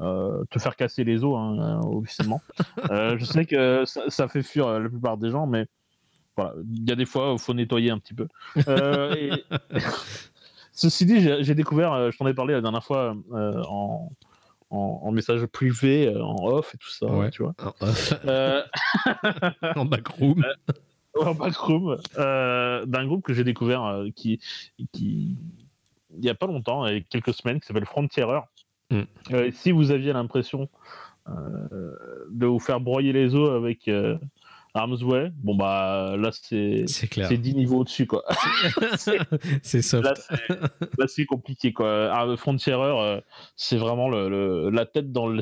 te faire casser les os, hein, officiellement. (laughs) Je sais que ça, ça fait fuir la plupart des gens, mais voilà, il y a des fois, il faut nettoyer un petit peu. Et- (laughs) Ceci dit, j'ai découvert, euh, je t'en ai parlé la dernière fois euh, en, en, en message privé, euh, en off et tout ça, Ouais. tu vois. (laughs) (laughs) Euh, en backroom. en backroom d'un groupe que j'ai découvert qui, qui il y a pas longtemps, il y a quelques semaines, qui s'appelle Frontierer. Mm. Si vous aviez l'impression de vous faire broyer les os avec euh, Arms Way, bon bah là c'est C'est clair. c'est 10 niveaux au-dessus quoi. (laughs) C'est- C'est soft. là c'est c'est compliqué quoi. Ah, Frontierer, euh, c'est vraiment le, le- la tête dans le,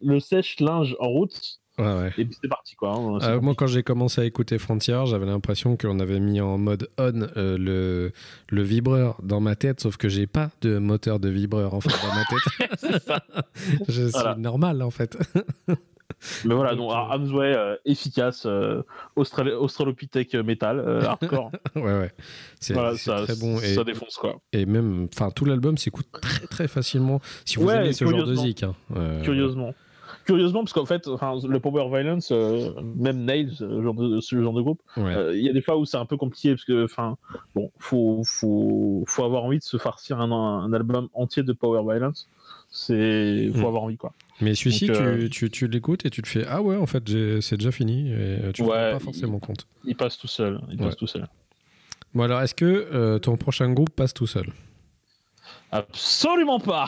le, sèche-linge en route Ouais, ouais. et puis c'est parti quoi. hein. C'est Euh, moi, quand j'ai commencé à écouter Frontier, j'avais l'impression qu'on avait mis en mode on euh, le, le vibreur dans ma tête, sauf que j'ai pas de moteur de vibreur en fait dans ma tête. (laughs) c'est. (laughs) Je Voilà. suis normal en fait. Mais voilà, Donc, donc euh, Amsway euh, efficace, euh, Austral- Australopithèque métal, euh, (laughs) hardcore. ouais, ouais. C'est voilà, très bon. Et, ça défonce quoi. et même, enfin, tout l'album s'écoute très très facilement si vous Ouais, aimez ce genre de zik. hein. Curieusement. Curieusement, parce qu'en fait, le Power Violence, même Nails, ce genre de, ce genre de groupe, ouais. il y a des fois où c'est un peu compliqué parce que, enfin, bon, faut, faut, faut avoir envie de se farcir un, un album entier de Power Violence. C'est, faut Mm. avoir envie quoi. Mais celui-ci, euh, tu, l'écoutes et tu te fais Ah ouais, en fait, c'est déjà fini. Et euh, tu ne Ouais, pas forcément compte. Il passe tout seul. Il passe tout seul. Bon, alors, est-ce que euh, ton prochain groupe passe tout seul? Absolument pas.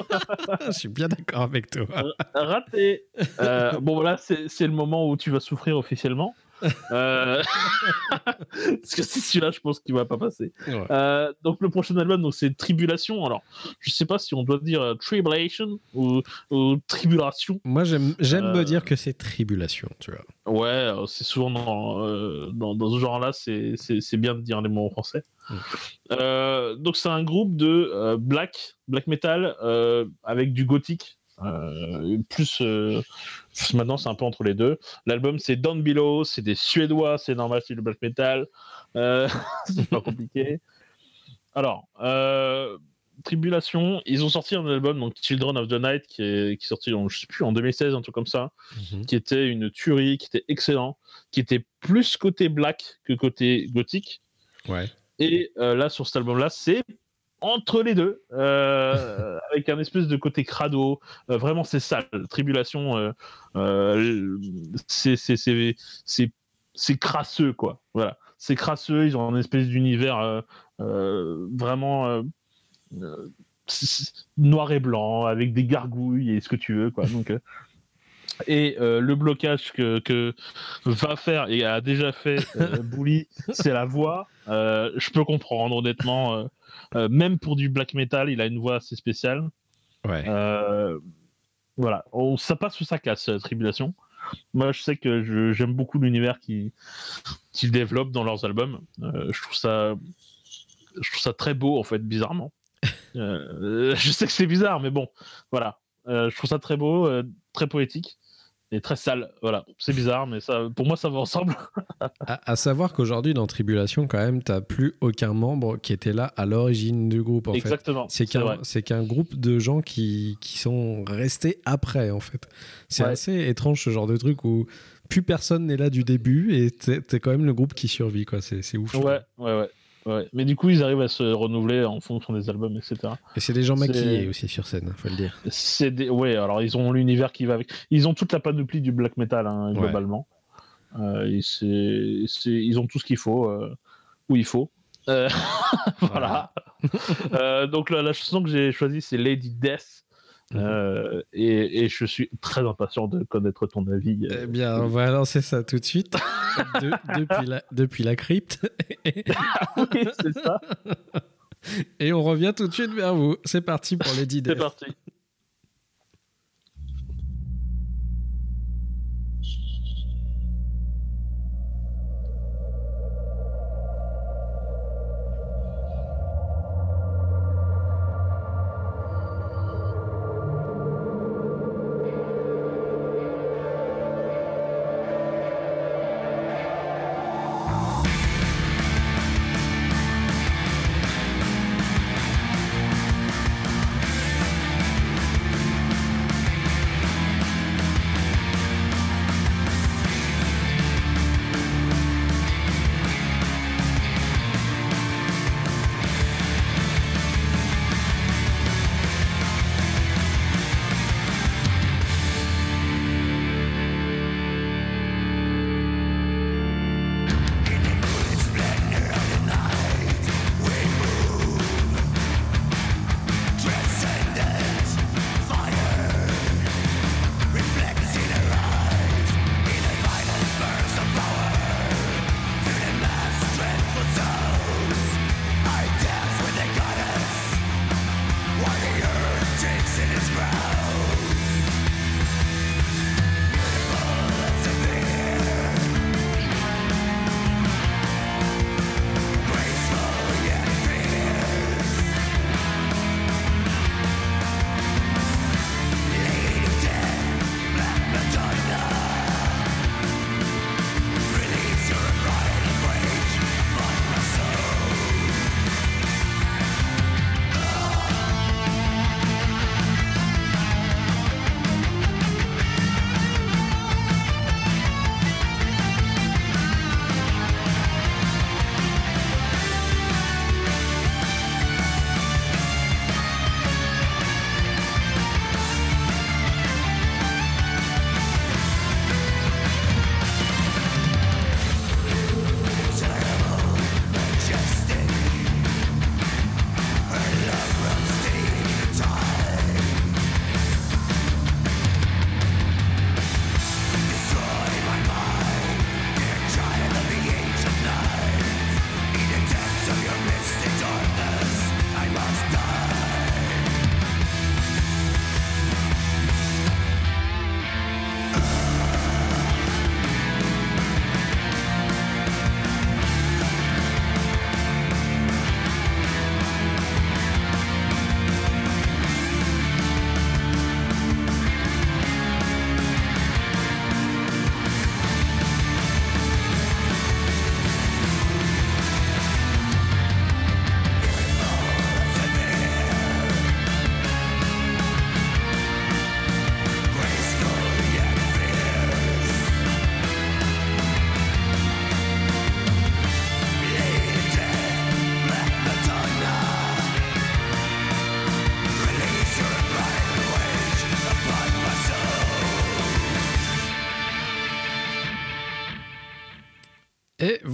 (laughs) Je suis bien d'accord avec toi. Raté. Euh, bon, là, c'est le moment où tu vas souffrir officiellement. Euh, (laughs) Parce que c'est celui-là, je pense qu'il va pas passer. Ouais. Euh, donc, le prochain album, donc c'est Tribulation. Alors, je sais pas si on doit dire euh, Tribulation ou, ou Tribulation. Moi, j'aime Euh, me dire que c'est tribulation, tu vois. Ouais, c'est souvent dans, dans, dans ce genre-là, c'est bien de dire les mots en français. Mm. Donc, c'est un groupe de black, black metal avec du gothique. Euh, plus euh, maintenant c'est un peu entre les deux l'album c'est Down Below c'est des suédois c'est normal c'est du black metal Euh, (laughs) c'est pas compliqué alors Tribulation ils ont sorti un album donc Children of the Night qui est, qui est sorti en, je sais plus en 2016 un truc comme ça qui était une tuerie, qui était excellent, qui était plus côté black que côté gothique. Ouais. Et euh, là, sur cet album-là, c'est entre les deux, euh, (laughs) avec un espèce de côté crado. Euh, vraiment, c'est sale. Tribulation, euh, euh, c'est crasseux, quoi. Voilà. C'est crasseux, ils ont un espèce d'univers vraiment noir et blanc, avec des gargouilles et ce que tu veux, quoi. Donc, Et euh, le blocage que, que va faire et a déjà fait euh, (laughs) Bully, c'est la voix. Euh, je peux comprendre, honnêtement. euh, même pour du black metal, il a une voix assez spéciale. Ouais. Voilà, on, ça passe sous sa classe, euh, Tribulation. Moi, je sais que j'aime beaucoup l'univers qu'ils développent dans leurs albums. Je trouve ça, je trouve ça très beau en fait, bizarrement. (laughs) Je sais que c'est bizarre, mais bon, voilà. Je trouve ça très beau, très poétique et très sale. Voilà, c'est bizarre, mais ça, pour moi, ça va ensemble. (laughs) À, à savoir qu'aujourd'hui, dans Tribulation, quand même, t'as plus aucun membre qui était là à l'origine du groupe, en. Exactement. C'est qu'un vrai. c'est qu'un groupe de gens qui, qui sont restés après, en fait. C'est Ouais. assez étrange, ce genre de truc où plus personne n'est là du début et t'es quand même le groupe qui survit, quoi. C'est ouf. Ouais, ouais, ouais. Ouais. Mais du coup, ils arrivent à se renouveler en fonction des albums, etc. Et c'est des gens maquillés aussi sur scène, faut le dire. C'est des... Ouais, alors ils ont l'univers qui va avec. Ils ont toute la panoplie du black metal, hein, Ouais. globalement. Euh, et Ils ont tout ce qu'il faut, euh, où il faut. Euh, (laughs) voilà. Euh, donc la, la chanson que j'ai choisie, c'est Lady Death. Mhm. Euh, et, et je suis très impatient de connaître ton avis. euh, Eh bien, on va lancer ça tout de suite. (laughs) De- depuis, la, depuis la crypte. oui, c'est ça. Et on revient tout de suite vers vous. C'est parti pour les 10 C'est parti.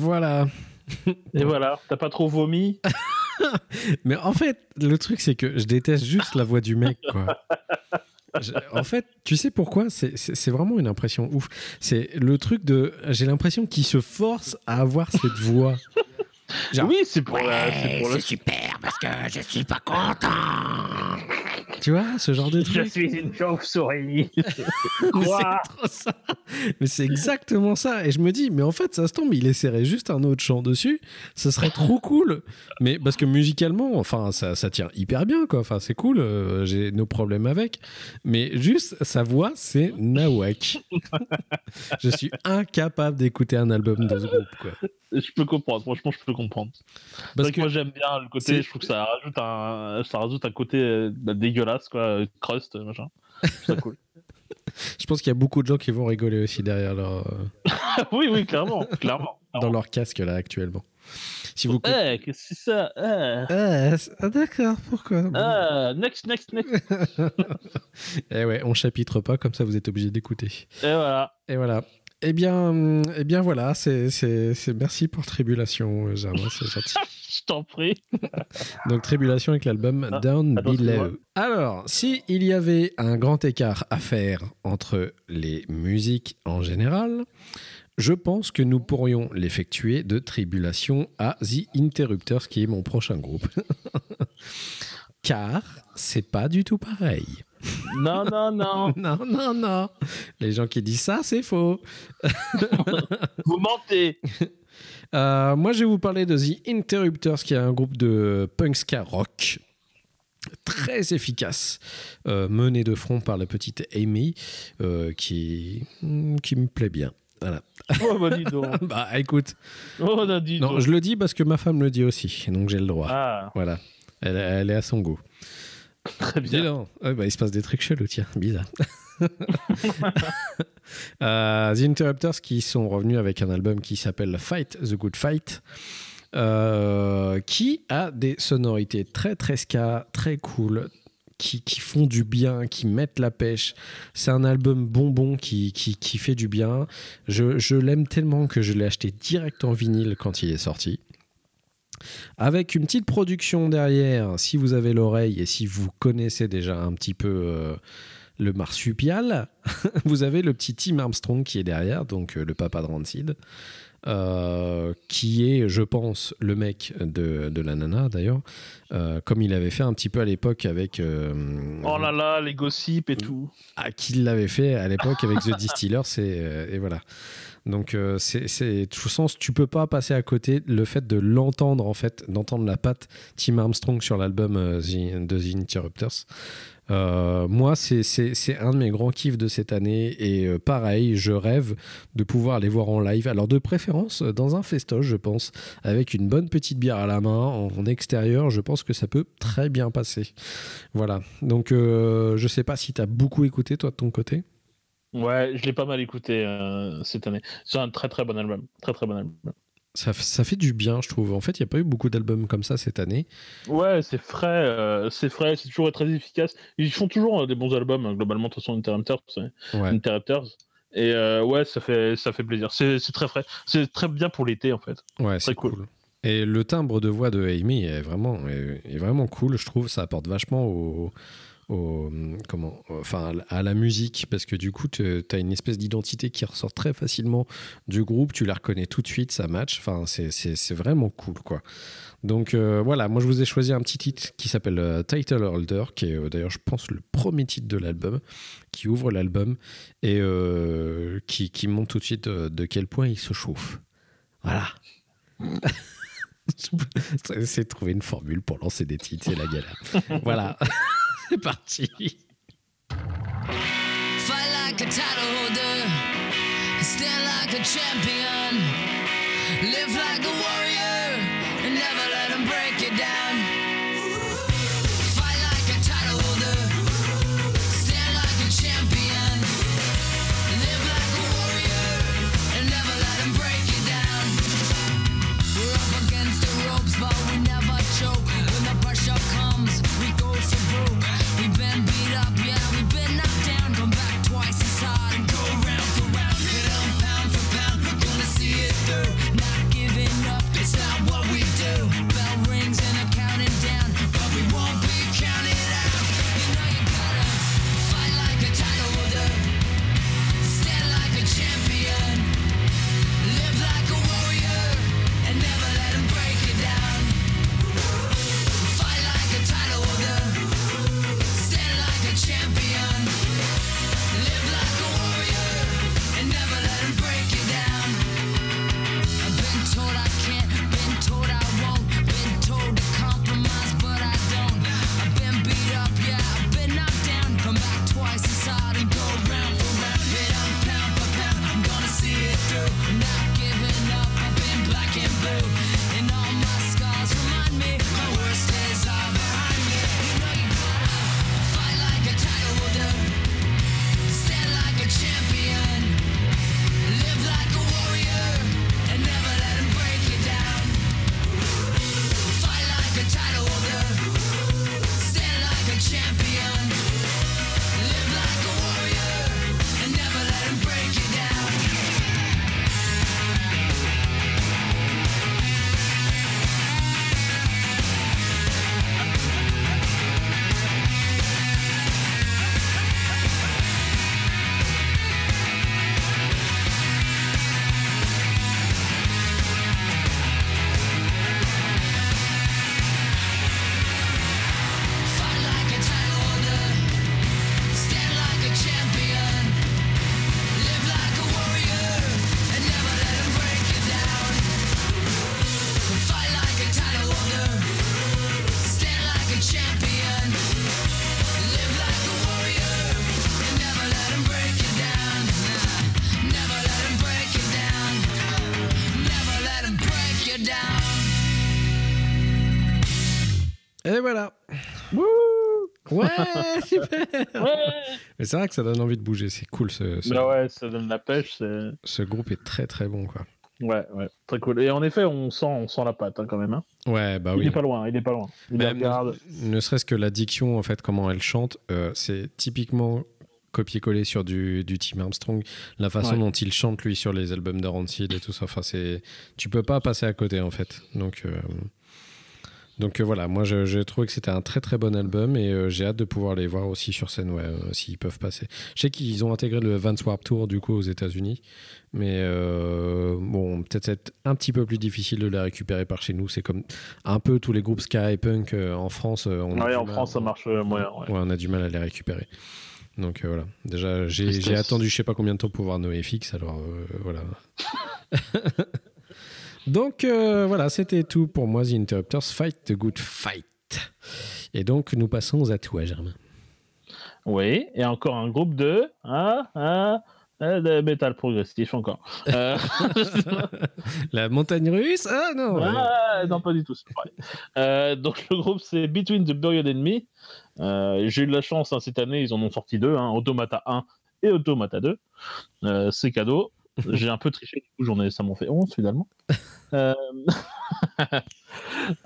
Voilà. Et voilà, t'as pas trop vomi (laughs) Mais en fait, le truc, c'est que je déteste juste la voix du mec, quoi. je- en fait, tu sais pourquoi? C'est vraiment une impression ouf. C'est le truc de. J'ai l'impression qu'il se force à avoir cette voix. Genre- Oui, c'est pour, la, c'est pour le. super parce que je suis pas content. Tu vois, ce genre de truc. suis une chauve-souris. (laughs) Mais c'est trop ça. Mais c'est exactement ça. Et je me dis, mais en fait, ça se tombe, il essaierait juste un autre chant dessus. Ce serait trop cool. Mais parce que musicalement, enfin, ça, ça tient hyper bien, quoi. Enfin, c'est cool. euh, J'ai nos problèmes avec. Mais juste, sa voix, c'est Nawak. (laughs) je suis incapable d'écouter un album de ce groupe, quoi. Je peux comprendre, franchement, je peux comprendre. C'est Parce que moi j'aime bien le côté, je trouve que ça rajoute un, ça rajoute un côté euh, bah, dégueulasse, quoi, euh, crust, machin. Je cool. (laughs) pense qu'il y a beaucoup de gens qui vont rigoler aussi derrière leur, euh, (laughs) oui, oui, clairement, clairement. (laughs) dans leur casque, là, actuellement. Si vous. Eh, qu'est-ce que c'est ça Eh, c'est- ah, d'accord, pourquoi? Ah, next, next, next. Eh ouais, on chapitre pas, comme ça vous êtes obligé d'écouter. Et voilà. Et voilà. Eh bien, eh bien voilà, c'est, c'est, c'est- merci pour Tribulation, euh, Germain, c'est gentil. (laughs) Je t'en prie. (laughs) Donc Tribulation avec l'album Ah, Down Below. Alors, si il y avait un grand écart à faire entre les musiques en général, je pense que nous pourrions l'effectuer de Tribulation à The Interrupters, qui est mon prochain groupe. (laughs) Car c'est pas du tout pareil. Non, non, non. (laughs) Non, non, non. Les gens qui disent ça, c'est faux. (laughs) Vous mentez. Euh, moi, je vais vous parler de The Interrupters, qui est un groupe de punk ska rock très efficace, euh, mené de front par la petite Amy, euh, qui, hmm, qui me plaît bien. Voilà. Oh, bah dis donc. (laughs) Bah écoute, Oh, bah, dis non, donc. je le dis parce que ma femme le dit aussi, donc j'ai le droit. Ah, Voilà, elle, elle est à son goût. (laughs) très bien. Ouais, bah, il se passe des trucs chelous, tiens, bizarre. (laughs) Euh, The Interrupters qui sont revenus avec un album qui s'appelle Fight the Good Fight, euh, qui a des sonorités très très ska, très cool, qui, qui font du bien, qui mettent la pêche. C'est un album bonbon qui, qui, qui fait du bien. Je, je l'aime tellement que je l'ai acheté direct en vinyle quand il est sorti. Avec une petite production derrière, si vous avez l'oreille et si vous connaissez déjà un petit peu euh, le marsupial, (laughs) vous avez le petit Tim Armstrong qui est derrière, donc euh, le papa de Rancid, euh, qui est, je pense, le mec de, de la nana d'ailleurs, comme il avait fait un petit peu à l'époque avec. Oh là là, les gossips et tout. à qui l'avait fait à l'époque avec The Distiller, c'est et voilà. Donc euh, c'est toute sens tu peux pas passer à côté le fait de l'entendre en fait, d'entendre la patte Tim Armstrong sur l'album euh, The- de The Interrupters. Euh, moi, c'est- un de mes grands kiffs de cette année et pareil, je rêve de pouvoir les voir en live. Alors de préférence dans un festoche, je pense, avec une bonne petite bière à la main en, extérieur. Je pense que ça peut très bien passer. Voilà. Donc euh, je sais pas si tu as beaucoup écouté toi de ton côté. Ouais, je l'ai pas mal écouté euh, cette année. C'est un très très bon album. Très très bon album. Ça, ça fait du bien, je trouve. En fait, il n'y a pas eu beaucoup d'albums comme ça cette année. Ouais, c'est frais, euh, c'est frais, c'est toujours très efficace. Ils font toujours euh, des bons albums, hein, globalement, de toute façon, Interrupters. Ouais. Interrupters. Et euh, ouais, ça fait, ça fait plaisir. C'est c'est très frais. C'est très bien pour l'été, en fait. Ouais, c'est cool. cool. Et le timbre de voix de Amy est vraiment, est, est vraiment cool, je trouve. Ça apporte vachement au, au- comment, enfin, à la musique, parce que du coup, tu as une espèce d'identité qui ressort très facilement du groupe. Tu la reconnais tout de suite, ça match. Enfin, c'est- vraiment cool, quoi. Donc euh, voilà, moi je vous ai choisi un petit titre qui s'appelle euh, Title Holder, qui est euh, d'ailleurs, je pense, le premier titre de l'album, qui ouvre l'album et euh, qui, qui montre tout de suite de quel point il se chauffe. Voilà. (laughs) C'est trouver une formule pour lancer des titres, c'est la galère. voilà, (laughs) c'est (laughs) parti. Fight like a title holder, stand like a champion, live like a warrior, and never Voilà. Ouais, (laughs) super. Mais c'est vrai que ça donne envie de bouger. C'est cool. Ce, ce, Bah ouais, ça donne la pêche. C'est... ce groupe est très très bon, quoi. Ouais, ouais, très cool. Et en effet, on sent, on sent la patte hein, quand même. Hein. Ouais, bah il oui. est pas loin, il est pas loin. Il regarde. ne, ne serait-ce que la diction, en fait, comment elle chante, euh, c'est typiquement copier-coller sur du, du Tim Armstrong. La façon Ouais. dont il chante, lui, sur les albums de Rancid et tout ça. Enfin, c'est... Tu peux pas passer à côté, en fait. Donc, euh, Donc euh, voilà, moi je, je trouvais que c'était un très très bon album et euh, j'ai hâte de pouvoir les voir aussi sur scène, ouais, euh, s'ils peuvent passer. Je sais qu'ils ont intégré le Vans Warp Tour du coup aux États-Unis, mais euh, bon, peut-être c'est un petit peu plus difficile de les récupérer par chez nous. C'est comme un peu tous les groupes ska et punk euh, en France. euh, on a Ouais, en mal- France, ça marche moyen. Ouais. Ouais, on a du mal à les récupérer. Donc euh, voilà, déjà j'ai j'ai attendu je sais pas combien de temps pour voir NoFX, alors euh, voilà. (laughs) donc euh, voilà, c'était tout pour moi, The Interrupters Fight the Good Fight. Et donc nous passons à toi, Germain. Oui, et encore un groupe de. Ah, ah, ah, de métal progressif encore. Euh, (laughs) La montagne russe Ah non. Ah, non, pas du tout. Euh, donc le groupe c'est Between the Buried. Euh, J'ai eu de la chance hein, cette année, ils en ont sorti deux, hein, Automata 1 et Automata 2. Euh, c'est cadeau. (laughs) J'ai un peu triché, du coup j'en ai, ça m'en fait 11 finalement. (laughs) Euh, (laughs)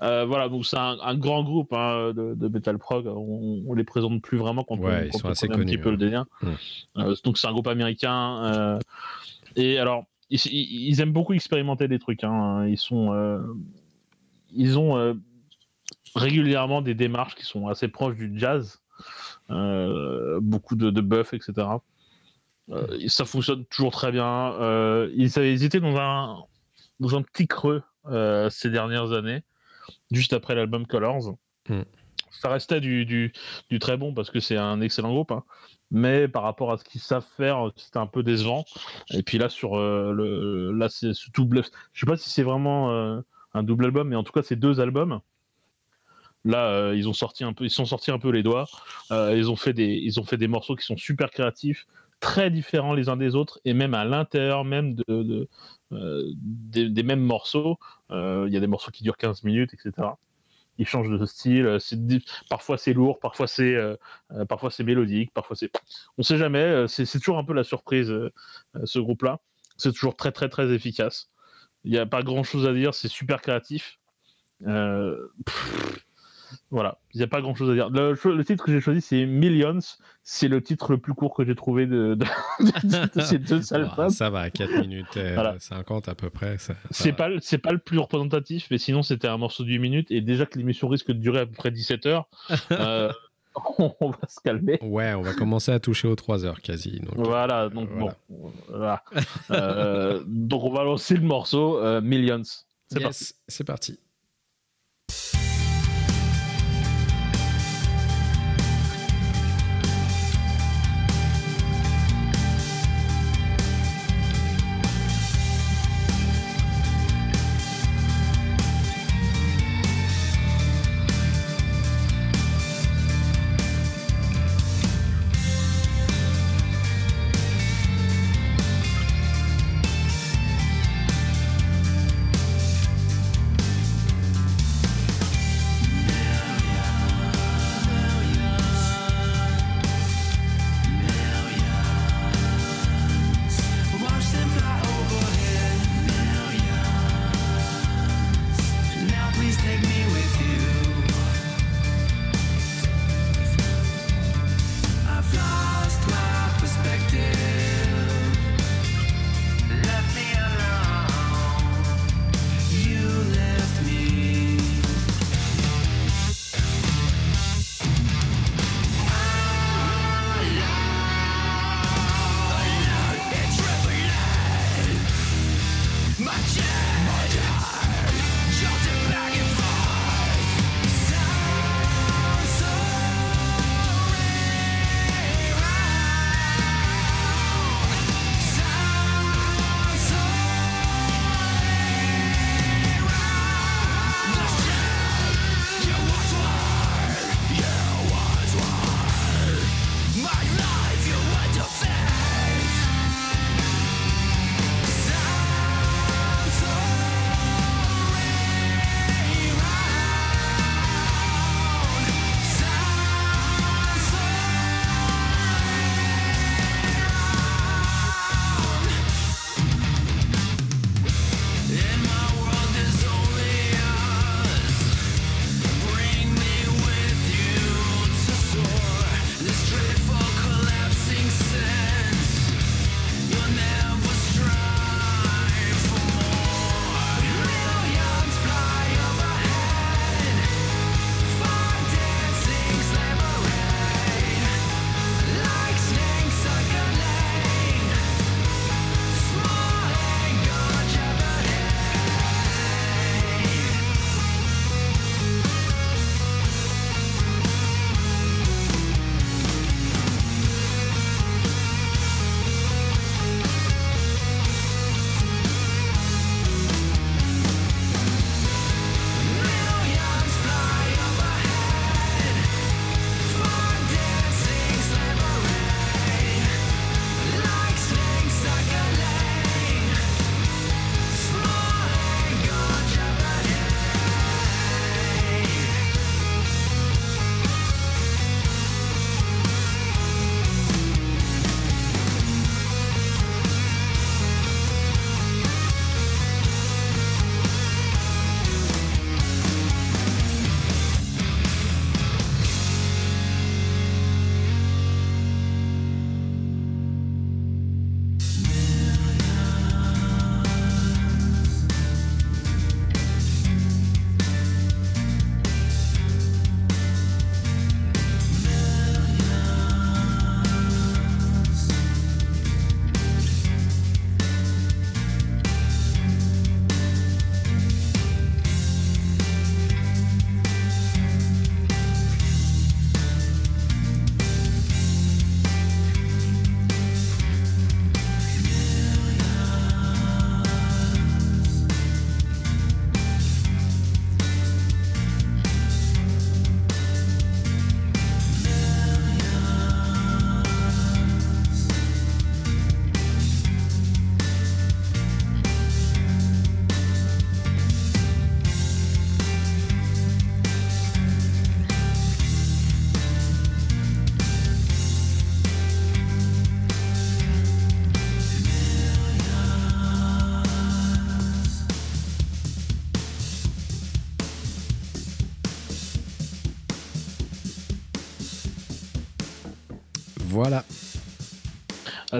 euh, voilà, donc c'est un, un grand groupe hein, de, de metal prog. On, on les présente plus vraiment quand Ouais, on, ils quand sont on assez connaît un petit peu le délire. Mm. Euh, donc c'est un groupe américain. euh, et alors, ils, aiment beaucoup expérimenter des trucs. hein. Ils sont, euh, ils ont euh, régulièrement des démarches qui sont assez proches du jazz, euh, beaucoup de, de buff, etc. Euh, ça fonctionne toujours très bien. Euh, ils, avaient- étaient dans un, dans un petit creux euh, ces dernières années, juste après l'album Colors. Mm. Ça restait du, du, du très bon parce que c'est un excellent groupe, hein. mais par rapport à ce qu'ils savent faire, c'était un peu décevant. Et puis là, sur euh, le, là, c'est ce double. Je sais pas si c'est vraiment euh, un double album, mais en tout cas, c'est deux albums. Là, euh, ils ont sorti un peu, ils sont sortis un peu les doigts. Ils ont fait des, ils ont fait des morceaux qui sont super créatifs, très différents les uns des autres, et même à l'intérieur même de, euh, des, mêmes morceaux. Euh, Il y a des morceaux qui durent 15 minutes, etc. Ils changent de style. euh, parfois c'est lourd, parfois c'est, parfois c'est mélodique, parfois c'est. On sait jamais. C'est toujours un peu la surprise. ce groupe-là, c'est toujours très très très efficace. Il n'y a pas grand-chose à dire. C'est super créatif. Euh, pff, voilà, il n'y a pas grand chose à dire. Le, titre que j'ai choisi, c'est Millions. C'est le titre le plus court que j'ai trouvé de, de- de ces deux (laughs) albums. ça va, 4 minutes euh, Voilà. 50 à peu près. C'est pas, c'est pas le plus représentatif, mais sinon c'était un morceau de 8 minutes. Et déjà que l'émission risque de durer à peu près 17 heures, (laughs) euh, (laughs) on, va se calmer. Ouais, on va commencer à toucher aux 3 heures quasi. Donc, Voilà, donc Voilà. bon. Voilà. Euh, donc on va lancer le morceau euh, Millions. C'est yes, parti. c'est parti.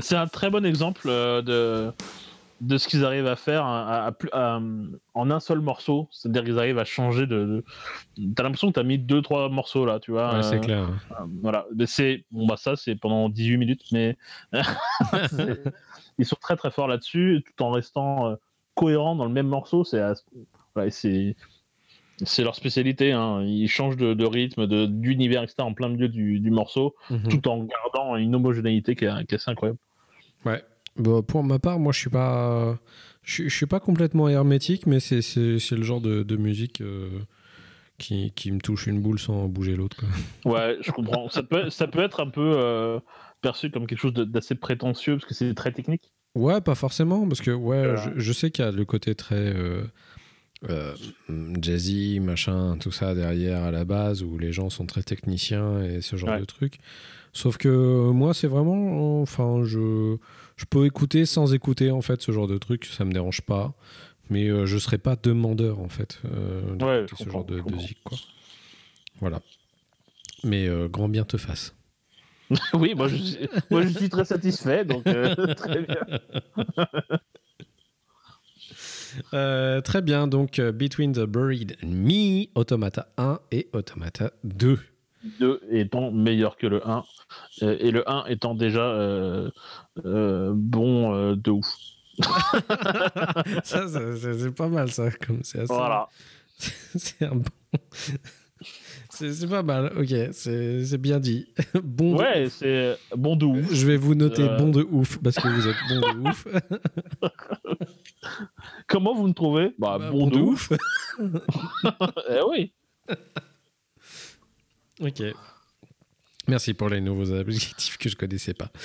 C'est un très bon exemple euh, de, de ce qu'ils arrivent à faire à- à plus- à- en un seul morceau. C'est-à-dire qu'ils arrivent à changer de. de- T'as l'impression que t'as mis deux trois morceaux là, tu vois. Ouais, c'est euh, clair. euh, voilà. Mais c'est bon bah ça c'est pendant 18 minutes, mais (laughs) ils sont très très forts là-dessus, tout en restant euh, cohérents dans le même morceau. C'est c'est c'est leur spécialité. Hein. Ils changent de, de rythme, de- d'univers, etc. en plein milieu du, du morceau, Mhm. tout en gardant une homogénéité qui est, qui est assez incroyable. Ouais. Bon, pour ma part, moi, je suis pas, je, suis- je suis pas complètement hermétique, mais c'est, c'est, c'est le genre de, de musique euh, qui, qui me touche une boule sans bouger l'autre. quoi. Ouais, je comprends. ça, peut, ça peut être un peu euh, perçu comme quelque chose de- d'assez prétentieux parce que c'est très technique. Ouais, pas forcément, parce que ouais, Euh. je, je sais qu'il y a le côté très euh, euh, jazzy, machin, tout ça derrière à la base, où les gens sont très techniciens et ce genre Ouais. de trucs. Sauf que euh, moi, c'est vraiment, enfin, je, je peux écouter sans écouter en fait ce genre de truc, ça me dérange pas. Mais euh, je serais pas demandeur en fait euh, Ouais, je ce genre de, je de zik, quoi. Voilà. Mais euh, grand bien te fasse. (laughs) oui, moi je, suis, moi je suis très satisfait, donc (laughs) très bien. (laughs) Très bien, donc Between the Buried and Me, Automata 1 et Automata 2. 2 étant meilleur que le 1, euh, et le 1 étant déjà euh, euh, bon de ouf. (laughs) ça, c'est pas mal ça, comme c'est assez- Voilà. (laughs) c'est un bon. c'est pas mal, ok, c'est c'est bien dit. (laughs) bon de- Ouais, c'est bon de ouf. Je vais vous noter Euh. bon de ouf parce que vous êtes bon de ouf. Comment vous me trouvez? Bah, Bah, bon, de ouf. eh oui. Ok. Merci pour les nouveaux adjectifs que je connaissais pas. (laughs)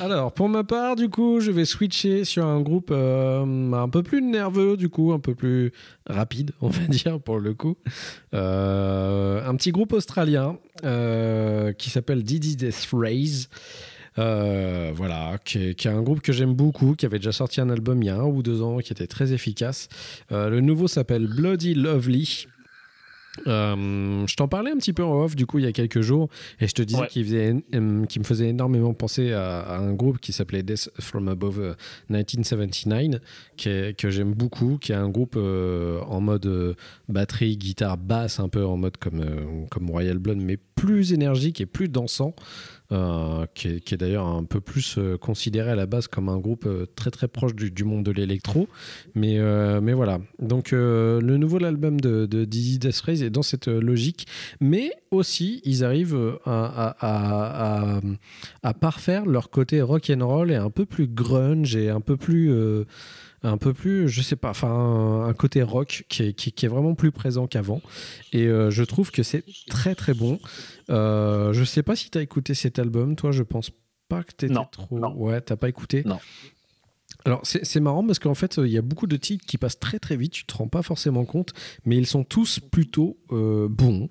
Alors, pour ma part, du coup, je vais switcher sur un groupe euh, un peu plus nerveux, du coup, un peu plus rapide, on va (laughs) dire, pour le coup. Euh, un petit groupe australien euh, qui s'appelle Didi Death Rays. Euh, voilà, qui est, qui est un groupe que j'aime beaucoup, qui avait déjà sorti un album il y a un ou deux ans, qui était très efficace. Euh, le nouveau s'appelle Bloody Lovely. Euh, je t'en parlais un petit peu en off du coup il y a quelques jours et je te disais Ouais. qu'il faisait, euh, qu'il me faisait énormément penser à, à un groupe qui s'appelait Death from Above euh, 1979 qui est- que j'aime beaucoup qui est un groupe euh, en mode euh, batterie guitare basse un peu en mode comme, euh, comme Royal Blood mais plus énergique et plus dansant euh, qui est, d'ailleurs un peu plus euh, considéré à la base comme un groupe euh, très très proche du, monde de l'électro. Mais, mais voilà. Donc le nouveau album de, de Dizzy Death est dans cette logique. Mais aussi, ils arrivent à, parfaire leur côté rock and roll et un peu plus grunge et un peu plus... un peu plus, je sais pas, enfin un, côté rock qui est, vraiment plus présent qu'avant. Et je trouve que c'est très très bon. Euh, je sais pas si tu as écouté cet album, toi, je pense pas que tu Non, trop. non. Ouais, t'as pas écouté Non. Alors, c'est marrant parce qu'en fait, il y a beaucoup de titres qui passent très très vite, tu te rends pas forcément compte, mais ils sont tous plutôt euh, bons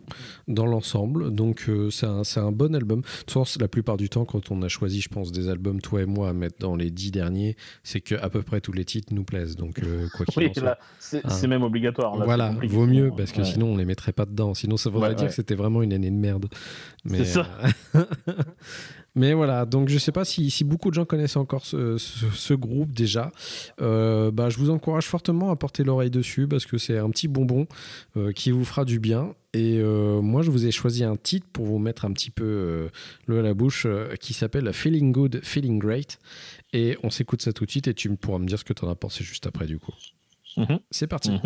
dans l'ensemble. Donc, euh, c'est un, un bon album. De toute façon, la plupart du temps, quand on a choisi, je pense, des albums, toi et moi, à mettre dans les dix derniers, c'est que à peu près tous les titres nous plaisent. Donc, euh, quoi qu'il Oui, en soit. là, c'est même obligatoire. là, Voilà, vaut mieux parce que Ouais. sinon on les mettrait pas dedans. Sinon ça voudrait Ouais, dire ouais. que c'était vraiment une année de merde. C'est ça. (laughs) Mais voilà, donc je sais pas si, si beaucoup de gens connaissent encore ce, ce- ce groupe déjà. Euh, bah, je vous encourage fortement à porter l'oreille dessus parce que c'est un petit bonbon euh, qui vous fera du bien. Et euh, moi, je vous ai choisi un titre pour vous mettre un petit peu le à la bouche qui s'appelle Feeling Good, Feeling Great. Et on s'écoute ça tout de suite et tu pourras me dire ce que tu en as pensé juste après du coup. Mhm. C'est parti. Mhm.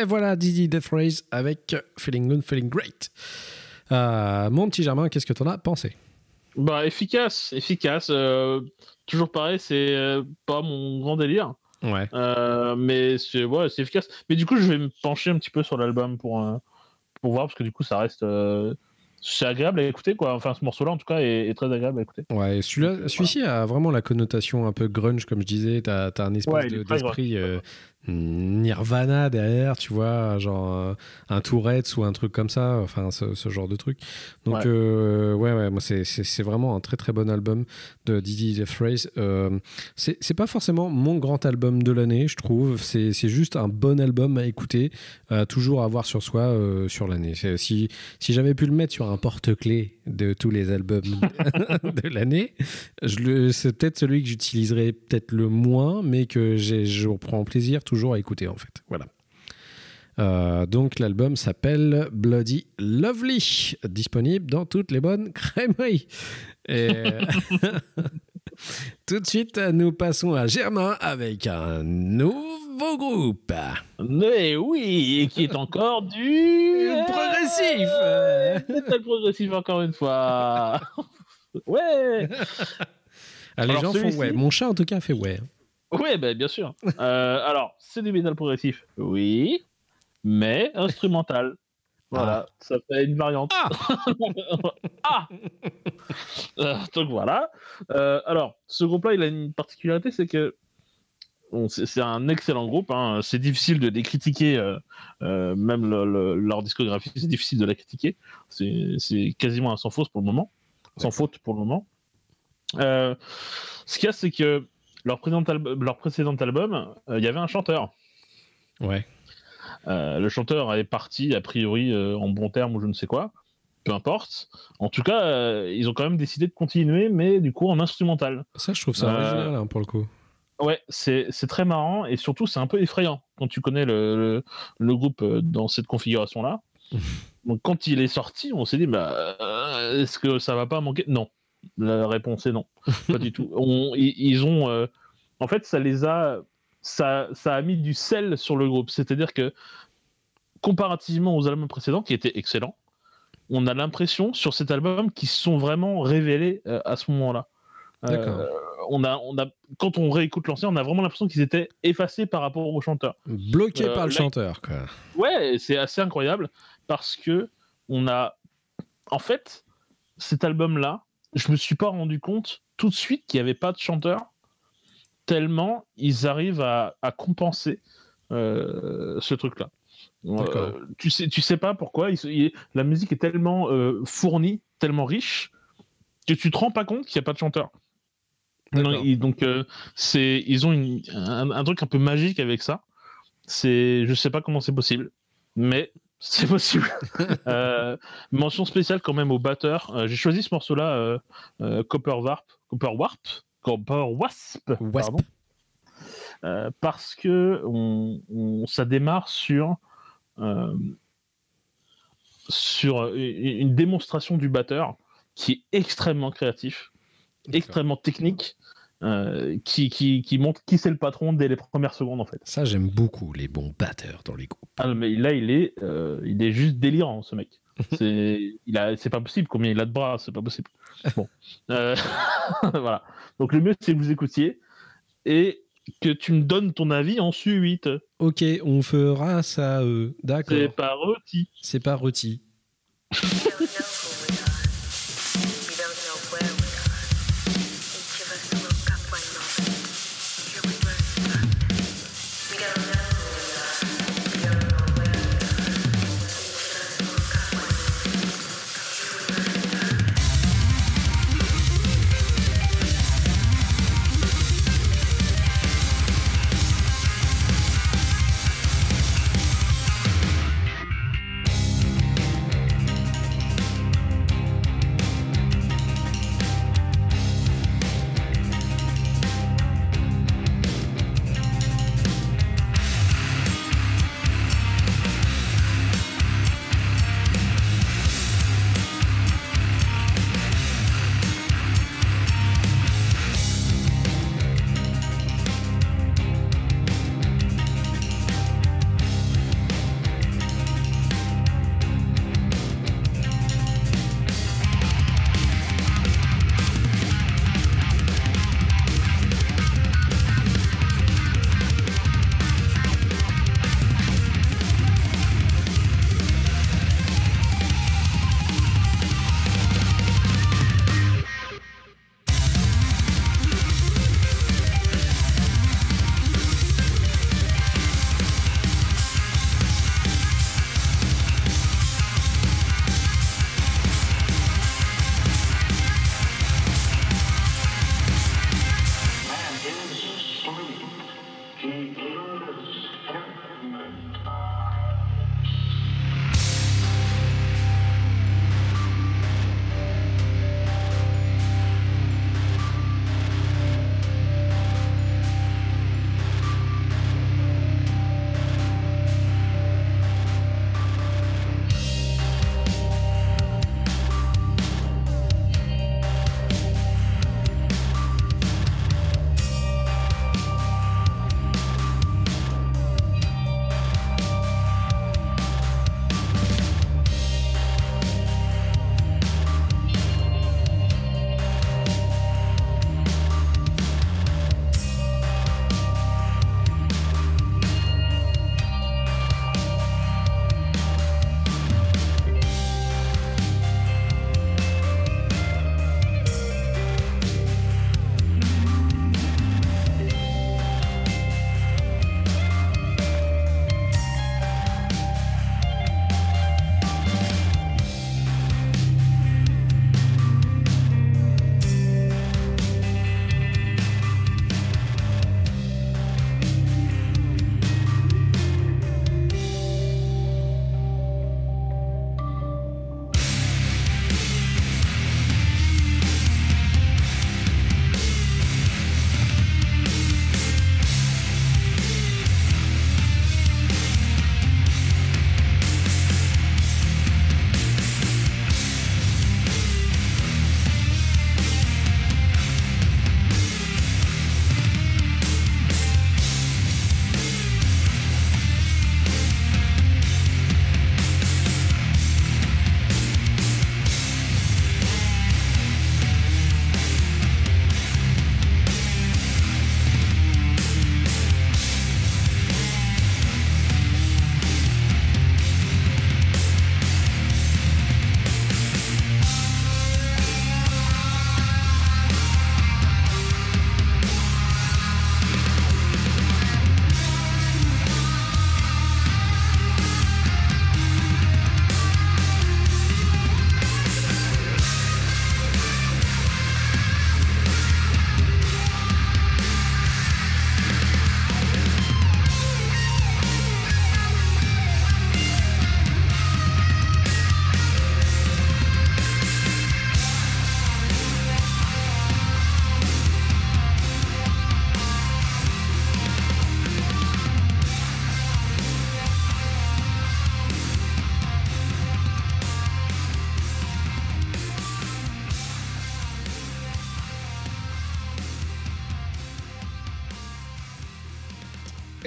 Et voilà, Dizzy Death Race avec Feeling Good, Feeling Great. Euh, mon petit Germain, qu'est-ce que t'en as pensé? Bah, efficace, efficace. euh, toujours pareil, c'est euh, pas mon grand délire. Ouais. Mais c'est ouais, c'est efficace. Mais du coup, je vais me pencher un petit peu sur l'album pour, pour voir, parce que du coup, ça reste. c'est agréable à écouter, quoi. Enfin, ce morceau-là, en tout cas, est, est très agréable à écouter. Ouais, celui-là, celui-ci a vraiment la connotation un peu grunge, comme je disais. T'as as un espèce Ouais, de- euh, Nirvana derrière, tu vois, genre euh, un Tourette ou un truc comme ça, enfin ce, ce genre de truc. Donc Ouais. euh, ouais, ouais, moi c'est- vraiment un très très bon album de Didi The Phrase. Euh, c'est pas forcément mon grand album de l'année, je trouve. C'est c'est juste un bon album à écouter, à toujours avoir sur soi euh, sur l'année. Si, si j'avais pu le mettre sur un porte-clés de tous les albums (laughs) de l'année, c'est peut-être celui que j'utiliserai peut-être le moins, mais que je prends plaisir toujours à écouter en fait. Voilà. Euh, donc l'album s'appelle Bloody Lovely, disponible dans toutes les bonnes crèmeries. Et (laughs) tout de suite, nous passons à Germain avec un nouveau groupe Mais oui, et qui est encore du. progressif. C'est très progressif, encore une fois. (laughs) ouais! Ah, les gens font ouais. Mon chat en tout cas fait ouais. Ouais, bah, bien sûr. Euh, alors, c'est du métal progressif, oui, mais instrumental. (laughs) Voilà, ça fait une variante. Ah (laughs) Ah Euh, Donc voilà. Euh, alors, ce groupe-là, il a une particularité, c'est que bon, c'est un excellent groupe. hein. C'est difficile de les critiquer, même le- le- leur discographie, c'est difficile de la critiquer. C'est quasiment un sans faute pour le moment. Sans faute pour le moment. Ce qu'il y a, c'est que leur précédent, alb- leur précédent album, euh, il y avait un chanteur. Ouais. Euh, le chanteur est parti, a priori, euh, en bon terme ou je ne sais quoi. Peu importe. En tout cas, ils ont quand même décidé de continuer, mais du coup en instrumental. Ça, je trouve ça original hein, pour le coup. Ouais, c'est très marrant et surtout c'est un peu effrayant quand tu connais le, le, le groupe dans cette configuration-là. (laughs) Donc quand il est sorti, on s'est dit, bah, est-ce que ça va pas manquer? Non. La réponse est non. pas du tout. On- ils, ils ont. euh, en fait, ça les a. Ça, ça a mis du sel sur le groupe. C'est-à-dire que, comparativement aux albums précédents, qui étaient excellents, on a l'impression sur cet album qu'ils se sont vraiment révélés euh, à ce moment-là. Euh, on a, on a, quand on réécoute l'ancien, on a vraiment l'impression qu'ils étaient effacés par rapport au chanteur. Bloqué euh, par le là- chanteur, quoi. Ouais, c'est assez incroyable parce que on a, en fait, cet album-là, je me suis pas rendu compte tout de suite qu'il n'y avait pas de chanteur, tellement ils arrivent à, à compenser euh, ce truc-là. Euh, tu sais, tu sais pas pourquoi. la musique est tellement euh, fournie, tellement riche que tu te rends pas compte qu'il n'y a pas de chanteur. Non, ils- donc c'est, ils ont une- un, un truc un peu magique avec ça. C'est, je sais pas comment c'est possible, mais (laughs) c'est possible. (laughs) Euh, mention spéciale quand même au batteur. Euh, j'ai choisi ce morceau-là, euh, Copper Warp, Copper Warp, Copper Wasp, Wasp. pardon. Parce que on, on- ça démarre sur une démonstration du batteur qui est extrêmement créatif, extrêmement technique, euh, qui, qui, qui montre qui c'est le patron dès les premières secondes en fait. Ça, j'aime beaucoup les bons batteurs dans les groupes. Ah, mais là il est, euh, il est juste délirant ce mec. (laughs) C'est, il a, c'est pas possible combien il a de bras, c'est pas possible. Bon, (laughs) Euh, (laughs) voilà. Donc le mieux c'est que vous écoutiez et que tu me donnes ton avis en suite. Ok, on fera ça. D'accord. C'est pas rôti. C'est pas rôti.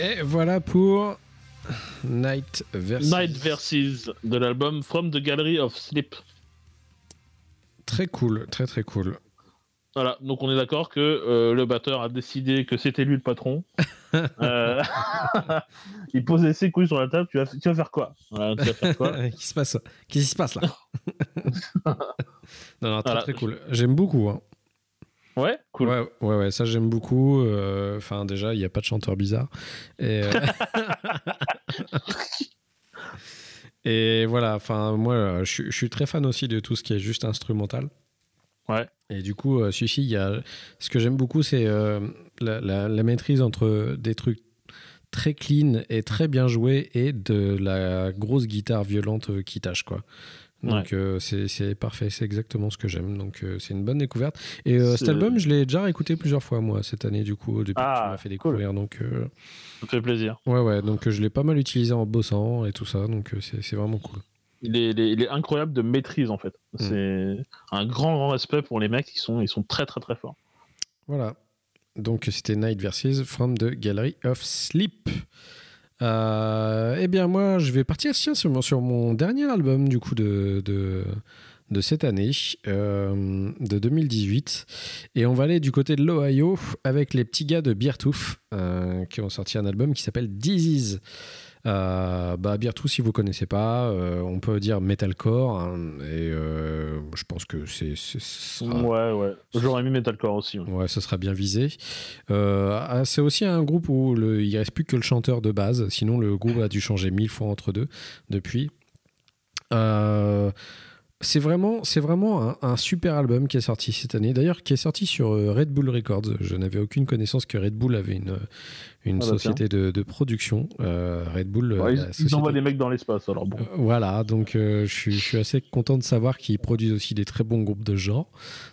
Et voilà pour Night versus. Night versus de l'album From the Gallery of Sleep. Très cool, très très cool. Voilà, donc on est d'accord que euh, le batteur a décidé que c'était lui le patron. (laughs) Euh, (laughs) il posait ses couilles sur la table, tu vas, tu vas faire quoi? Voilà, tu vas faire quoi? (laughs) Qu'est-ce qui se passe? Qu'est-ce qui se passe là? Non, non, très Voilà. très cool. J'aime beaucoup. hein. Ouais, cool. Ouais, ouais, ouais, ça j'aime beaucoup. Euh, Enfin, déjà, il n'y a pas de chanteur bizarre. Et, euh, (laughs) Et voilà, enfin, moi, euh, je, suis- je suis très fan aussi de tout ce qui est juste instrumental. Ouais. Et du coup, euh, celui-ci, y a... ce que j'aime beaucoup, c'est la, la- la maîtrise entre des trucs très clean et très bien joués et de la grosse guitare violente qui tâche, quoi. Donc euh, c'est parfait, c'est exactement ce que j'aime. Donc euh, c'est une bonne découverte. Et euh, cet album, je l'ai déjà écouté plusieurs fois moi cette année du coup depuis que Ah, tu m'as fait découvrir. Donc euh, Ça me fait plaisir. ouais ouais, donc euh, je l'ai pas mal utilisé en bossant et tout ça. Donc euh, c'est vraiment cool. Il est, il est- il est incroyable de maîtrise en fait. Mm. C'est un grand, grand respect pour les mecs qui sont, ils sont très, très, très forts. Voilà. Donc c'était Night Versus from the Gallery of Sleep. Euh, eh bien moi je vais partir sur, mon, dernier album du coup de, de, de cette année, euh, de 2018. Et on va aller du côté de l'Ohio avec les petits gars de Beertooth euh, qui ont sorti un album qui s'appelle Disease. Euh, bah, si vous connaissez pas, euh, on peut dire metalcore. hein, et euh, je pense que c'est, sera- Ouais, ouais. J'aurais mis Metalcore aussi. ouais. Ouais, ce sera bien visé. Euh, ah, c'est aussi un groupe où le, il reste plus que le chanteur de base. Sinon, le groupe a dû changer mille fois entre deux depuis. Euh, c'est vraiment, c'est vraiment un, un super album qui est sorti cette année. D'ailleurs, qui est sorti sur Red Bull Records. Je n'avais aucune connaissance que Red Bull avait une, une Ah bah société de, de production. Euh, Red Bull. Ouais, ils, envoient des mecs dans l'espace, alors bon. euh, Voilà, donc euh, je, suis, je suis assez content de savoir qu'ils produisent aussi des très bons groupes de genre.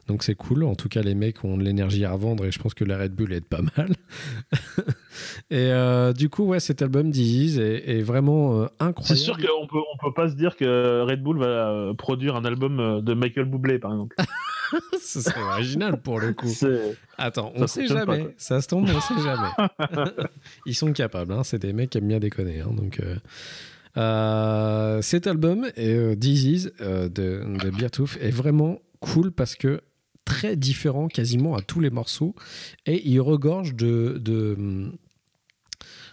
Donc c'est cool. En tout cas, les mecs ont de l'énergie à revendre et je pense que la Red Bull aide pas mal. (laughs) et du coup, ouais, cet album Disease est, est vraiment incroyable. C'est sûr qu'on peut, on peut pas se dire que Red Bull va produire un album de Michael Bublé, par exemple. (laughs) (laughs) Ce serait original pour le coup. Attends, on Ça sait pas, jamais. ça se tombe, on sait jamais. (laughs) Ils sont capables. hein. C'est des mecs qui aiment bien déconner. hein. Donc. euh, euh, cet album, euh, Disease euh, de, de Beertooth, est vraiment cool parce que très différent quasiment à tous les morceaux et il regorge de, de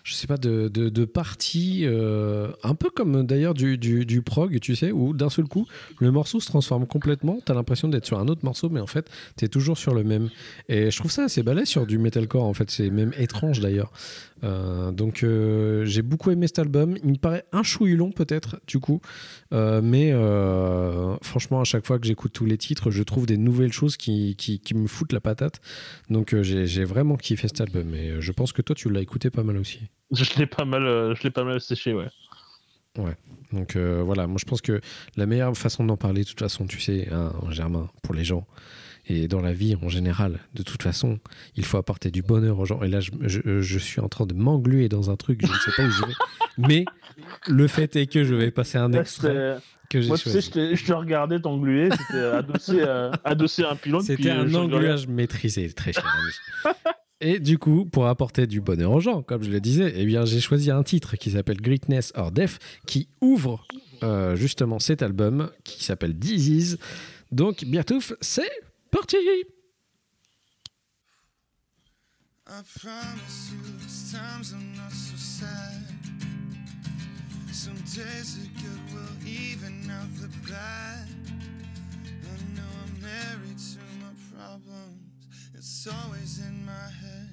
je sais pas de, de, parties euh, un peu comme d'ailleurs du, du, du prog tu sais où d'un seul coup le morceau se transforme complètement. T'as l'impression d'être sur un autre morceau mais en fait t'es toujours sur le même. Et je trouve ça assez balèze sur du metalcore en fait. C'est même étrange d'ailleurs euh, donc euh, j'ai beaucoup aimé cet album. Il me paraît un chouille long peut-être du coup, Euh, mais franchement à chaque fois que j'écoute tous les titres, je trouve des nouvelles choses qui, qui, qui me foutent la patate. Donc j'ai vraiment kiffé cet album et je pense que toi tu l'as écouté pas mal aussi. Je l'ai pas mal, je l'ai pas mal séché, ouais. Donc euh, voilà, moi je pense que la meilleure façon d'en parler, de toute façon, tu sais, hein, Germain, pour les gens, et dans la vie en général, de toute façon, il faut apporter du bonheur aux gens. Et là, je, je- je suis en train de m'engluer dans un truc, je ne sais pas où je vais. (laughs) Mais le fait est que je vais passer un extrait que j'ai Moi, tu sais, choisi. je te, je te regardais t'engluer, c'était adossé, euh, adossé à un puis, C'était euh, un engluage maîtrisé, très cher ami. Et du coup, pour apporter du bonheur aux gens, comme je le disais, eh bien, j'ai choisi un titre qui s'appelle Greatness or Death, qui ouvre euh, justement cet album qui s'appelle Disease. Donc, Beertooth, c'est parti I promise you, these times I'm not so sad. Some days are good will even out the bad. I know I'm married to my problems, it's always in my head.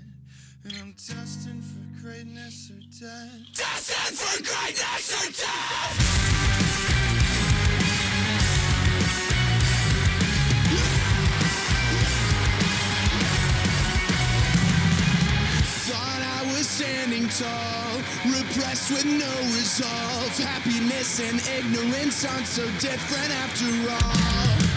And I'm destined for greatness or death. Destined for greatness or death! Repressed with no resolve. Happiness and ignorance aren't so different after all.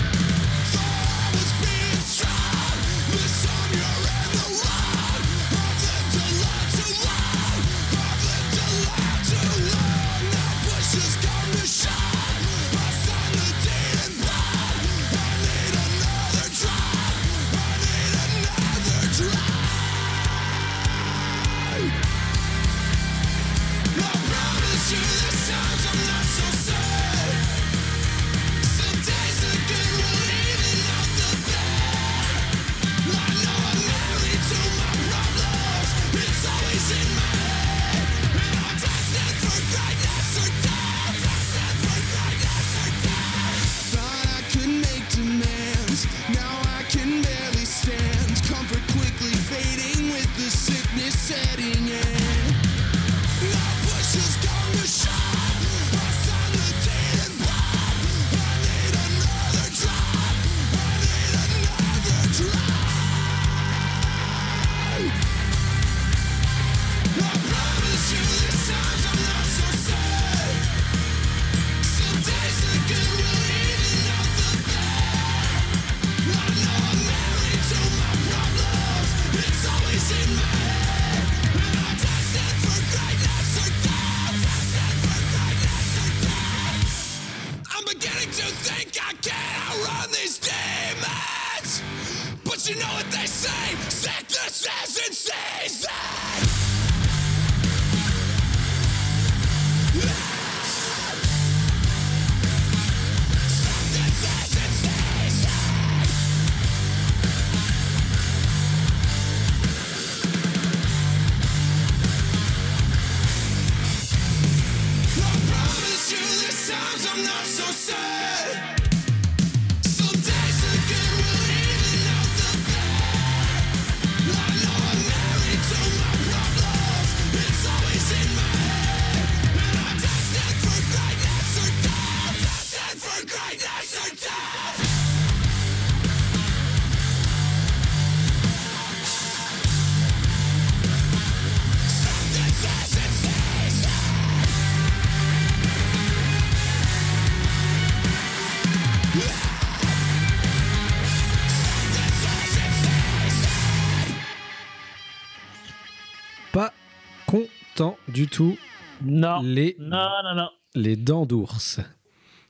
Tout. Non. Les, Non, non, non. les dents d'ours.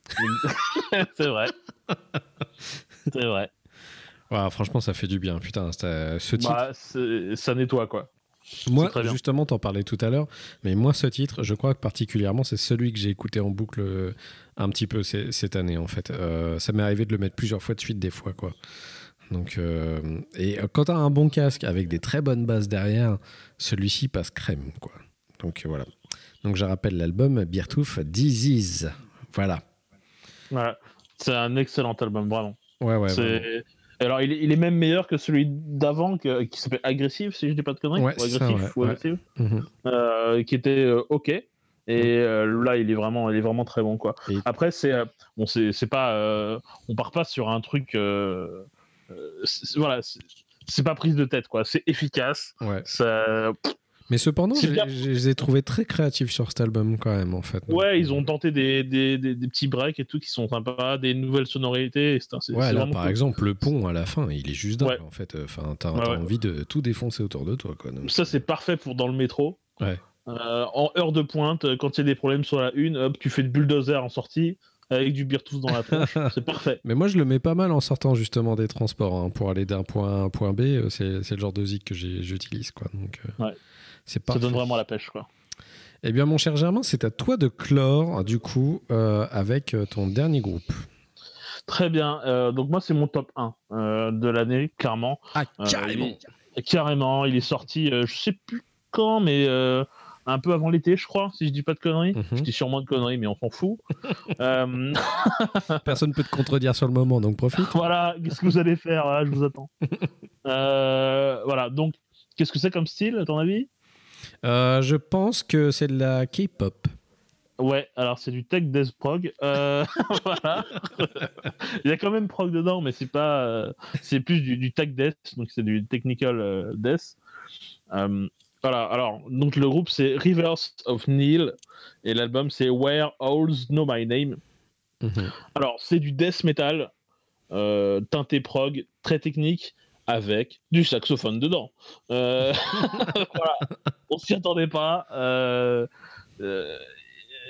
(laughs) c'est vrai. C'est vrai. Ouais, franchement, ça fait du bien. Putain, c'était- ce titre. Bah, c'est- ça nettoie, quoi. moi, justement, t'en parlais tout à l'heure. Mais moi, ce titre, je crois que particulièrement, c'est celui que j'ai écouté en boucle euh, un petit peu cette année, en fait. Euh, ça m'est arrivé de le mettre plusieurs fois de suite, des fois, quoi. Donc, euh, et euh, quand t'as un bon casque avec des très bonnes basses derrière, celui-ci passe crème, quoi. Donc euh, voilà. Donc je rappelle l'album Beertooth Disease. Voilà. C'est un excellent album, vraiment. Ouais, ouais. C'est- vraiment. Alors, il est, il est même meilleur que celui d'avant, que- qui s'appelle Agressive, si je dis pas de conneries. Ouais, ou agressif, ou Mhm. euh, qui était euh, ok. Et euh, là, il est vraiment, il est vraiment très bon, quoi. Et- Après, c'est bon, c'est c'est pas, on part pas sur un truc, voilà, c'est- c'est pas prise de tête, quoi. C'est efficace. Ouais. Ça, Mais cependant, je les ai trouvés très créatifs sur cet album quand même, en fait. Donc, ouais, ils ont tenté des, des, des, des petits breaks et tout qui sont sympas, des nouvelles sonorités. C'est Ouais, là, par cool. exemple, le pont à la fin, il est juste dingue, Ouais. en fait. Enfin, t'as Ouais, t'as ouais. envie de tout défoncer autour de toi, quoi. Donc, Ça, c'est parfait pour dans le métro. Ouais. Euh, en heure de pointe, quand il y a des problèmes sur la une, hop, tu fais de bulldozer en sortie avec du Beertooth dans la tronche. (laughs) c'est parfait. Mais moi, je le mets pas mal en sortant justement des transports. hein. Pour aller d'un point A à un point B, euh, c'est c'est le genre de zik que j'utilise, quoi. Donc, euh, Ouais. C'est Ça donne vraiment la pêche, quoi. Eh bien, mon cher Germain, c'est à toi de clore, du coup, euh, avec euh, ton dernier groupe. Très bien. Euh, donc, moi, c'est mon top 1 euh, de l'année, clairement. Ah, Euh, il- carrément. Il est sorti, je sais plus quand, mais un peu avant l'été, je crois, si je dis pas de conneries. Mhm. Je dis sûrement de conneries, mais on s'en fout. (laughs) Euh, (laughs) Personne peut te contredire sur le moment, donc profite. voilà, qu'est-ce que vous allez faire Voilà, Je vous attends. (laughs) Euh, voilà, donc, qu'est-ce que c'est comme style, à ton avis? Euh, je pense que c'est de la K-pop. Ouais, alors c'est du tech death prog. Euh, (laughs) voilà. Il y a quand même prog dedans, mais c'est pas, euh, c'est plus du, du tech death, donc c'est du technical euh, death. Voilà. Alors, donc le groupe c'est Rivers of Neil et l'album c'est Where Owls Know My Name. Mhm. Alors, c'est du death metal teinté prog, très technique, avec du saxophone dedans. Euh, (laughs) voilà. On s'y attendait pas. Euh, euh,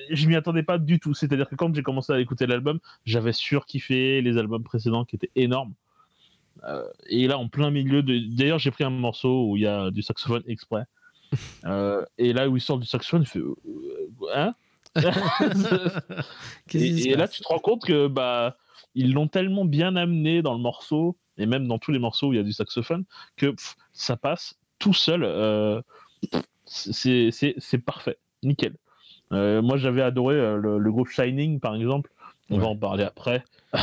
je m'y attendais pas du tout. C'est-à-dire que quand j'ai commencé à écouter l'album, j'avais surkiffé les albums précédents qui étaient énormes. Euh, et là, en plein milieu de. D'ailleurs, j'ai pris un morceau où il y a du saxophone exprès. (laughs) Euh, et là où il sort du saxophone, il fait. euh, Hein (laughs) et, et là, tu te rends compte que bah ils l'ont tellement bien amené dans le morceau et même dans tous les morceaux où il y a du saxophone que pff, ça passe tout seul. euh, c'est parfait, nickel. Euh, moi, j'avais adoré euh, le, le groupe Shining, par exemple. On va en parler après. (laughs)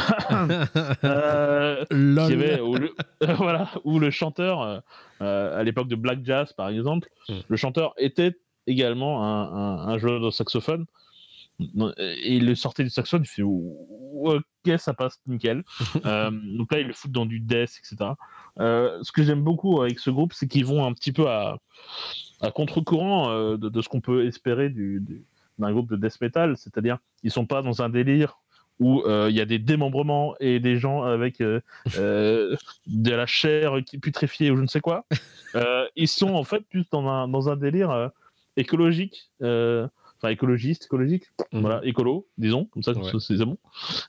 Euh, qui avait- où, le, (laughs) voilà, où le chanteur, à l'époque de Black Jazz par exemple, Mm. le chanteur était également un, un- un joueur de saxophone. Et il le sortait du saxophone, il fait ok, ça passe nickel. (laughs) Euh, donc là, il le fout dans du death, etc. Euh, ce que j'aime beaucoup avec ce groupe, c'est qu'ils vont un petit peu à, à contre-courant euh, de, de ce qu'on peut espérer du, du- d'un groupe de death metal, c'est-à-dire ils sont pas dans un délire où euh, il y a des démembrements et des gens avec euh, (laughs) euh, de la chair putréfiée ou je ne sais quoi. (laughs) Euh, ils sont en fait plus dans un, dans un délire euh, écologique, euh, enfin écologiste, écologique, Mhm. voilà, écolo, disons, comme ça, Ouais. c'est bon.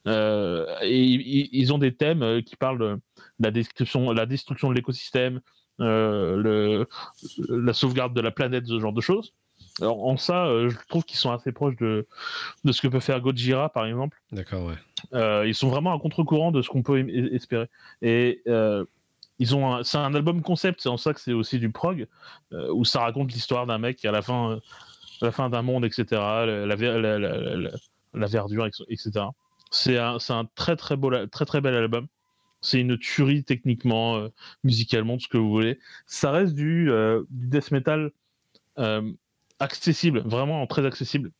Euh, et ils, ont des thèmes euh, qui parlent de la description, la destruction de l'écosystème, euh, la sauvegarde de la planète, ce genre de choses. Alors, en ça, euh, je trouve qu'ils sont assez proches de, de ce que peut faire Gojira, par exemple. D'accord, ouais. Euh, ils sont vraiment à contre-courant de ce qu'on peut espérer. Et euh, ils ont, c'est un album concept, c'est en ça que c'est aussi du prog, où ça raconte l'histoire d'un mec qui à la fin, la fin d'un monde, etc. La, la, la- la- verdure, etc. C'est un, un très très beau, très très bel album. C'est une tuerie techniquement, euh, musicalement, tout ce que vous voulez. Ça reste du, euh, du death metal euh, accessible, vraiment très accessible.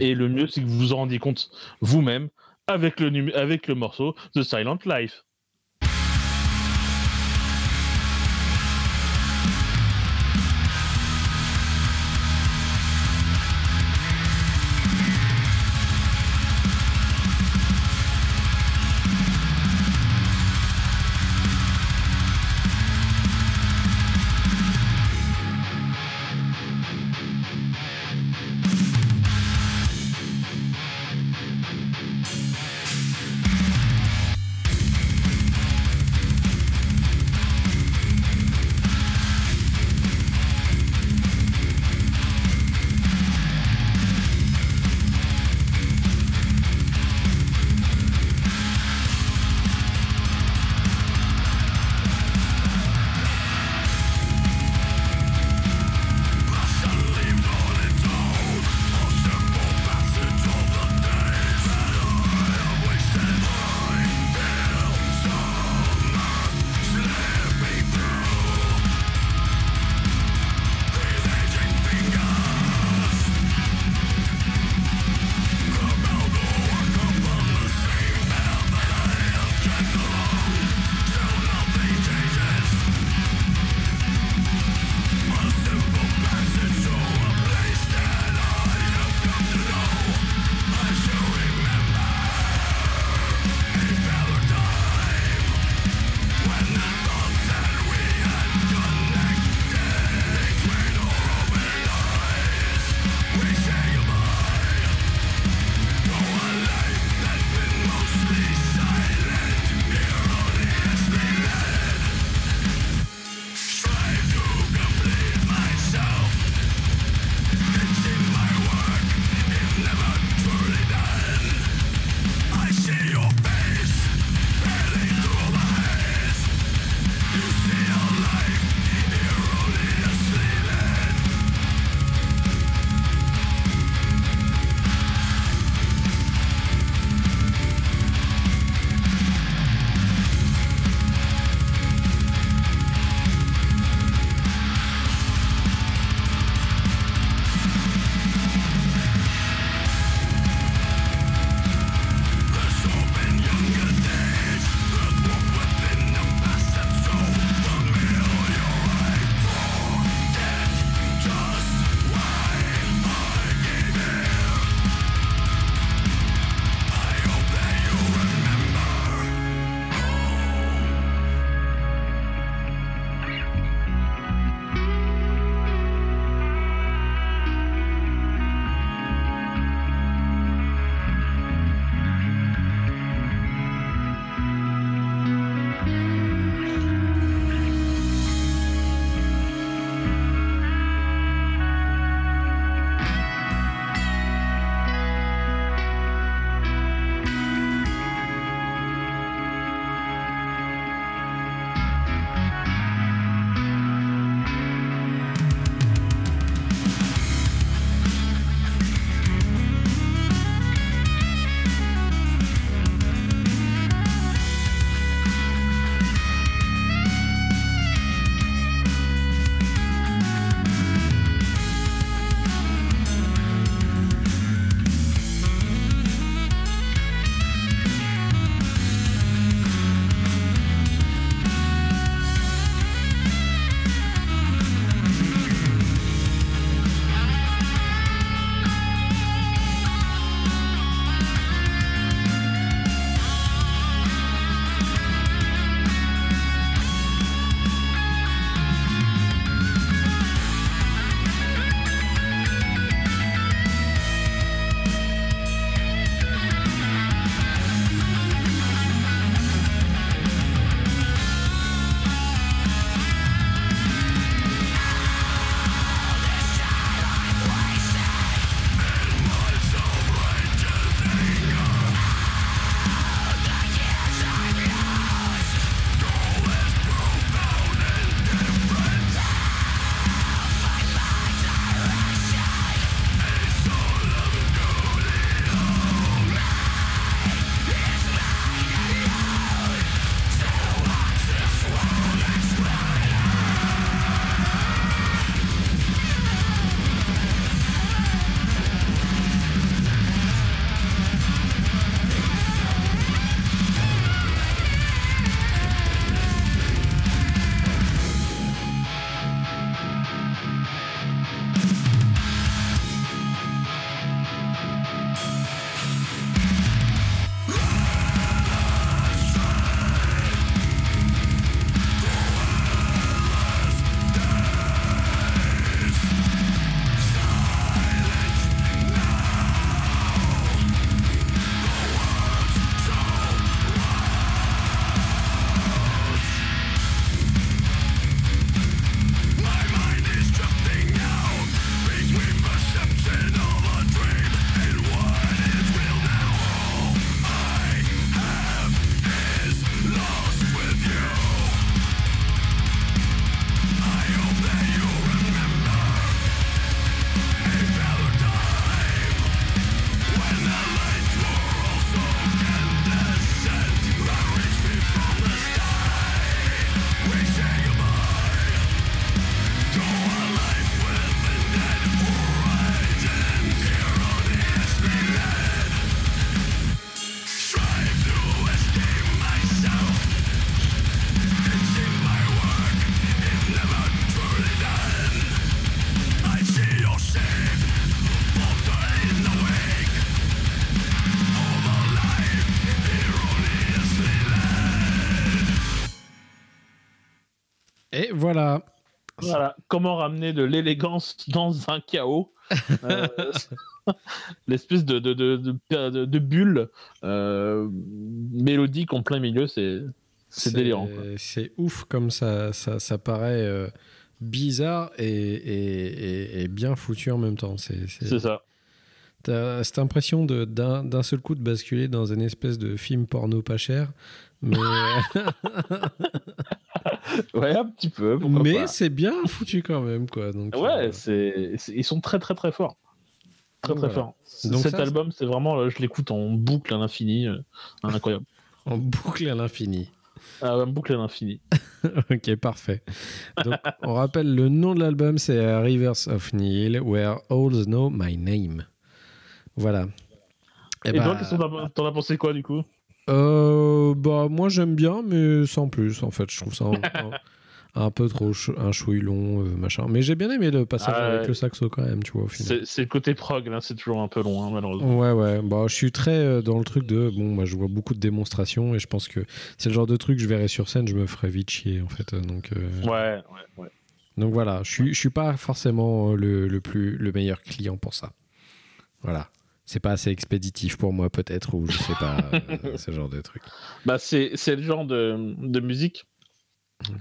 Et le mieux, c'est que vous vous en rendiez compte vous-même avec le, avec le morceau The Silent Life. Voilà. Voilà, comment ramener de l'élégance dans un chaos Euh, (laughs) L'espèce de, de, de, de, bulle euh, mélodique en plein milieu, c'est c'est délirant. C'est ouf comme ça, ça, ça paraît euh, bizarre et, et, et- et bien foutu en même temps. C'est ça. T'as cette impression de- d'un seul coup de basculer dans une espèce de film porno pas cher. Mais, (laughs) (laughs) (laughs) Ouais, un petit peu. mais c'est bien foutu quand même. Quoi. Donc, Ouais, euh, c'est ils sont très très très forts. Très très voilà. forts. Donc Cet ça, album, c'est vraiment, je l'écoute en boucle à l'infini. euh, incroyable. (laughs) en boucle à l'infini. Ah, en boucle à l'infini. (laughs) ok, parfait. Donc, on rappelle le nom de l'album, c'est Rivers of Nile, Where All Know My Name. Voilà. Eh Et, bah, toi, t'en as pensé quoi du coup? Euh, bah, moi j'aime bien, mais sans plus. En fait, je trouve ça un, (laughs) un- un peu trop un chouille long, euh, machin. Mais j'ai bien aimé le passage Ah, avec le saxo quand même, tu vois. C'est le côté prog, là, c'est toujours un peu long, hein, malheureusement. Ouais, ouais. Bah, je suis très euh, dans le truc de. Bon, moi, je vois beaucoup de démonstrations et je pense que c'est le genre de truc que je verrai sur scène, je me ferais vite chier, en fait. Donc, euh, Ouais, ouais, ouais. donc voilà, je suis, je suis pas forcément le, le, plus, le meilleur client pour ça. Voilà. C'est pas assez expéditif pour moi, peut-être, ou je sais pas, (laughs) euh, ce genre de truc. Bah, c'est c'est le genre de, de musique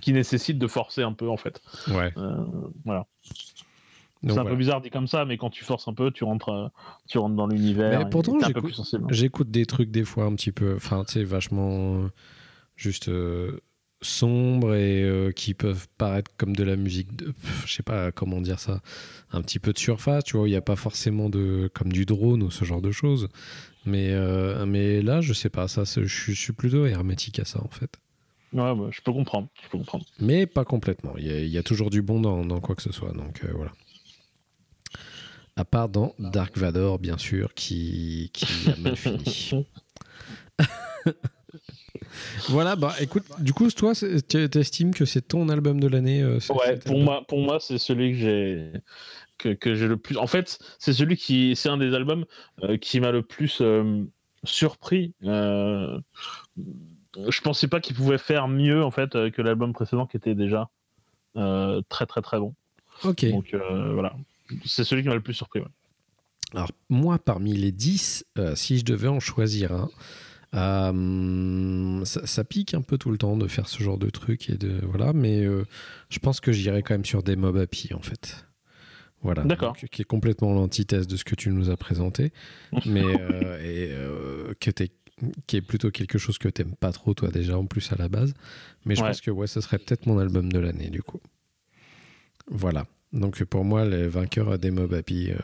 qui nécessite de forcer un peu, en fait. Ouais. Euh, voilà. Donc, c'est un voilà. peu bizarre dit comme ça, mais quand tu forces un peu, tu rentres, euh, tu rentres dans l'univers. Mais pourtant, j'écoute- des trucs des fois un petit peu, enfin, tu sais, vachement juste euh, sombres et euh, qui peuvent paraître comme de la musique de, je sais pas comment dire ça, un petit peu de surface, tu vois, il n'y a pas forcément de, comme du drone ou ce genre de choses. Mais, euh, mais là, je sais pas, ça, je suis- je suis plutôt hermétique à ça, en fait. Ouais, bah, je peux comprendre. Je peux comprendre. Mais pas complètement. Il y a, il y a toujours du bon dans, dans quoi que ce soit. Donc euh, voilà. À part dans Dark Vador, bien sûr, qui, qui a mal fini. (laughs) voilà, bah écoute, du coup, toi, tu estimes que c'est ton album de l'année euh, Ouais, pour album moi, pour moi, c'est celui que j'ai que, que j'ai le plus. En fait, c'est celui qui, c'est un des albums euh, qui m'a le plus euh, surpris. Euh, je pensais pas qu'il pouvait faire mieux en fait euh, que l'album précédent qui était déjà euh, très très très bon. Ok. Donc euh, voilà, c'est celui qui m'a le plus surpris. ouais. Alors, moi, parmi les 10, euh, si je devais en choisir un, euh, ça, ça pique un peu tout le temps de faire ce genre de truc et de voilà, mais euh, je pense que j'irais quand même sur des Mob Happy en fait. Voilà. D'accord. Donc, Qui est complètement l'antithèse de ce que tu nous as présenté, mais euh, (laughs) et, que t'es- qui est plutôt quelque chose que t'aimes pas trop toi déjà en plus à la base. Mais je Ouais. pense que ouais, ce serait peut-être mon album de l'année du coup. Voilà. Donc pour moi, les vainqueurs des Mob Happy, euh,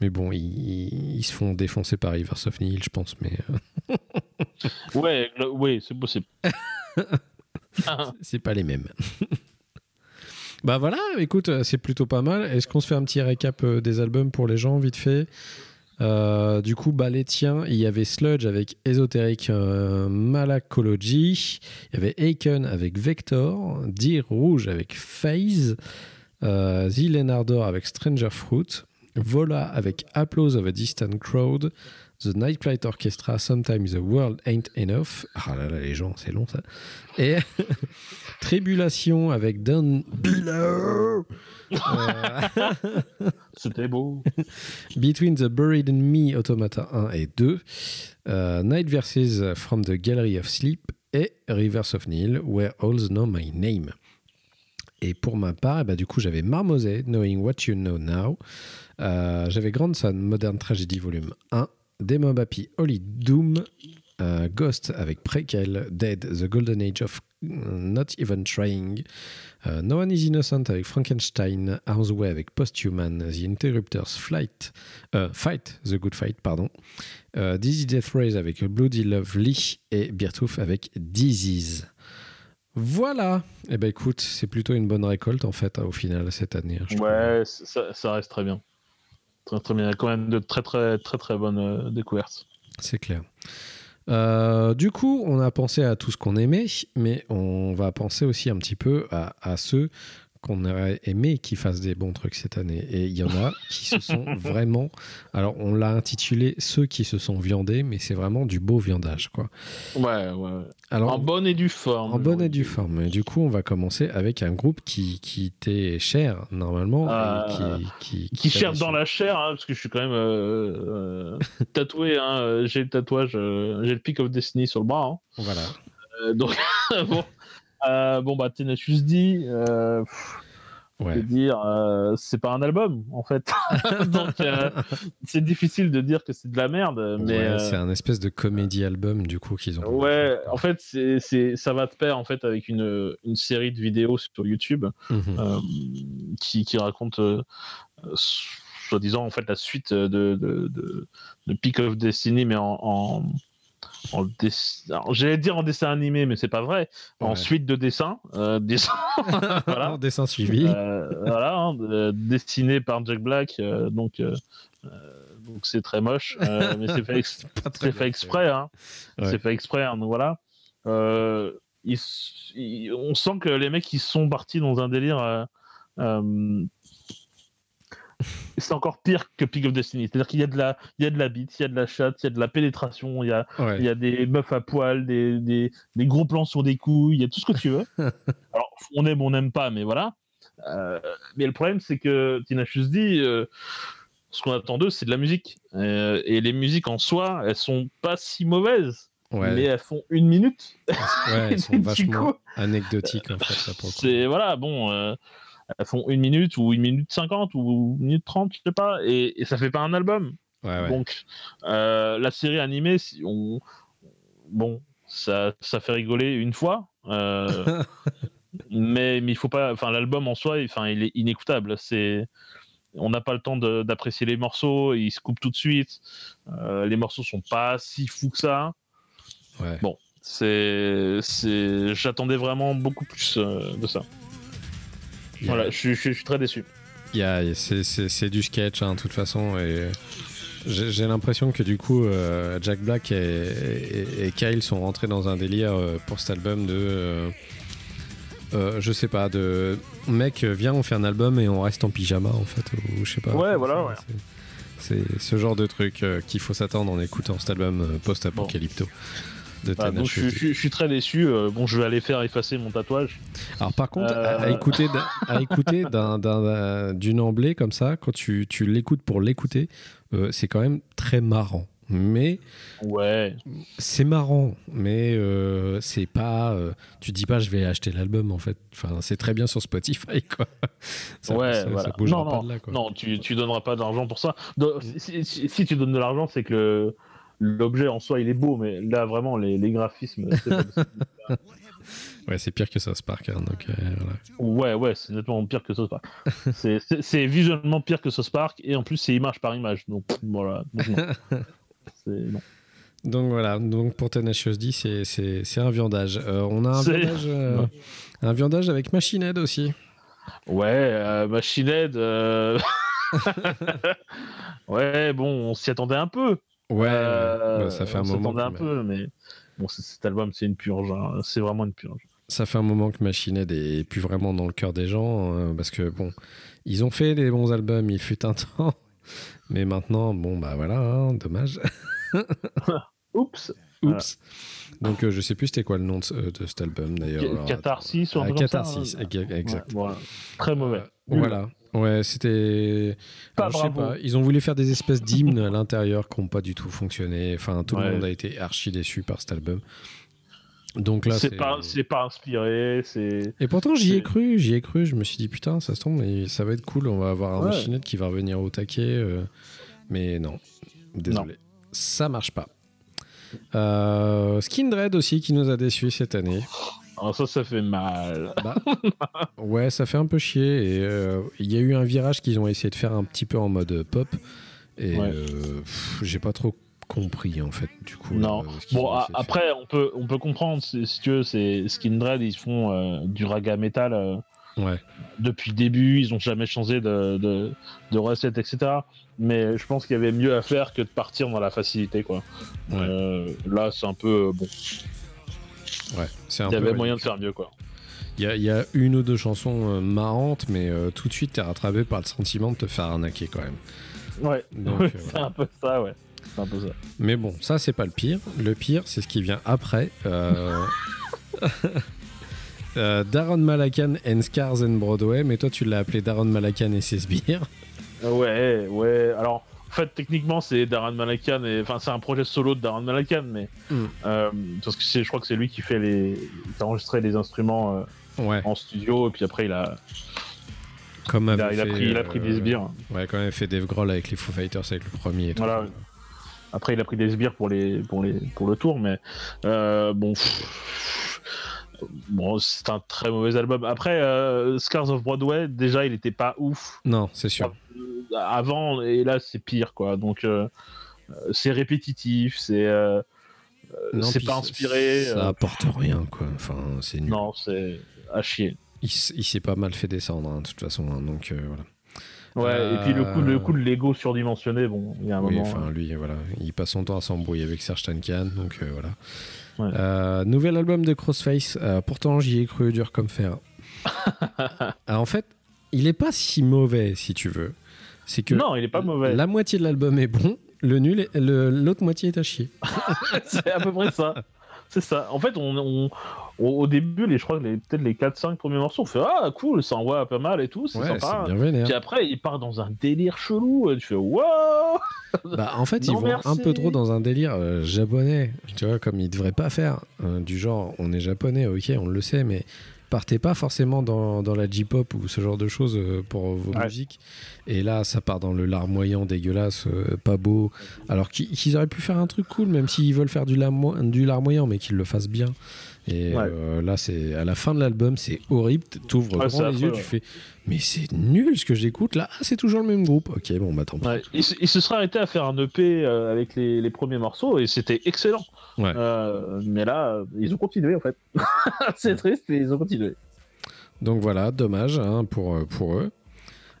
mais bon, ils, ils- ils se font défoncer par Rivers of Nihil, je pense, mais euh, Ouais, oui, c'est possible. (laughs) c'est pas les mêmes. (laughs) bah voilà, écoute, euh, c'est plutôt pas mal. Est-ce qu'on se fait un petit récap euh, des albums pour les gens, vite fait? Euh, du coup, bah, les tiens, il y avait Sludge avec Esoteric euh, Malacology, il y avait Aiken avec Vector, Deer Rouge avec Phase, euh, The Leonardor avec Stranger Fruit, Vola avec Applause of a Distant Crowd, The Nightflight Orchestra, Sometimes the World Ain't Enough. Ah là là, les gens, c'est long ça. Et (laughs) Tribulation avec Don Below. Euh, (laughs) C'était beau. Between the Buried and Me, Automata 1 et 2. euh, Night Verses from the Gallery of Sleep et Rivers of Nile, Where Alls Know My Name. Et pour ma part, eh ben, du coup, j'avais Marmoset, Knowing What You Know Now. Euh, j'avais Grandson, Modern Tragedy Volume 1. Demon Happy, Holy Doom. euh, Ghost avec Prequel, Dead, The Golden Age of euh, Not Even Trying. No One is Innocent avec Frankenstein, Way avec Posthuman, The Interrupters Flight, Fight, The Good Fight, pardon, Dizzy Death Race avec Bloody Lovely et Beertooth avec Disease. Voilà. Eh ben écoute, c'est plutôt une bonne récolte en fait au final cette année. hein, je. Ouais, ça, ça reste très bien. Très très bien. Il y a quand même de très très très très bonnes euh, découvertes. C'est clair. Euh, du coup, on a pensé à tout ce qu'on aimait, mais on va penser aussi un petit peu à, à ceux qu'on aurait aimé qu'ils fassent des bons trucs cette année. Et il y en a (laughs) qui se sont vraiment. Alors, on l'a intitulé Ceux qui se sont viandés, mais c'est vraiment du beau viandage, quoi. Ouais, ouais. Alors, en bonne et due forme. en bonne et due forme. Et du coup, on va commencer avec un groupe qui, qui t'est cher, normalement. Ah, et qui, qui, déçu. dans la chair, hein, parce que je suis quand même euh, euh, (laughs) tatoué. Hein, j'ai le tatouage, euh, j'ai le Peak of Destiny sur le bras. hein. Voilà. Donc, (laughs) bon, euh, bon, bah, Tenacious D, euh, pff, je Ouais. veux dire, euh, c'est pas un album, en fait. (laughs) donc, c'est difficile de dire que c'est de la merde, mais. Ouais, C'est un espèce de comédie album, du coup, qu'ils ont. Ouais, en fait, c'est, c'est, ça va de pair en fait avec une, une série de vidéos sur YouTube Mhm. qui, qui raconte, soi-disant, en fait, la suite de, de, de, de Peak of Destiny, mais en. en en dess- alors, J'allais dire en dessin animé, mais c'est pas vrai. En Ouais. suite de dessin, euh, dessin (laughs) voilà. En dessin suivi. Euh, voilà, hein, de- dessiné par Jack Black, euh, donc euh, donc c'est très moche, mais c'est fait, ex- (laughs) bien fait exprès, hein. Ouais. c'est fait exprès, hein, donc voilà. Ils s- ils- on sent que les mecs ils sont partis dans un délire. (laughs) c'est encore pire que Peak of Destiny, c'est-à-dire qu'il y a de la, il y a de la bite, il y a de la chatte, il y a de la pénétration, il y a, Ouais. il y a des meufs à poil, des, des, des gros plans sur des couilles, il y a tout ce que tu veux. (laughs) Alors, on aime, on n'aime pas, mais voilà. Euh, mais le problème, c'est que Tenacious D, euh, ce qu'on attend d'eux, c'est de la musique. Euh, et les musiques en soi, elles sont pas si mauvaises, Ouais. mais elles font une minute. Ouais, elles (laughs) sont vachement anecdotiques en fait. C'est voilà, bon, euh, elles font une minute ou une minute cinquante ou une minute trente, je sais pas, et, et ça fait pas un album. Ouais, ouais. Donc, euh, la série animée, si on... bon, ça, ça fait rigoler une fois. euh, (laughs) mais, mais il faut pas. Enfin, l'album en soi, enfin, il est inécoutable. C'est, on n'a pas le temps d'apprécier les morceaux. Il se coupe tout de suite. Euh, les morceaux sont pas si fous que ça. Ouais. Bon, c'est, c'est, j'attendais vraiment beaucoup plus euh, de ça. Voilà, je, suis- je suis- je suis très déçu. c'est- c'est c'est du sketch, hein, de toute façon. Et j'ai j'ai l'impression que du coup, euh, Jack Black et, et- et Kyle sont rentrés dans un délire euh, pour cet album de. euh, euh, je sais pas, de. Mec, viens, on fait un album et on reste en pyjama en fait. Ou je sais pas. Ouais, voilà, ouais. c'est- C'est ce genre de truc euh, qu'il faut s'attendre en écoutant cet album euh, post-apocalypto. De Voilà, donc, je, je- je suis très déçu. Euh, bon, je vais aller faire effacer mon tatouage. Alors par contre, à, à Euh. écouter, à (laughs) d'un- d'une emblée comme ça, quand tu, tu l'écoutes pour l'écouter, euh, c'est quand même très marrant. Mais Ouais. c'est marrant, mais euh, c'est pas. euh, tu dis pas, je vais acheter l'album en fait. Enfin, c'est très bien sur Spotify quoi. (laughs) Ça, Ouais, ça, ça voilà. bougera Non, pas non, de là quoi. Non, tu, tu donneras pas d'argent pour ça. Si- si tu donnes de l'argent, c'est que le- l'objet en soi il est beau, mais là vraiment les, les graphismes. (laughs) Ouais, c'est pire que ça, Spark. hein, donc, euh, voilà. ouais, ouais, c'est nettement pire que South Park. C'est- visuellement pire que South Park et en plus c'est image par image. Donc voilà. Donc, non. (laughs) Voilà, donc pour Tenacious D, c'est- un viandage. Euh, on a un viandage, euh, (laughs) Ouais. un viandage avec Machine Head aussi. Ouais, euh, Machine Head. ouais, bon, on s'y attendait un peu. Ouais, Euh. Bah, ça fait un on moment. s'attendait un que- peu, mais bon, cet album, c'est une purge. hein. C'est vraiment une purge. Ça fait un moment que Machine Head est plus vraiment dans le cœur des gens euh, parce que bon, ils ont fait des bons albums, il fut un (laughs) temps, mais maintenant, bon bah voilà, hein, dommage. (laughs) Oups. Oups. Donc euh, je sais plus c'était quoi le nom de, de cet album d'ailleurs. Catharsis ou un Ah, ça, Catharsis, hein. ex- exact. Ouais, voilà. Très mauvais. Euh, voilà. Ouais, c'était. Pas Alors, je sais pas, Ils ont voulu faire des espèces d'hymnes à l'intérieur qui n'ont pas du tout fonctionné. Enfin, tout Ouais. le monde a été archi déçu par cet album. Donc là, C'est pas, c'est pas inspiré, c'est. Et pourtant, j'y ai cru, j'y ai cru. Je me suis dit, putain, ça se tombe, mais ça va être cool. On va avoir un Ouais. qui va revenir au taquet. euh, Mais non, désolé. Ça marche pas. Euh, Skindred aussi qui nous a déçus cette année. Alors ça, ça fait mal. (laughs) Bah, ouais, ça fait un peu chier. Et euh, il y a eu un virage qu'ils ont essayé de faire un petit peu en mode pop. Et Ouais. euh, j'ai pas trop compris en fait, du coup. Non. euh, Bon, a- après, on peut, on peut comprendre, si, tu veux, c'est Skindred, ils font euh, du raga metal euh, Ouais. depuis le début, ils ont jamais changé de, de, de recette, etc. Mais je pense qu'il y avait mieux à faire que de partir dans la facilité, quoi. Ouais. Euh, là, c'est un peu, euh, bon, Ouais, c'est un il y avait moyen de faire mieux, quoi. Il y, a- il y a une ou deux chansons euh, marrantes, mais euh, tout de suite, t'es rattrapé par le sentiment de te faire arnaquer quand même. Ouais, euh, (laughs) c'est un peu ça, ouais. C'est un peu ça. Mais bon, ça, c'est pas le pire. Le pire, c'est ce qui vient après. Euh... (laughs) euh, Darren Malakan and Scars and Broadway, mais toi, tu l'as appelé Darren Malakan et ses sbires. Ouais, ouais. Alors, en fait, techniquement, c'est Darren Malakan. Et... Enfin, c'est un projet solo de Darren Malakan, mais. Mm. euh, parce que c'est- je crois que c'est lui qui fait les. qui a enregistré les instruments euh, Ouais, en studio, et puis après, il a, comme il a, il a pris, il a euh, pris des sbires. Ouais, quand même fait Dave Grohl avec les Foo Fighters avec le premier et tout. Voilà. Après, il a pris des sbires pour, les, pour, les, pour le tour, mais euh, bon. pff, Bon, c'est un très mauvais album. Après, euh, Scars of Broadway, déjà, il était pas ouf Non, c'est sûr. euh, avant, et là, c'est pire, quoi. Donc, euh, euh, c'est répétitif, c'est euh, c'est pas inspiré. Ça apporte rien, quoi. Enfin, c'est nul. non, c'est à chier. Il, il s'est pas mal fait descendre, hein, de toute façon. hein, donc voilà. Ouais, Euh, et puis le coup, le coup de Lego surdimensionné, bon, il y a un Oui, moment. enfin, lui, voilà, il passe son temps à s'embrouiller avec Serge Tankian, donc euh, voilà. Ouais. Euh, nouvel album de Crossface, euh, pourtant j'y ai cru dur comme fer. Alors, (laughs) en fait, il est pas si mauvais, si tu veux. C'est que non, il est pas mauvais. la moitié de l'album est bon, le nul, est- le- l'autre moitié est à chier. (laughs) c'est à peu près ça. C'est ça. En fait, on, on- au, au début, les, je crois que les- peut-être les 4-5 premiers morceaux, on fait Ah, cool, ça envoie pas mal et tout, c'est Ouais, sympa. bien vénère. Puis après, il part dans un délire chelou, et tu fais Wow (laughs) Bah, en fait, Non, ils vont un peu trop dans un délire euh, japonais, tu vois, comme ils devraient pas faire. Euh, du genre, on est japonais, ok, on le sait, mais partez pas forcément dans, dans la J-pop ou ce genre de choses euh, pour vos Ouais. musiques. Et là, ça part dans le larmoyant dégueulasse, euh, pas beau. Alors qu'ils auraient pu faire un truc cool, même s'ils veulent faire du, larmo- du larmoyant, mais qu'ils le fassent bien. Et Ouais. euh, là, c'est à la fin de l'album, c'est horrible. T'ouvres Ouais, grand les affreux, yeux, ouais. tu fais, mais c'est nul ce que j'écoute là. Ah, c'est toujours le même groupe. Ok, bon, bah tant pis. Il, se- il se serait arrêté à faire un EP euh, avec les, les premiers morceaux et c'était excellent. Euh, mais là, ils ont continué en fait. (laughs) c'est triste, mais ils ont continué. Donc voilà, dommage hein, pour, pour eux.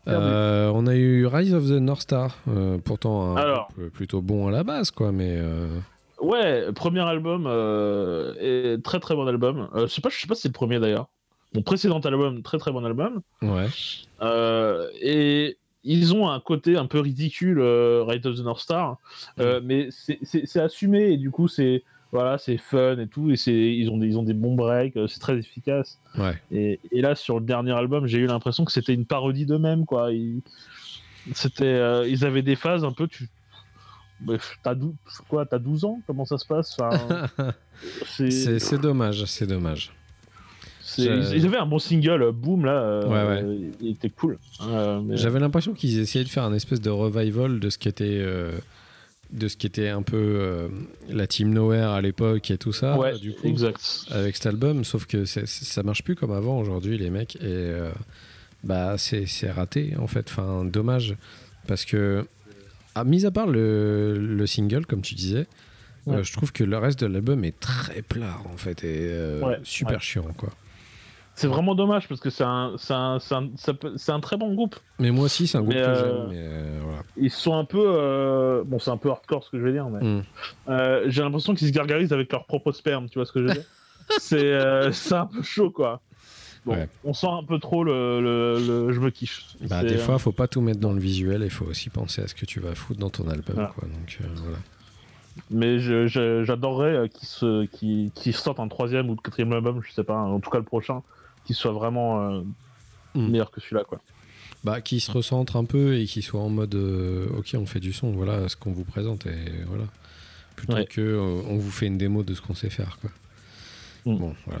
Euh, on a eu Rise of the North Star, euh, pourtant un Alors. plutôt bon à la base, quoi, mais euh, Ouais, premier album, euh, et très très bon album. Euh, je sais pas, je sais pas si c'est le premier d'ailleurs. Mon précédent album, très très bon album. ouais, Euh, et ils ont un côté un peu ridicule, Rise of the North Star, mais c'est- assumé et du coup c'est voilà, c'est fun et tout, et c'est ils ont des, ils ont des bons breaks, c'est très efficace. ouais. Et, et là, sur le dernier album, j'ai eu l'impression que c'était une parodie d'eux-mêmes, quoi. Ils, c'était, ils avaient des phases un peu. Tu, t'as 12, quoi, t'as 12 ans? Comment ça se passe? Enfin, (laughs) c'est- dommage, c'est dommage. je- ils, avaient un bon single, euh, Boom, là. euh, Ouais, euh, il était cool. Euh, mais- J'avais l'impression qu'ils essayaient de faire un espèce de revival de ce qui était, euh, de ce qui était un peu euh, la Team Nowhere à l'époque et tout ça, ouais, du coup, exact. avec cet album, sauf que c'est- ça marche plus comme avant aujourd'hui, les mecs, et bah c'est c'est raté en fait. Enfin, dommage parce que, à mis à part le, le single, comme tu disais, Ouais. euh, je trouve que le reste de l'album est très plat en fait et euh, Ouais, super ouais. chiant quoi. C'est vraiment dommage parce que c'est un, c'est un, c'est un, un très bon groupe. Mais moi aussi, c'est un groupe Mais, que euh, j'aime, euh, voilà. Ils sont un peu. euh, Bon, c'est un peu hardcore ce que je vais dire, mais. Mm. Euh, j'ai l'impression qu'ils se gargarisent avec leur propre sperme, tu vois ce que je veux dire? (laughs) C'est c'est un peu chaud, quoi. Bon, Ouais. on sent un peu trop le, le, le- je me kiffe. Bah, des fois, faut pas tout mettre dans le visuel, il faut aussi penser à ce que tu vas foutre dans ton album. Voilà. Quoi. Donc, euh, voilà. Mais j'adorerais euh, qu'ils se, sortent un troisième ou quatrième album, je sais pas, en tout cas le prochain, qui soit vraiment euh, Mm. meilleur que celui-là, quoi. Bah, qui se recentre un peu et qui soit en mode euh, ok, on fait du son, voilà ce qu'on vous présente et voilà. Plutôt Ouais. que on vous fait une démo de ce qu'on sait faire. Quoi. Mm. Bon, voilà.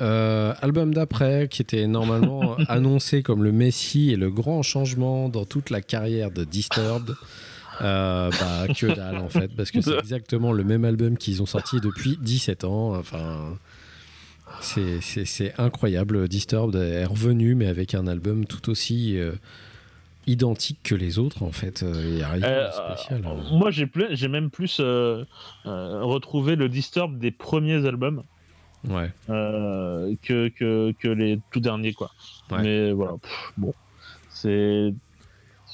Euh, album d'après qui était normalement (laughs) annoncé comme le Messi et le grand changement dans toute la carrière de Disturbed. Euh, bah que dalle en fait parce que c'est exactement le même album qu'ils ont sorti depuis 17 ans enfin c'est- incroyable Disturbed est revenu mais avec un album tout aussi euh, identique que les autres en fait il a rien de spécial hein. Moi, j'ai, même plus retrouvé le Disturb des premiers albums. Ouais euh, que, que, que les tout derniers quoi. Ouais. Mais voilà, pff, bon, c'est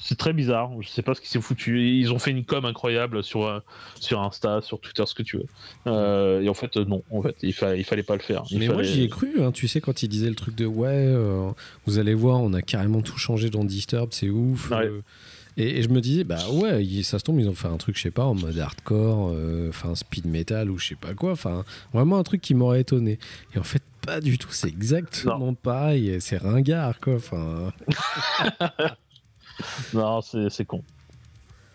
C'est très bizarre. Je sais pas ce qui s'est foutu. Ils ont fait une com incroyable sur sur Insta, sur Twitter, ce que tu veux. Euh, et en fait, non. En fait, il, fa- il fallait pas le faire. Il Mais moi j'y ai cru, hein, tu sais, quand il disait le truc de ouais, euh, vous allez voir, on a carrément tout changé dans Disturbed, c'est ouf. Ouais. euh. Et, et je me disais, bah ouais, ça se tombe, ils ont fait un truc, je sais pas, en mode hardcore, euh, enfin speed metal ou je sais pas quoi, enfin vraiment un truc qui m'aurait étonné. Et en fait, pas du tout, c'est exactement pareil, c'est ringard quoi. Enfin, (laughs) Non, c'est con.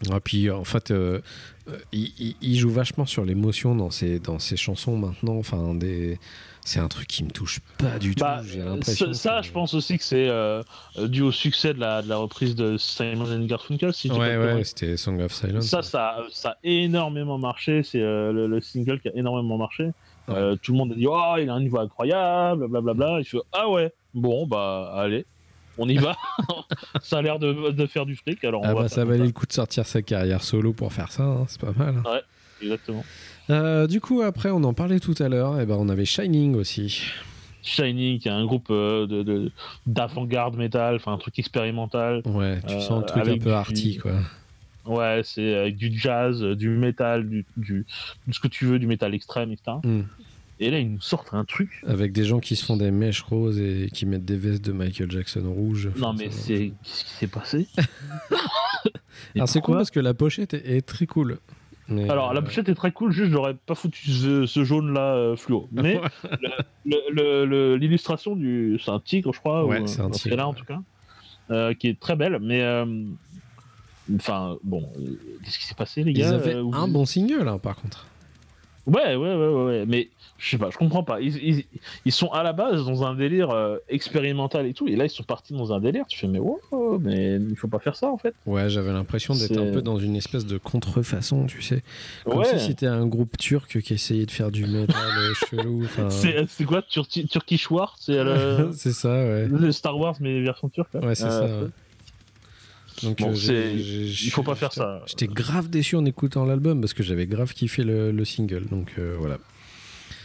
et puis en fait, euh, euh, il, il- il joue vachement sur l'émotion dans ses, dans ses chansons maintenant, enfin des. C'est un truc qui me touche pas du Bah, tout. J'ai l'impression. ça, que- je pense aussi que c'est euh, dû au succès de la, de la reprise de Simon and Garfunkel. Si Ouais, ouais, c'était Song of Silence. Ça, ça, ça a énormément marché. C'est euh, le, le single qui a énormément marché. Euh, tout le monde a dit Oh, il a un niveau incroyable, blablabla. Il fait Ah ouais, bon, bah, allez, on y va. (laughs) (laughs) ça a l'air de, de faire du fric. Alors on Ah va bah ça valait le coup de sortir sa carrière solo pour faire ça, hein, c'est pas mal. Exactement. Euh, du coup après on en parlait tout à l'heure, et ben on avait Shining aussi. Shining, qui est un groupe euh, de, de- d'avant-garde métal, enfin un truc expérimental. Ouais, tu Euh, sens le truc un peu du- arty quoi. Ouais, c'est avec du jazz, euh, du métal, du, du, de ce que tu veux, du métal extrême, etc. Hmm. Et là, ils nous sortent un truc. Avec des gens qui se font des mèches roses et qui mettent des vestes de Michael Jackson rouge. Non, mais c'est. Qu'est-ce qui s'est passé? (laughs) Alors c'est cool parce que la pochette est, est très cool. Mais, Alors, la euh, pochette est très cool, juste j'aurais pas foutu ce, ce jaune-là euh, fluo. (laughs) Mais l'illustration du. C'est un tigre, je crois, Ouais, ou c'est un tigre, félin, en tout cas, euh, qui est très belle, mais. euh, Enfin, bon, qu'est-ce qui s'est passé, les Ils gars avaient Euh, vous- un bon single hein, par contre. Ouais, ouais, ouais, ouais, mais je sais pas, je comprends pas. Ils, ils, ils sont à la base dans un délire euh, expérimental et tout, et là ils sont partis dans un délire. Tu fais, mais wow, mais il faut pas faire ça en fait. Ouais, j'avais l'impression d'être un peu dans une espèce de contrefaçon, tu sais. Comme Ouais. si c'était un groupe turc qui essayait de faire du métal euh, (laughs) chelou. enfin. C'est quoi, Turki- Turkish War? C'est (laughs) le, ça, ouais. le Star Wars, mais version turque là Ouais, c'est Euh, ça. ouais. Donc, Bon, euh, il faut pas faire ça. J'étais grave déçu en écoutant l'album parce que j'avais grave kiffé le, le single. Donc euh, voilà.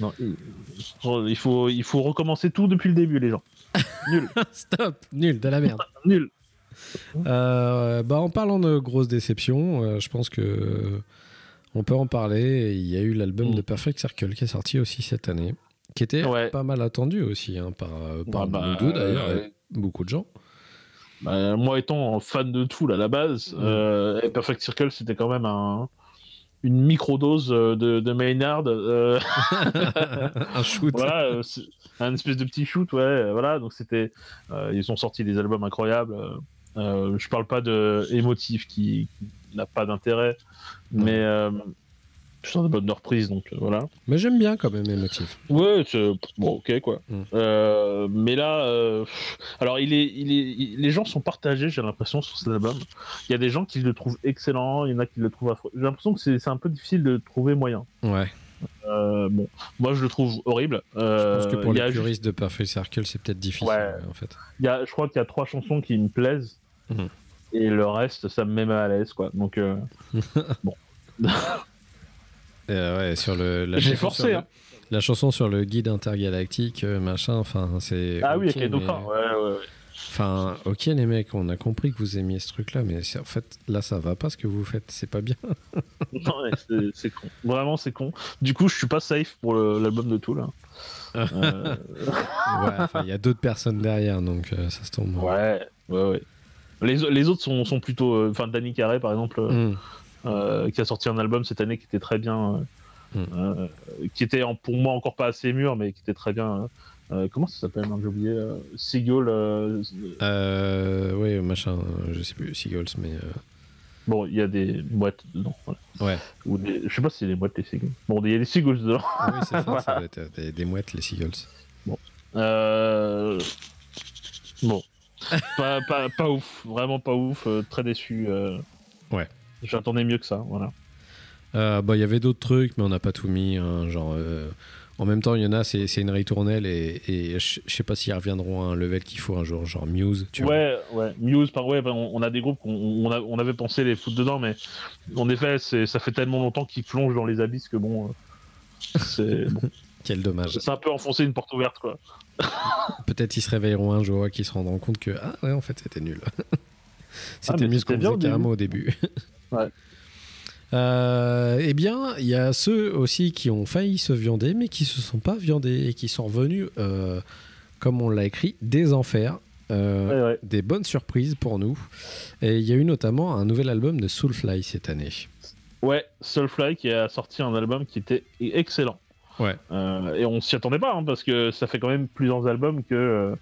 Non, il- faut, il faut recommencer tout depuis le début, les gens. (laughs) Nul, Stop, nul, de la merde. nul. Euh, bah, en parlant de grosses déceptions, euh, je pense que on peut en parler. Il y a eu l'album Mm. de Perfect Circle qui est sorti aussi cette année, qui était Ouais. pas mal attendu aussi hein, par, euh, par bah, d'ailleurs, et beaucoup de gens. Bah, moi étant fan de Tool à la base, Mm. Perfect Circle c'était quand même un, une microdose euh, de, de Maynard. euh, (laughs) (laughs) un shoot. voilà, euh, un espèce de petit shoot, ouais, euh, voilà. Donc c'était, euh, ils ont sorti des albums incroyables. euh, euh, je parle pas de émotif qui, qui n'a pas d'intérêt, mais album de reprise, donc euh, voilà. Mais j'aime bien quand même émotif. Ouais, c'est bon, ok quoi. Mm. Euh, mais là, euh, alors il est, il est, il- les gens sont partagés, j'ai l'impression sur cet album. Il y a des gens qui le trouvent excellent, il y en a qui le trouvent affreux. J'ai l'impression que c'est c'est un peu difficile de trouver moyen. Ouais. Bon, moi je le trouve horrible. Je pense que pour les juste- puristes de Perfect Circle, c'est peut-être difficile Ouais. en fait. il y a, je crois qu'il y a trois chansons qui me plaisent. Mhm. Et le reste, ça me met mal à l'aise, quoi. Donc, (laughs) Et, (laughs) euh, ouais, sur le, la J'ai chanson forcé, sur le- hein. La chanson sur le guide intergalactique, euh, machin, enfin, c'est. ah oui, avec les dauphins. mais- Ouais, ouais, ouais. Enfin, ok les mecs, on a compris que vous aimiez ce truc-là, mais c'est- en fait, là, ça va pas ce que vous faites, c'est pas bien. (laughs) Non, ouais, c'est- con. Vraiment, c'est con. Du coup, je suis pas safe pour l'album de Tool. hein. Euh, (laughs) Ouais, enfin, il y a d'autres personnes derrière, donc euh, ça se tombe. ouais, ouais, ouais. Les, les autres sont, sont plutôt. euh, Enfin, Danny Carey, par exemple, euh, Hmm. euh, qui a sorti un album cette année qui était très bien. euh, Mm. euh, qui était en- pour moi encore pas assez mûr, mais qui était très bien. euh, euh, comment ça s'appelle J'ai oublié. Euh, Seagull. euh, Euh, ouais, machin, euh, je sais plus, Seagulls, mais. euh, bon, il y a des boîtes dedans. voilà. Ouais. Ou des, je sais pas si c'est des boîtes, les Seagulls. Bon, il y a des Seagulls dedans. Ah oui, c'est (laughs) ça, Voilà. ça être euh, des, des mouettes, les Seagulls. Euh, Bon. (laughs) pas, pas, pas ouf. Vraiment pas ouf. euh, très déçu. euh. Ouais. J'attendais mieux que ça. Voilà. Euh, bah, il y avait d'autres trucs, mais on n'a pas tout mis. hein, genre, euh, en même temps, il y en a, c'est c'est une ritournelle, et, et je sais pas s'ils reviendront à un level qu'il faut un jour, genre Muse, tu vois. ouais, ouais. Muse, par ouais, bah, on, on a des groupes qu'on on, a- on avait pensé les foutre dedans, mais en effet, c'est- ça fait tellement longtemps qu'ils plongent dans les abysses que bon. euh, C'est bon. (laughs) Quel dommage. c'est un peu enfoncer une porte ouverte, quoi. Peut-être ils se réveilleront un jour et qu'ils se rendront compte que, ah ouais, en fait, c'était nul. (laughs) C'était mais mieux ce qu'on faisait carrément au début. (laughs) Ouais. Euh, eh bien, il y a ceux aussi qui ont failli se viander, mais qui se sont pas viandés et qui sont revenus, euh, comme on l'a écrit, des enfers. Euh, Ouais, ouais. Des bonnes surprises pour nous. Et il y a eu notamment un nouvel album de Soulfly cette année. Ouais, Soulfly qui a sorti un album qui était excellent. Ouais. Euh, et on s'y attendait pas, hein, parce que ça fait quand même plusieurs albums que, euh,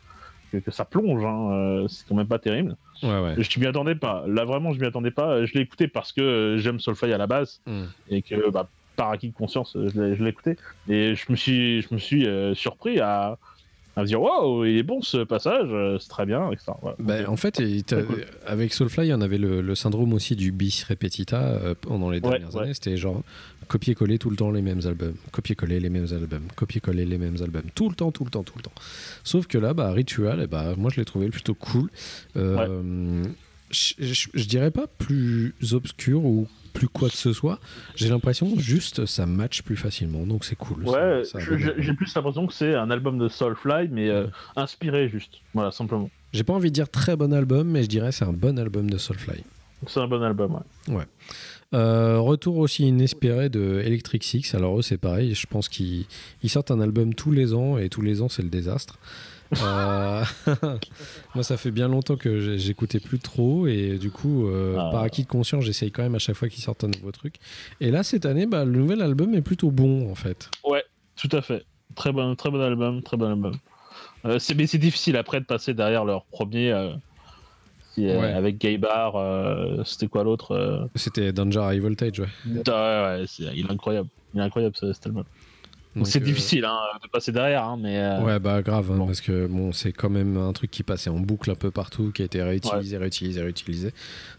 que, que ça plonge. hein, euh, c'est quand même pas terrible. Ouais, ouais. Je m'y attendais pas. Là, vraiment, je m'y attendais pas. Je l'ai écouté parce que euh, j'aime Soulfly à la base Mm. et que, bah, par acquis de conscience, euh, je l'ai- écouté. Et je me suis, je me suis euh, surpris à, à me dire Waouh, il est bon ce passage, c'est très bien, etc. Voilà. Donc, en fait, cool. avec Soulfly, on avait le, le syndrome aussi du bis repetita pendant les dernières ouais. années. C'était genre copier-coller tout le temps les mêmes albums, copier-coller les mêmes albums, copier-coller les mêmes albums, tout le temps, tout le temps, tout le temps. Sauf que là, bah, Ritual, eh bah, moi je l'ai trouvé plutôt cool. Euh, je, je- dirais pas plus obscur ou plus quoi que ce soit. J'ai l'impression juste ça match plus facilement, donc c'est cool. Ouais, j'ai plus l'impression que c'est un album de Soulfly, mais euh, inspiré juste. Voilà, simplement. J'ai pas envie de dire très bon album, mais je dirais c'est un bon album de Soulfly. C'est un bon album, ouais. Euh, retour aussi inespéré de Electric Six. Alors eux c'est pareil, je pense qu'ils ils sortent un album tous les ans et tous les ans c'est le désastre. Euh, (laughs) Moi ça fait bien longtemps que j'écoutais plus trop et du coup euh, Ah. par acquis de conscience j'essaye quand même à chaque fois qu'ils sortent un nouveau truc. Et là cette année bah, le nouvel album est plutôt bon en fait. Tout à fait. Très bon, très bon album, très bon album. Euh, c'est, mais c'est difficile après de passer derrière leur premier. Euh, qui est Ouais. Avec Gay Bar, euh, c'était quoi l'autre euh, C'était Danger High Voltage ouais. ouais, ouais, il est incroyable. Il est incroyable ce- cet album. C'est euh, difficile hein, de passer derrière, hein, mais. euh, Ouais, bah grave, hein, parce que bon, c'est quand même un truc qui passait en boucle un peu partout, qui a été réutilisé, réutilisé, réutilisé.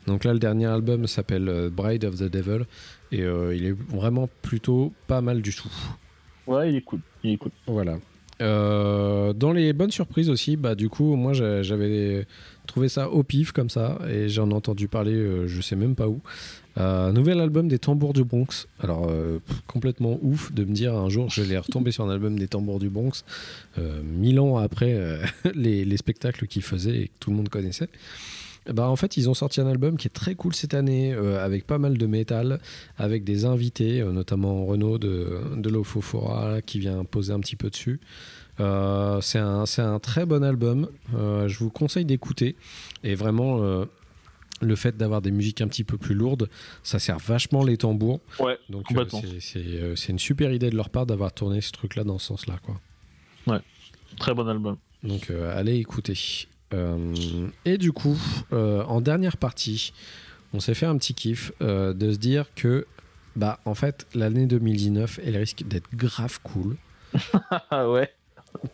Donc là, le dernier album s'appelle Bride of the Devil, et euh, il est vraiment plutôt pas mal du tout. ouais, il est cool. Il est cool. Voilà. Dans les bonnes surprises aussi, bah du coup, moi j'a- j'avais trouvé ça au pif comme ça, et j'en ai entendu parler, euh, je sais même pas où. Euh, nouvel album des Tambours du Bronx. Alors euh, complètement ouf de me dire un jour je vais retomber sur un album des Tambours du Bronx, euh, mille ans après (laughs) les, les spectacles qu'ils faisaient et que tout le monde connaissait. Ben, en fait, ils ont sorti un album qui est très cool cette année, avec pas mal de métal, avec des invités, notamment Renaud de, de l'Ofofora, qui vient poser un petit peu dessus. Euh, c'est un, c'est un très bon album. Euh, je vous conseille d'écouter. Et vraiment, euh, le fait d'avoir des musiques un petit peu plus lourdes, ça sert vachement les tambours. Ouais, Donc, euh, c'est- euh, une super idée de leur part d'avoir tourné ce truc-là dans ce sens-là. Quoi. Très bon album. Donc euh, allez écouter. Et du coup, en dernière partie, on s'est fait un petit kiff de se dire que, bah, en fait, l'année 2019, elle risque d'être grave cool. (laughs) Ah ouais.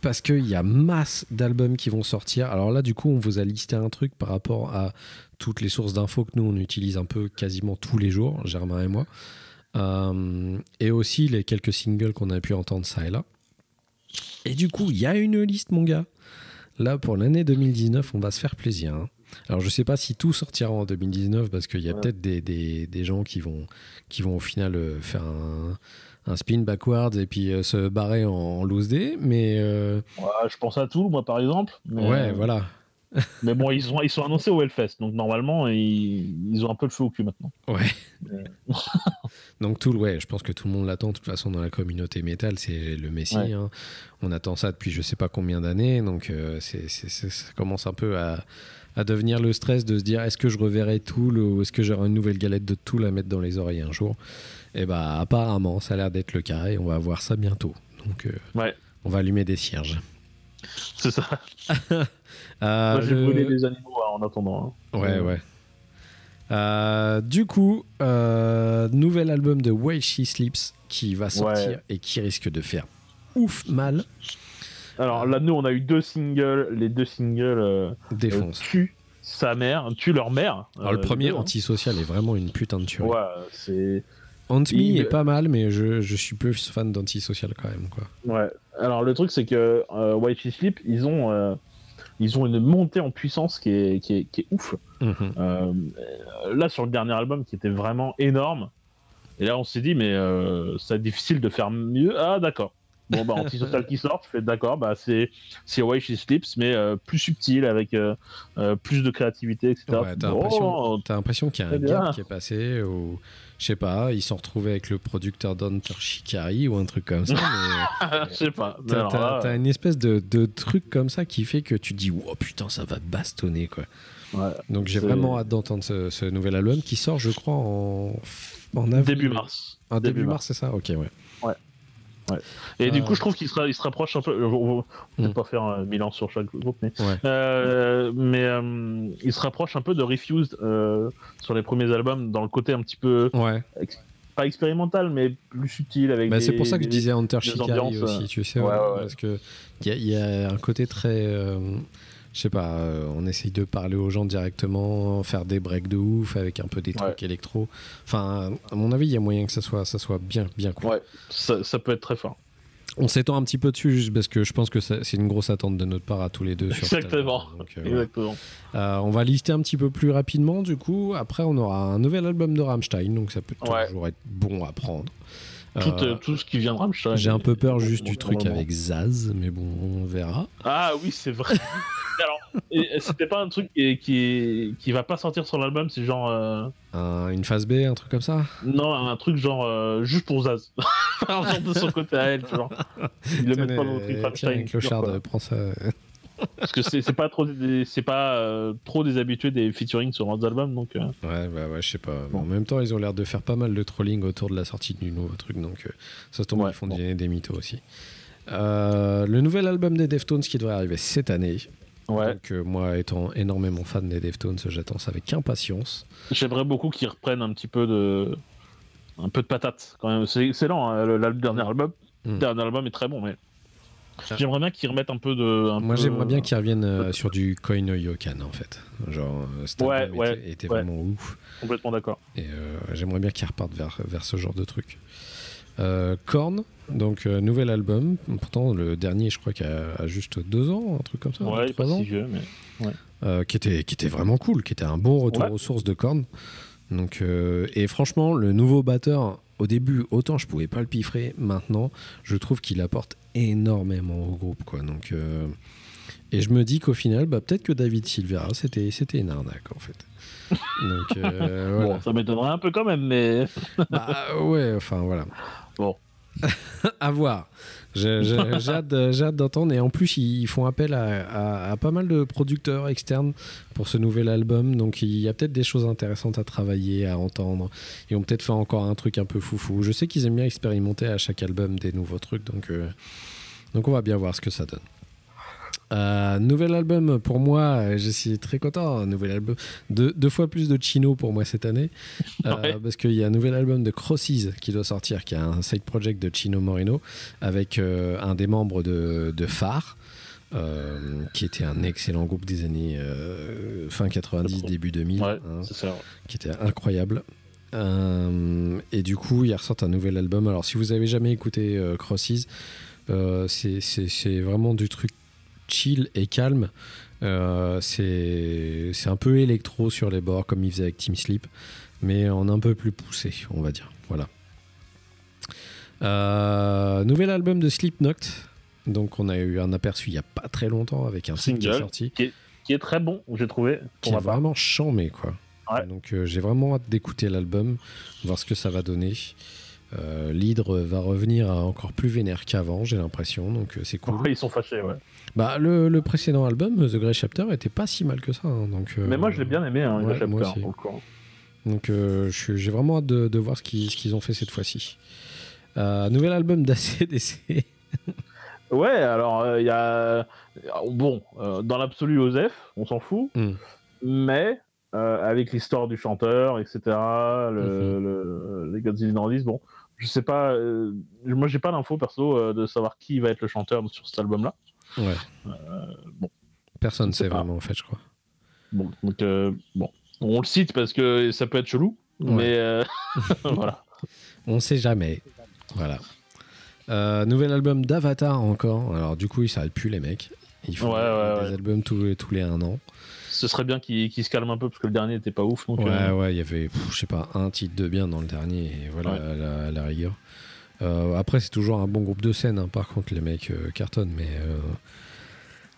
Parce qu'il y a masse d'albums qui vont sortir. Alors là, du coup, on vous a listé un truc par rapport à toutes les sources d'infos que nous, on utilise un peu quasiment tous les jours, Germain et moi. Euh, et aussi les quelques singles qu'on a pu entendre ça et là. Et du coup, il y a une liste, mon gars. Là, pour l'année 2019, on va se faire plaisir. hein. Alors, je sais pas si tout sortira en 2019 parce qu'il y a Ouais. peut-être des, des- des gens qui vont, qui vont au final euh, faire un, un spin backwards et puis euh, se barrer en, en loose day. Mais euh, Ouais, je pense à tout, moi par exemple. Mais, ouais, euh, voilà. (laughs) Mais bon, ils sont, ils sont annoncés au Hellfest, donc normalement, ils, ils ont un peu le feu au cul maintenant. Ouais. (laughs) Donc tout, ouais, je pense que tout le monde l'attend. De toute façon, dans la communauté métal, c'est le Messi. Ouais. hein. On attend ça depuis je sais pas combien d'années. Donc euh, c'est- ça commence un peu à, à devenir le stress de se dire est-ce que je reverrai Tool ou est-ce que j'aurai une nouvelle galette de Tool à mettre dans les oreilles un jour? Et bah apparemment, ça a l'air d'être le cas et on va voir ça bientôt. Donc euh, Ouais. on va allumer des cierges. C'est ça. (laughs) Euh, Moi, j'ai le- brûlé des animaux hein, en attendant. hein. Ouais, ouais. Euh, du coup, euh, nouvel album de While She Sleeps qui va sortir Ouais. et qui risque de faire ouf mal. Alors là, nous, on a eu deux singles. Les deux singles euh, Défonce. euh, tuent sa mère, tuent leur mère. Alors, le Euh, premier, deux, hein. Antisocial, est vraiment une putain de tuerie. Ouais, c'est. Ant Me Il- est pas mal, mais je, je suis plus fan d'Antisocial quand même. Quoi. Ouais. Alors le truc, c'est que euh, White She Sleep, ils ont, euh, ils ont une montée en puissance qui est, qui est, qui est ouf. Mhm. Euh, là, sur le dernier album, qui était vraiment énorme. Et là, on s'est dit, mais c'est difficile de faire mieux. Ah, d'accord. Bon, bah, Antisocial qui sort, tu fais d'accord, bah, c'est Why She Sleeps, mais euh, plus subtil, avec euh, euh, plus de créativité, etc. Ouais, t'as Oh, l'impression t'as l'impression qu'il y a un bien. gap qui est passé ou je sais pas, ils sont retrouvés avec le producteur d'Hunter Shikari ou un truc comme ça. (laughs) je sais pas. t'as, une espèce de, de truc comme ça qui fait que tu dis oh putain ça va bastonner quoi. ouais. Donc j'ai vraiment hâte d'entendre ce, ce nouvel album qui sort je crois en, en avril. Début mars. Ah, début, Début mars, c'est ça? Ok ouais. Et du coup, je trouve qu'il se, se rapproche un peu. On va peut-être Mm. pas faire un bilan sur chaque groupe, mais, Ouais. euh, mais euh, il se rapproche un peu de Refused euh, sur les premiers albums, dans le côté un petit peu Ouais. ex- pas expérimental, mais plus subtil avec. Bah, c'est pour ça que je disais Hunter ambiances, aussi, euh, tu sais, ouais, ouais, ouais, ouais. parce que il y, y a un côté très, euh, je sais pas, euh, on essaye de parler aux gens directement, faire des breaks de ouf avec un peu des trucs électro. Enfin, à mon avis, il y a moyen que ça soit, ça soit bien, bien cool. Ouais, ça, ça peut être très fort. On s'étend un petit peu dessus juste parce que je pense que c'est une grosse attente de notre part à tous les deux. Sur Exactement. Donc, euh. Exactement. Euh, on va lister un petit peu plus rapidement du coup. Après, on aura un nouvel album de Rammstein, donc ça peut Ouais. toujours être bon à prendre. Tout, Euh, euh, tout ce qui vient de Rammstein. J'ai un peu peur juste du truc avec Zaz, mais bon, on verra. Ah oui, c'est vrai. (laughs) Alors, et c'était pas un truc qui, qui, qui va pas sortir sur l'album, c'est genre. euh, Un- une phase B, un truc comme ça? Non, un truc genre euh, juste pour Zaz. (laughs) un genre de son côté à elle, tu vois. Ils le mettent pas dans le truc Tiens, Rammstein. Clochard, prends ça. Parce que c'est pas trop des, c'est pas euh, trop des habitués des featuring sur leurs albums, donc. euh, Ouais, bah ouais, je sais pas. Bon. En même temps, ils ont l'air de faire pas mal de trolling autour de la sortie du nouveau truc, donc euh, ça se tombe, Ouais, ils font bon. des, des mythos aussi. Le nouvel album des Deftones qui devrait arriver cette année. Ouais. Donc, moi, étant énormément fan des Deftones, j'attends ça avec impatience. J'aimerais beaucoup qu'ils reprennent un petit peu de, un peu de patate quand même. C'est excellent, hein, le, le dernier album. Mm. Le dernier album est très bon, mais. J'aimerais bien qu'ils remettent un peu de. un Moi, peu- j'aimerais bien qu'ils reviennent euh, sur du Koi no Yokan, en fait. Genre, euh, cet Ouais, album ouais, était, était ouais. vraiment ouf. complètement d'accord. Et euh, j'aimerais bien qu'ils repartent vers, vers ce genre de truc. Euh, Korn, donc euh, nouvel album. Pourtant, le dernier, je crois qu'il a, a juste deux ans, un truc comme ça. Ouais, il est trois pas ans. si vieux, mais. Euh, qui, était, qui était vraiment cool, qui était un bon retour Ouais. aux sources de Korn. Donc, euh, et franchement, le nouveau batteur, au début, autant je pouvais pas le piffrer, maintenant, je trouve qu'il apporte énormément au groupe. Quoi. Donc, euh, et je me dis qu'au final, bah, peut-être que David Silvera, c'était c'était une arnaque en fait. Donc, euh, (laughs) voilà. Bon, ça m'étonnerait un peu quand même, mais. Bah ouais, enfin voilà. Bon. (laughs) à voir. (laughs) J'ai hâte, d'entendre. Et en plus, ils font appel à, à- à pas mal de producteurs externes pour ce nouvel album. Donc il y a peut-être des choses intéressantes à travailler, à entendre. Ils vont peut-être faire encore un truc un peu foufou. Je sais qu'ils aiment bien expérimenter à chaque album des nouveaux trucs. Donc, euh, donc on va bien voir ce que ça donne. Euh, nouvel album pour moi, je suis très content. Nouvel album, deux, deux fois plus de Chino pour moi cette année, Euh, parce qu'il y a un nouvel album de Crosses qui doit sortir, qui est un side project de Chino Moreno avec euh, un des membres de, de Phare, euh, qui était un excellent groupe des années euh, fin 90, début 2000, Ouais, hein, qui était incroyable. Euh, et du coup, ils ressortent un nouvel album. Alors, si vous avez jamais écouté Crosses, c'est vraiment du truc chill et calme. Euh, c'est un peu électro sur les bords, comme ils faisaient avec Team Sleep, mais en un peu plus poussé, on va dire. Voilà. Euh, nouvel album de Slipknot. Donc, on a eu un aperçu il y a pas très longtemps avec un single qui est sorti Qui est très bon, j'ai trouvé. qui est vraiment chambé quoi. Ouais. Donc euh, j'ai vraiment hâte d'écouter l'album, voir ce que ça va donner. Euh, L'hydre va revenir à encore plus vénère qu'avant, j'ai l'impression, donc euh, c'est cool. (laughs) Ils sont fâchés, ouais. Bah le, le précédent album, The Grey Chapter, était pas si mal que ça. hein, donc, euh, Mais moi, je l'ai bien aimé, hein, ouais, le chapter, coup. Donc euh, j'ai vraiment hâte de, de voir ce qu'ils ont fait cette fois-ci. Nouvel album d'ACDC. (laughs) Ouais, alors, il y a. Bon, dans l'absolu, Osef, on s'en fout. Mm. Mais, euh, avec l'histoire du chanteur, etc., le, Mhm. le- les Godzilla Indies, bon, je sais pas. euh, moi, j'ai pas l'info perso euh, de savoir qui va être le chanteur sur cet album-là. Ouais. bon. Personne sait pas. vraiment en fait, je crois. Bon, donc, euh, bon. On le cite parce que ça peut être chelou, Ouais. mais euh, (laughs) voilà. On sait jamais. Voilà. Euh, nouvel album d'Avatar encore. Alors du coup, ils s'arrêtent plus les mecs. Ils font Ouais, des albums tous tous les un an. Ce serait bien qu'il se calme un peu parce que le dernier était pas ouf. Donc, Ouais, euh, ouais, il y avait, pff, je sais pas, un titre de bien dans le dernier, et voilà, Ouais. à, la, à la rigueur. Euh, après, c'est toujours un bon groupe de scène. hein. Par contre, les mecs euh, cartonnent. Mais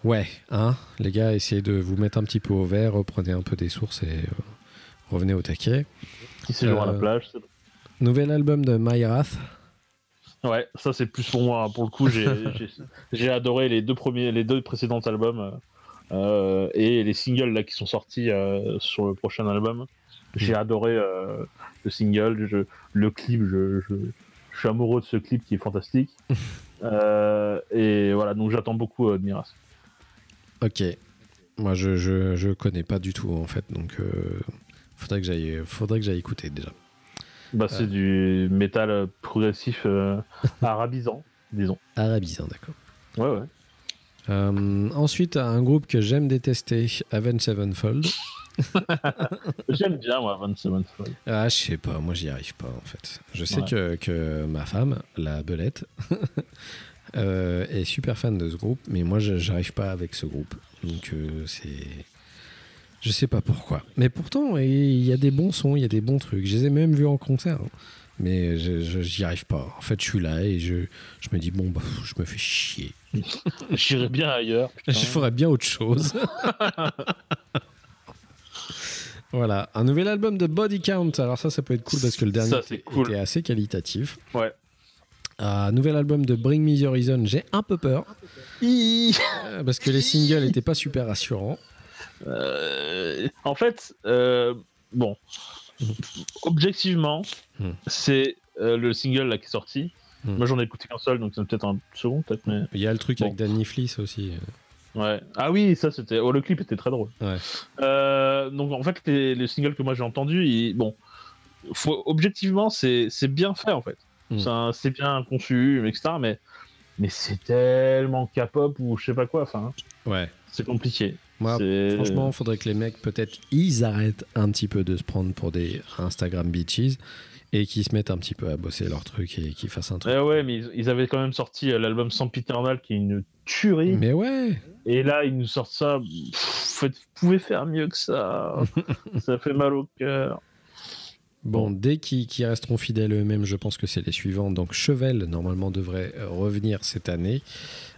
ouais, hein, les gars, essayez de vous mettre un petit peu au vert, reprenez un peu des sources et revenez au taquet. Qui séjourne à la plage. Nouvel album de Myrath. Ouais, ça c'est plus pour moi. Pour le coup, (laughs) j'ai adoré les deux premiers, les deux précédents albums et les singles là qui sont sortis euh, sur le prochain album. J'ai adoré euh, le single, je- le clip. Je, je- je suis amoureux de ce clip qui est fantastique. (laughs) Euh, et voilà, donc j'attends beaucoup euh, de Miras. Ok. Moi, je, je, je connais pas du tout en fait, donc euh, faudrait que j'aille, faudrait que j'aille écouter déjà. Bah, c'est du métal euh, progressif euh, (laughs) arabisant, disons. Arabisant, d'accord. Ouais, ouais. Euh, ensuite, un groupe que j'aime détester, Avenged Sevenfold. (laughs) J'aime bien, moi, 27 Fold. Ah, je sais pas, moi j'y arrive pas en fait. Je sais Ouais. que, que ma femme, la belette, (laughs) euh, est super fan de ce groupe, mais moi j'arrive pas avec ce groupe. Donc euh, c'est. Je sais pas pourquoi. Mais pourtant, il y a des bons sons, il y a des bons trucs. Je les ai même vus en concert. hein. Mais je- j'y arrive pas. En fait, je suis là et je, je me dis, bon, bah, je me fais chier. (laughs) J'irais bien ailleurs. putain. Je ferais bien autre chose. (laughs) voilà, un nouvel album de Body Count. Alors ça, ça peut être cool parce que le dernier Ça, était, cool. était assez qualitatif. Ouais. Un nouvel album de Bring Me The Horizon. J'ai un peu peur euh, parce que les singles n'étaient pas super rassurants. Euh, en fait, euh, bon, objectivement, Hmm. c'est euh, le single là qui est sorti. Hmm. Moi, j'en ai écouté qu'un seul, donc c'est peut-être un second, peut-être, mais Il y a le truc Bon. avec Danny Fliss aussi. ouais. Ah oui, ça c'était. Oh, le clip était très drôle. Ouais. Euh, donc en fait, les, les singles que moi j'ai entendus, ils- bon, faut, objectivement, c'est bien fait en fait. Hmm. C'est bien conçu, etc. Mais mais c'est tellement K-pop ou je sais pas quoi. Enfin, Ouais. c'est compliqué. Moi, franchement, il faudrait que les mecs, peut-être, ils arrêtent un petit peu de se prendre pour des Instagram bitches et qu'ils se mettent un petit peu à bosser leur truc et qu'ils fassent un truc. Ouais, ouais, mais ils, ils avaient quand même sorti euh, l'album Sempiternal qui est une tuerie. Mais ouais, Et là, ils nous sortent ça. Pff, vous pouvez faire mieux que ça. (laughs) ça fait mal au cœur. Bon, dès qu'ils resteront fidèles eux-mêmes, je pense que c'est les suivants. Donc Chevel, normalement, devrait euh, revenir cette année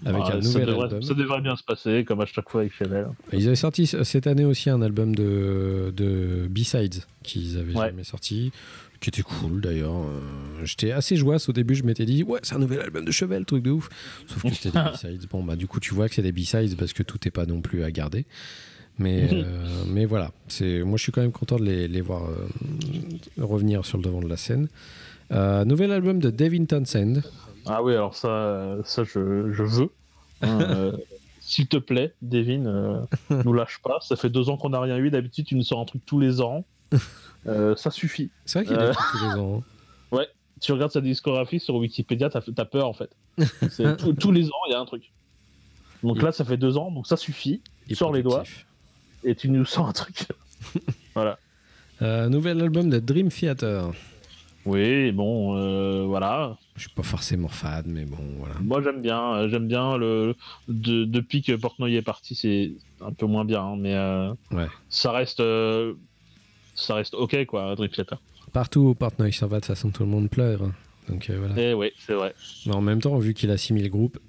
avec Ah, un nouvel devrait, album. ça devrait bien se passer, comme à chaque fois avec Chevel. Ils avaient sorti c- cette année aussi un album de, de B-Sides qu'ils avaient Ouais. jamais sorti, qui était cool d'ailleurs. Euh, J'étais assez joyeuse au début, je m'étais dit, ouais, c'est un nouvel album de Chevel, truc de ouf. Sauf que c'était des (laughs) B-Sides. Bon, bah, du coup, tu vois que c'est des B-Sides parce que tout n'est pas non plus à garder. Mais, (laughs) euh, mais voilà, c'est moi je suis quand même content de les, les voir euh, revenir sur le devant de la scène. Euh, nouvel album de Devin Townsend. Ah oui, alors ça, ça je, je veux. Hein, (laughs) euh, S'il te plaît, Devin, euh, nous lâche pas. Ça fait deux ans qu'on n'a rien eu. D'habitude, tu nous sors un truc tous les ans. Euh, ça suffit. C'est vrai qu'il y a des trucs tous les ans. hein. (laughs) Tu regardes sa discographie sur Wikipédia, t'as as peur en fait. (laughs) Tous- les ans, il y a un truc. Donc Il- là, ça fait deux ans, donc ça suffit. Et Sors les doigts et tu nous sors un truc. (laughs) Euh, nouvel album de Dream Theater. Oui, bon, euh, voilà. Je suis pas forcément fan, mais bon, voilà. Moi, j'aime bien. J'aime bien le. de- depuis que Portnoy est parti, c'est un peu moins bien, hein, mais euh, Ouais. ça reste. Ça reste ok, quoi, Dream Theater. Partout où Portnoy s'en va, de toute façon, tout le monde pleure. hein. Donc euh, voilà. Eh oui, c'est vrai. Mais en même temps, vu qu'il a 6000 groupes,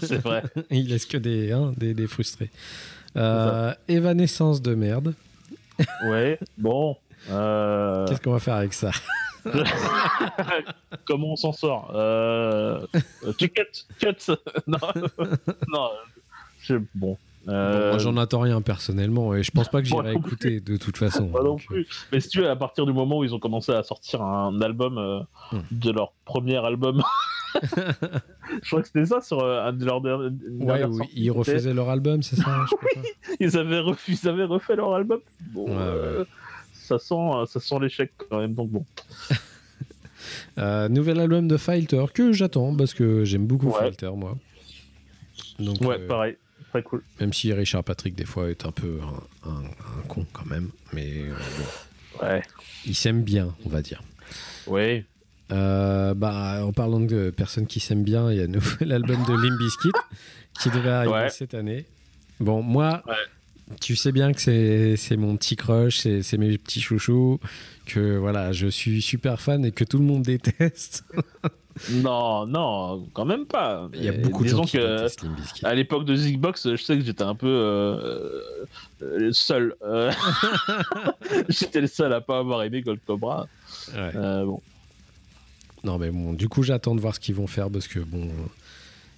c'est vrai. (laughs) il laisse que des, hein, des, des frustrés. Euh, Évanescence de merde. (laughs) Ouais, bon. euh, Qu'est-ce qu'on va faire avec ça? (laughs) Comment on s'en sort? Euh, Tu cut, cut. non, non. je- bon. Bon, euh, Moi, j'en attends rien personnellement et je pense pas que Moi j'irai écouter de toute façon. Pas non euh, plus. Mais si tu veux, à partir du moment où ils ont commencé à sortir un album euh, Hmm. de leur premier album, (laughs) je crois que c'était ça sur un de leurs derniers. Ouais, oui, ils refaisaient leur album, c'est ça je pas. (laughs) Ils avaient, ils avaient refait leur album. Bon, Ouais, euh, ça sent, ça sent l'échec quand même. Donc bon. (laughs) Euh, nouvel album de Fighter que j'attends parce que j'aime beaucoup. Fighter, moi. Donc, Ouais, euh, pareil. Très cool. même si Richard Patrick, des fois, est un peu un, un- un con quand même. Mais euh, bon, Ouais. il s'aime bien, on va dire. Oui. Euh, bah, en parlant de personnes qui s'aiment bien, il y a un nouvel (laughs) album de Limp Bizkit qui devrait arriver Ouais. cette année. Bon, moi, Ouais. tu sais bien que c'est mon petit crush, c'est mes petits chouchous, que voilà, je suis super fan et que tout le monde déteste. (laughs) Non, non, quand même pas. Il y a beaucoup de gens qui que à l'époque de Zigbox, je sais que j'étais un peu euh, euh, seul. Euh, (laughs) j'étais le seul à pas avoir aimé Gold Cobra. Ouais. Euh, bon. Non mais bon, du coup j'attends de voir ce qu'ils vont faire parce que bon,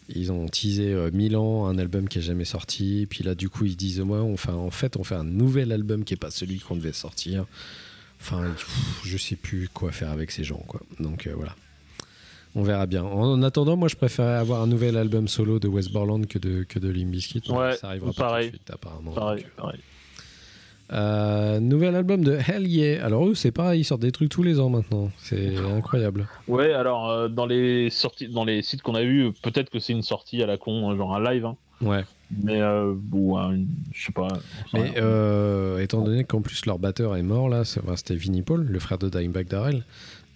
ils ont teasé Milan, un album qui est jamais sorti, puis là du coup ils disent moi on fait en fait on fait un nouvel album qui est pas celui qu'on devait sortir. Enfin, je sais plus quoi faire avec ces gens quoi. Donc voilà. On verra bien. En, en attendant, moi je préférais avoir un nouvel album solo de West Borland que de que de Limp Bizkit. Ouais, ça arrivera pareil. pas tout de suite apparemment. Pareil, Donc, pareil. euh, nouvel album de Hell Yeah. Alors eux c'est pareil, ils sortent des trucs tous les ans maintenant. C'est incroyable. Ouais, alors euh, dans les sorties, dans les sites qu'on a vus, peut-être que c'est une sortie à la con, genre un live, hein. Ouais. mais euh, ou un- je sais pas. Mais euh, étant donné qu'en plus leur batteur est mort là, c'était Vinnie Paul, le frère de Dimebag Darrell.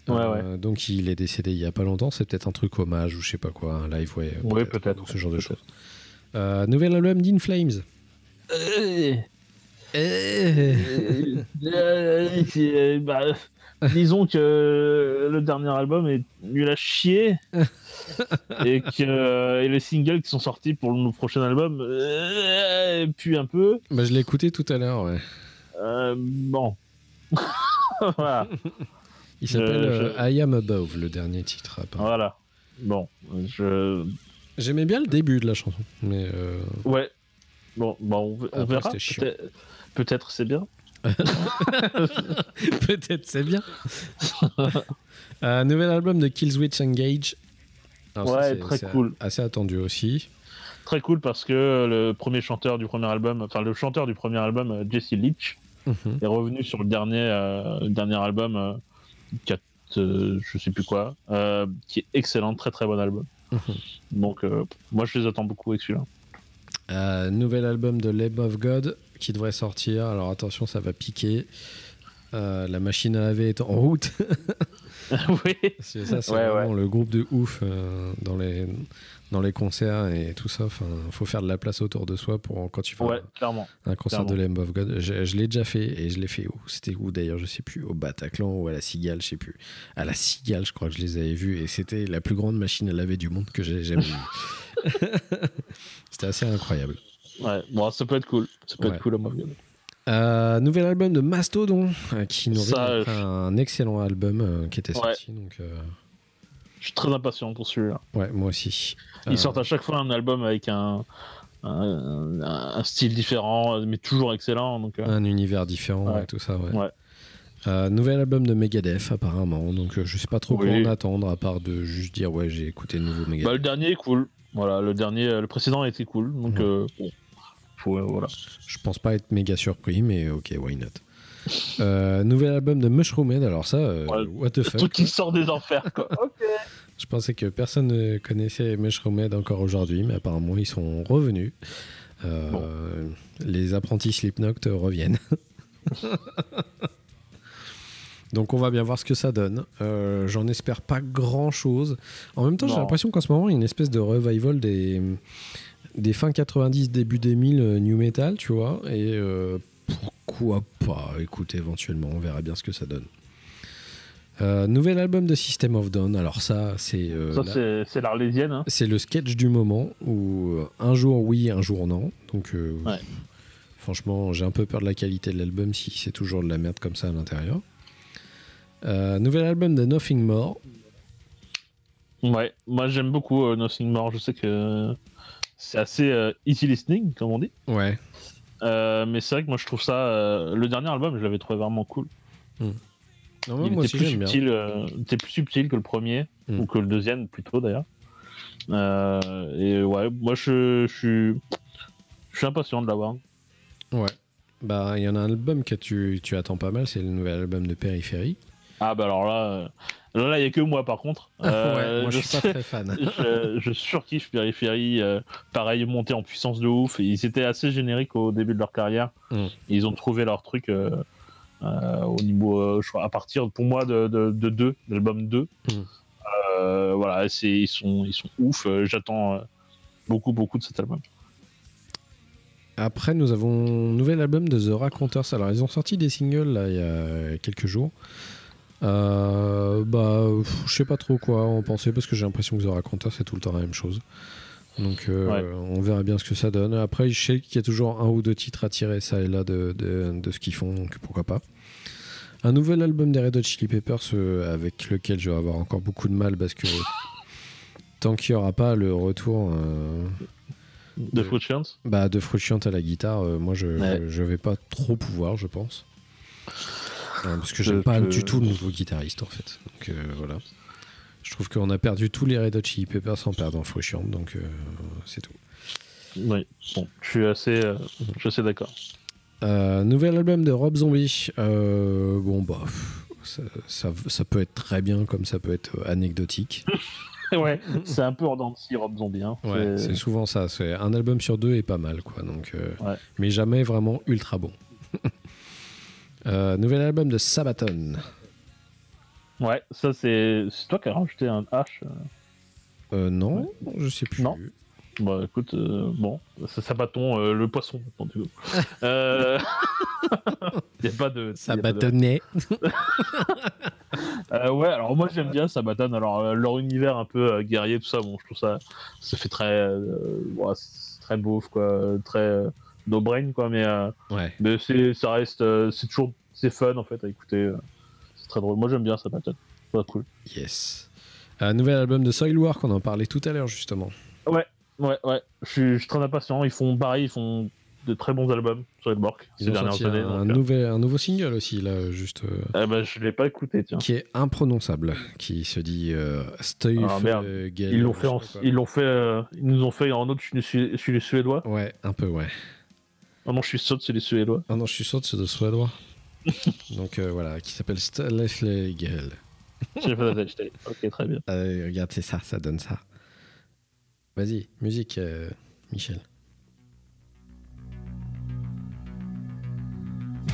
Ouais, Euh, Donc il est décédé il y a pas longtemps. C'est peut-être un truc hommage ou je sais pas quoi, un live, ouais. Ouais, peut-être, ou Ce genre de peut-être. choses. Euh, nouvel album d'In Flames. Euh, euh, euh, bah, (laughs) disons que le dernier album est nul à chier (laughs) et que et les singles qui sont sortis pour le prochain album euh, puent un peu. Bah, je l'ai écouté tout à l'heure. Ouais. Euh, bon. (laughs) voilà. Il s'appelle Euh, euh, I Am Above, le dernier titre. apparemment. voilà. Bon, je. J'aimais bien le début de la chanson, mais euh, Ouais. Bon, bon on, on Après, verra. Peut-être peut-être c'est bien. (laughs) peut-être c'est bien. (laughs) Euh, nouvel album de Killswitch Engage. Alors Ouais, très cool. Assez attendu aussi. Très cool parce que le premier chanteur du premier album, enfin le chanteur du premier album, Jesse Leach, Mhm. est revenu sur le dernier, euh, le dernier album, euh, qui a, euh, je sais plus quoi, euh, qui est excellent, très très bon album. Mhm. Donc euh, moi je les attends beaucoup avec celui-là. Nouvel album de Lamb of God qui devrait sortir. Alors attention, ça va piquer. Euh, la machine à laver est en route. (laughs) oui. Que ça, c'est Ouais, vraiment le groupe de ouf euh, dans, les, dans les concerts et tout ça. Enfin, faut faire de la place autour de soi pour quand tu fais Ouais, un concert de. Lamb of God. Je, je l'ai déjà fait et je l'ai fait où? C'était où d'ailleurs? Je sais plus. Au Bataclan ou à la Cigale, je sais plus. À la Cigale, je crois que je les avais vus et c'était la plus grande machine à laver du monde que j'ai jamais vue. (laughs) c'était assez incroyable. Ouais, bon, ça peut être cool. Ça peut Ouais. être cool à mon avis. Euh, nouvel album de Mastodon euh, qui nous Ça, je- un excellent album euh, qui était Ouais. sorti. Donc, euh, Je suis très impatient pour celui-là. ouais, moi aussi. Ils Euh, sortent à chaque fois un album avec un, un, un style différent, mais toujours excellent. Donc, euh, un univers différent Ouais. et tout ça. Ouais. Ouais. Euh, nouvel album de Megadeth apparemment. Donc euh, je sais pas trop quoi en attendre à part de juste dire ouais j'ai écouté le nouveau Megadeth. Bah, le dernier est cool. Voilà, le dernier, le précédent était cool. Donc, euh, bon. Faut, voilà. Je pense pas être méga surpris mais ok why not. Euh, nouvel album de Mushroomhead alors ça euh, Ouais. what the fuck. Tout qui sort des enfers, quoi. (laughs) ok. Je pensais que personne ne connaissait Mushroomhead encore aujourd'hui, mais apparemment ils sont revenus. Euh, Bon. Les apprentis Slipknot reviennent. (laughs) Donc on va bien voir ce que ça donne. Euh, J'en espère pas grand chose. En même temps, j'ai l'impression qu'en ce moment, il y a une espèce de revival des, des fins 90, début 2000 euh, New Metal, tu vois. Et euh, pourquoi pas? Écoute, éventuellement, on verra bien ce que ça donne. Euh, nouvel album de System of Down. Alors ça, c'est euh, la- c'est- l'Arlésienne. Hein. c'est le sketch du moment où euh, un jour oui, un jour non. Donc euh, Ouais. franchement, j'ai un peu peur de la qualité de l'album si c'est toujours de la merde comme ça à l'intérieur. Nouvel album de Nothing More. Ouais, moi j'aime beaucoup Nothing More. Je sais que c'est assez easy listening, comme on dit. Ouais. Mais c'est vrai que moi je trouve ça. le dernier album, je l'avais trouvé vraiment cool. Non, moi, il moi était aussi plus j'aime bien. subtil, euh, était plus subtil que le premier, Mm. ou que le deuxième plutôt d'ailleurs. Euh, et ouais, moi je, je suis. Je suis impatient de l'avoir. Ouais. Bah, il y en a un album que tu, tu attends pas mal, c'est le nouvel album de Périphérie. Ah bah alors là, euh, là il y a que moi par contre. Euh, (laughs) ouais, moi je, je suis pas très fan. (laughs) je, je surkiffe Périphérie, euh, pareil, monté en puissance de ouf. Ils étaient assez génériques au début de leur carrière. Mm. Et ils ont trouvé leur truc euh, au niveau, euh, je crois, à partir pour moi de 2, de, deux, de l'album 2. Mm. Euh, voilà, c'est, ils, sont, ils sont ouf. Euh, J'attends euh, beaucoup, beaucoup de cet album. Après, nous avons un nouvel album de The Raconteurs. Alors, ils ont sorti des singles là, il y a quelques jours. Euh, bah, je sais pas trop quoi en penser parce que j'ai l'impression que The Raconteurs c'est tout le temps la même chose. Donc, euh, Ouais. on verra bien ce que ça donne. Après, je sais qu'il y a toujours un ou deux titres à tirer ça et là de, de, de ce qu'ils font, donc pourquoi pas. Un nouvel album des Red Hot Chili Peppers euh, avec lequel je vais avoir encore beaucoup de mal parce que (laughs) tant qu'il n'y aura pas le retour euh, De Fruit Chance? bah, de Fruitiant à la guitare, moi je, Ouais. je, vais pas trop pouvoir, je pense. Parce que Je j'aime pas du tout le nouveau guitariste en fait. Donc voilà. Je trouve qu'on a perdu tous les Red Hot Chili Peppers en perdant Fruitiant, donc euh, c'est tout. Oui, bon, je suis assez, euh, je suis d'accord. Euh, nouvel album de Rob Zombie. Euh, bon bah. Ça, ça, ça peut être très bien comme ça peut être anecdotique. (laughs) Ouais, c'est un peu en scie, Rob Zombie. Hein. Ouais, C'est- souvent ça. C'est un album sur deux est pas mal, quoi. Donc, Ouais. mais jamais vraiment ultra bon. (laughs) Nouvel album de Sabaton. Ouais, ça c'est c'est toi qui as rajouté un H. euh. Euh, non, je sais plus. Non. Bah écoute, euh, bon, c'est Sabaton, euh, le poisson. maintenant, du coup. (laughs) Euh... (laughs) y a pas de. de- Sabatonnet. (laughs) Euh, ouais, alors moi j'aime bien Sabaton. Alors euh, leur univers un peu guerrier, tout ça, bon, je trouve ça, ça fait très, ouais, très beauf, quoi, très no brain, quoi, mais, euh, Ouais. mais c'est, ça reste, c'est toujours, c'est fun en fait à écouter. C'est très drôle. Moi j'aime bien Sabaton. C'est cool. Yes. Un nouvel album de Soilwork, on en parlait tout à l'heure justement. Ouais, ouais, je suis, je suis très impatient. Ils font pareil, ils font de très bons albums sur les Bork ces dernières années. un, donc, euh, nouvel, un nouveau single aussi, là, juste. eh ben, je l'ai pas écouté, tiens. qui est imprononçable, qui se dit euh, Ah, merde. euh, Gale, Ils l'ont fait, en- ils l'ont fait, euh, ils nous ont fait en autre. Je suis, je suis les Suédois. Ouais, un peu, ouais. Ah non, je suis saute, c'est les Suédois. Ah non, je suis sûr de ce de suédois. (laughs) Donc euh, voilà, qui s'appelle tête, Ok, très bien. Euh, regarde, c'est ça, ça donne ça. Vas-y, musique, euh, Michel.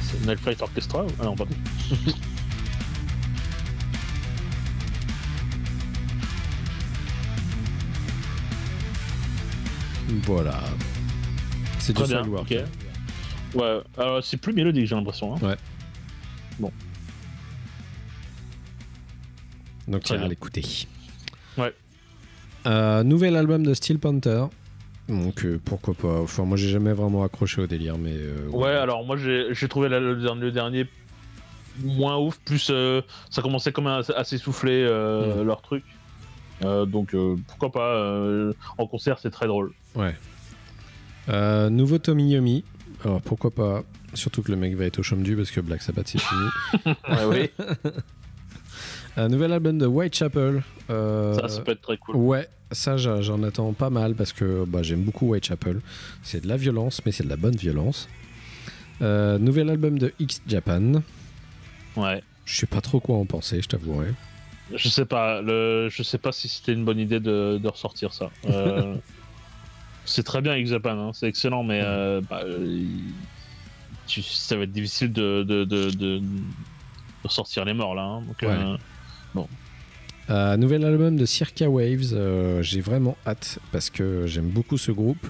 C'est Flight Orchestra ou... Ah non, pardon. (laughs) Voilà. C'est du bien. Ok. Ouais, alors c'est plus mélodique, j'ai l'impression. hein. Donc Très tu bien. l'écouter. Ouais. Euh, nouvel album de Steel Panther. Donc euh, pourquoi pas. Enfin, moi j'ai jamais vraiment accroché au délire, mais. euh, Ouais, alors moi j'ai trouvé la- le, dernier- le dernier moins ouf, plus euh, ça commençait comme à, à s'essouffler euh, Mm. leur truc. Donc pourquoi pas, en concert c'est très drôle. Ouais. Nouveau Tommy Yomi. Alors pourquoi pas. Surtout que le mec va être au chôme du parce que Black Sabbath c'est fini. (laughs) Ouais, oui, (laughs) Un nouvel album de Whitechapel. Euh, ça, ça peut être très cool. Ouais, ça j'en attends pas mal parce que bah, j'aime beaucoup Whitechapel. C'est de la violence, mais c'est de la bonne violence. Euh, nouvel album de X Japan. Ouais. Je sais pas trop quoi en penser, je t'avouerai. Je sais pas, le, je sais pas si c'était une bonne idée de, de ressortir ça. Euh, (laughs) c'est très bien avec Japan, hein, c'est excellent, mais euh, bah, il- tu- ça va être difficile de, de, de, de- de ressortir les morts là. hein, donc, euh, Euh, nouvel album de Circa Waves, euh, j'ai vraiment hâte parce que j'aime beaucoup ce groupe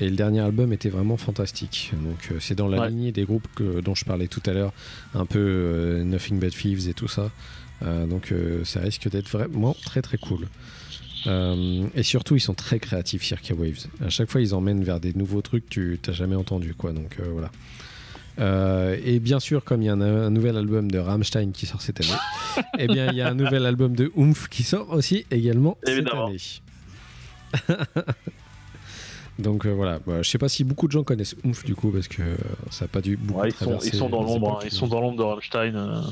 et le dernier album était vraiment fantastique. Donc euh, c'est dans la Ouais. lignée des groupes que- dont je parlais tout à l'heure, un peu Nothing But Thieves et tout ça. Donc ça risque d'être vraiment très très cool. Et surtout ils sont très créatifs Circa Waves. À chaque fois ils emmènent vers des nouveaux trucs que tu t'as jamais entendu quoi. Donc voilà. Euh, et bien sûr, comme il y a un, un nouvel album de Rammstein qui sort cette année, (laughs) eh bien, il y a un nouvel album de Oomph qui sort aussi également Évidemment. cette année. (laughs) Donc euh, voilà, Bah, je sais pas si beaucoup de gens connaissent Oomph du coup parce que euh, ça n'a pas dû beaucoup ouais, ils, sont, ils sont dans l'ombre, hein, ils sont dans l'ombre de Rammstein.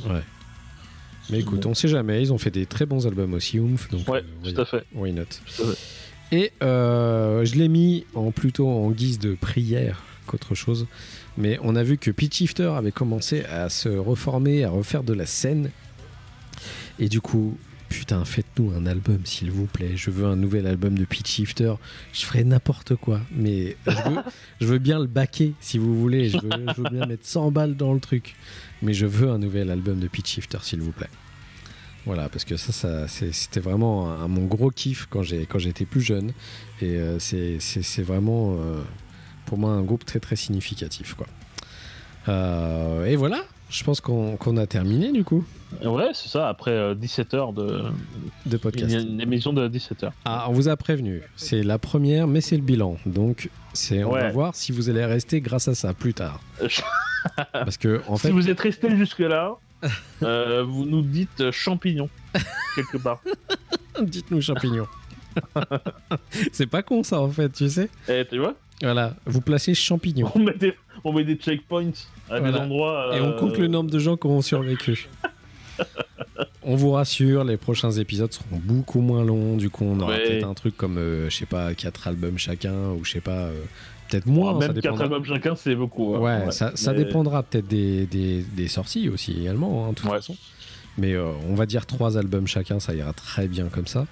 Mais écoute, on sait jamais, ils ont fait des très bons albums aussi Oomph, donc Ouais, tout à fait. why not? tout à fait. Et je l'ai mis en plutôt en guise de prière qu'autre chose. Mais on a vu que Pitch Shifter avait commencé à se reformer, à refaire de la scène. Et du coup, putain, faites-nous un album, s'il vous plaît. Je veux un nouvel album de Pitch Shifter. Je ferai n'importe quoi. Mais je veux, (laughs) je veux bien le baquer, si vous voulez. Je veux, je veux bien mettre 100 balles dans le truc. Mais je veux un nouvel album de Pitch Shifter, s'il vous plaît. Voilà, parce que ça, c'était vraiment un- mon gros kiff quand j'étais plus jeune. Et euh, c'est vraiment, euh, pour moi un groupe très très significatif. Quoi. Euh, et voilà, je pense qu'on a terminé du coup Ouais, c'est ça, après 17 heures de. de podcast. Une, une émission de 17 heures. Ah, on vous a prévenu, c'est la première, mais c'est le bilan. Donc, c'est, on va voir si vous allez rester grâce à ça plus tard. (laughs) Parce que, en si fait, vous êtes resté jusque-là, euh, vous nous dites euh, champignons, quelque part. (laughs) dites-nous champignons. (laughs) c'est pas con ça, en fait, tu sais. Et tu vois, Voilà, vous placez champignons. on met des, on met des checkpoints à des endroits. Et on euh, compte le nombre de gens qui auront survécu. (laughs) on vous rassure, les prochains épisodes seront beaucoup moins longs. Du coup, on aura Ouais. peut-être un truc comme, euh, je sais pas, 4 albums chacun, ou je sais pas, euh, peut-être moins. oh, ça même 4 dépendra. albums chacun, c'est beaucoup. hein. Ouais, ça, ça Mais- dépendra peut-être des, des, des sorties aussi également, hein, de toute Ouais. façon. Mais euh, on va dire trois albums chacun, ça ira très bien comme ça.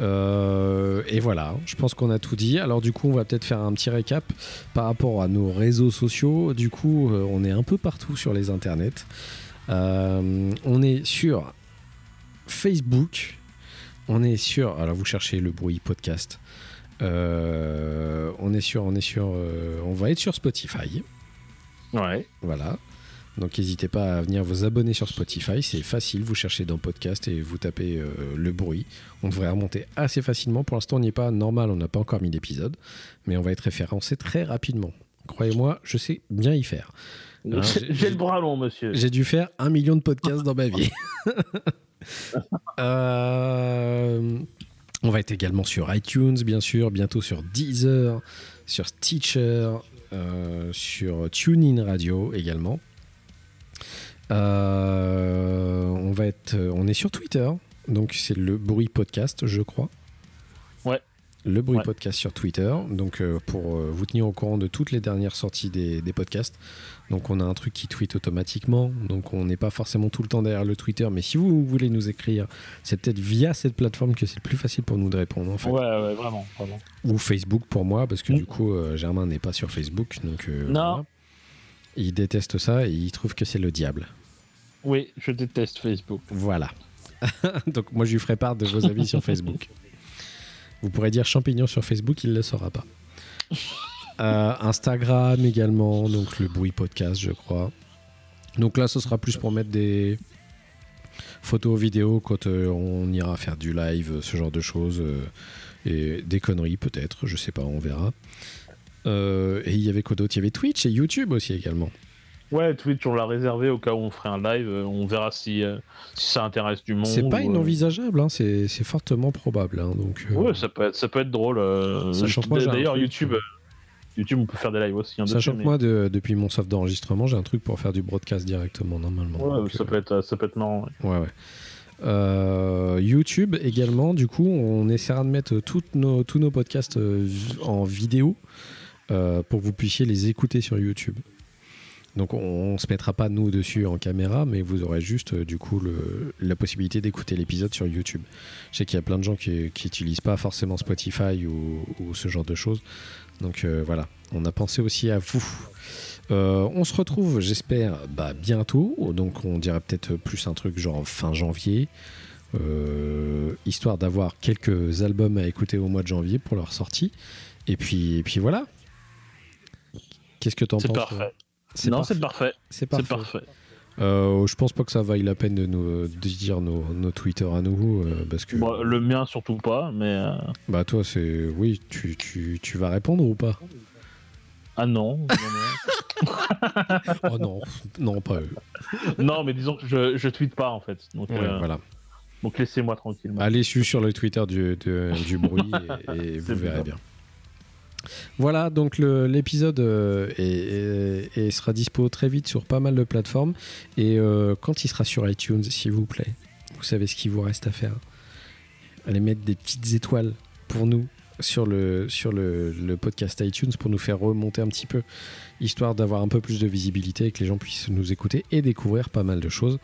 Euh, et voilà, je pense qu'on a tout dit. Alors du coup, on va peut-être faire un petit récap par rapport à nos réseaux sociaux. Du coup, euh, on est un peu partout sur les internets. Euh, on est sur Facebook. On est sur. Alors vous cherchez le bruit podcast. Euh, on est sur. On est sur. on va être sur Spotify. Ouais. Voilà. Donc n'hésitez pas à venir vous abonner sur Spotify, c'est facile, vous cherchez dans podcast et vous tapez euh, le bruit. On devrait remonter assez facilement. Pour l'instant, on n'y est pas normal, on n'a pas encore mis d'épisode, mais on va être référencé très rapidement. Croyez-moi, je sais bien y faire. Hein, j'ai- J'ai le bras long, monsieur. J'ai dû faire un million de podcasts dans ma vie. (laughs) Euh, on va être également sur iTunes, bien sûr, bientôt sur Deezer, sur Stitcher, euh, sur TuneIn Radio également. Euh, on va être, on est sur Twitter, donc c'est le bruit podcast, je crois. Ouais. Le bruit Ouais. podcast sur Twitter, donc euh, pour euh, vous tenir au courant de toutes les dernières sorties des, des podcasts. Donc on a un truc qui tweet automatiquement, donc on n'est pas forcément tout le temps derrière le Twitter, mais si vous voulez nous écrire, c'est peut-être via cette plateforme que c'est le plus facile pour nous de répondre en fait. Ouais, ouais, vraiment, vraiment. Ou Facebook pour moi, parce que du coup euh, Germain n'est pas sur Facebook, donc euh, Non. voilà. Il déteste ça et il trouve que c'est le diable. Oui, je déteste Facebook. Voilà. (laughs) donc moi je lui ferai part de vos avis sur Facebook. Vous pourrez dire champignon sur Facebook, il ne le saura pas. Euh, Instagram également, donc le bruit podcast, je crois. Donc là, ce sera plus pour mettre des photos, vidéos quand euh, on ira faire du live, ce genre de choses. euh, et des conneries peut-être, je sais pas, on verra. Euh, et il y avait quoi d'autre? Il y avait Twitch et YouTube aussi également. Ouais, Twitch, on l'a réservé au cas où on ferait un live. euh, On verra si, euh, si ça intéresse du monde. C'est pas inenvisageable, hein, c'est fortement probable. hein, donc, euh, Ouais, ça peut être, ça peut être drôle. D'ailleurs, YouTube, YouTube, on peut faire des lives aussi. hein, Sachant que moi, de- depuis mon soft d'enregistrement, j'ai un truc pour faire du broadcast directement normalement. Ouais, Donc, ça, euh, peut être, ça peut être marrant. ouais. Ouais, ouais. Euh, YouTube également, du coup, on essaiera de mettre toutes nos, tous nos podcasts en vidéo euh, pour que vous puissiez les écouter sur YouTube. Donc on, on se mettra pas nous dessus en caméra, mais vous aurez juste euh, du coup la possibilité d'écouter l'épisode sur YouTube. Je sais qu'il y a plein de gens qui n'utilisent pas forcément Spotify ou, ce genre de choses. Donc euh, voilà, on a pensé aussi à vous. On se retrouve, j'espère, bah, bientôt. Donc, on dirait peut-être plus un truc genre fin janvier, histoire d'avoir quelques albums à écouter au mois de janvier pour leur sortie. Et puis, et puis voilà. Qu'est-ce que t'en penses C'est parfait. C'est Non, parfait. c'est parfait. C'est parfait. parfait. Euh, je pense pas que ça vaille la peine de nous de dire nos, nos Twitter à nous euh, parce que le mien, surtout pas, mais. euh, bah toi c'est oui tu, tu, tu vas répondre ou pas? Ah non. non, non. (laughs) Oh non non pas eux non, mais disons que je, je tweete pas en fait. Donc, Ouais, euh, voilà donc laissez-moi tranquillement. Allez su- sur le Twitter du, de- du bruit (laughs) et, et vous verrez bien. bien. Voilà, donc l'épisode euh, sera dispo très vite sur pas mal de plateformes. Et euh, quand il sera sur iTunes, s'il vous plaît, vous savez ce qu'il vous reste à faire. Allez mettre des petites étoiles pour nous sur le, sur le podcast iTunes pour nous faire remonter un petit peu, histoire d'avoir un peu plus de visibilité et que les gens puissent nous écouter et découvrir pas mal de choses.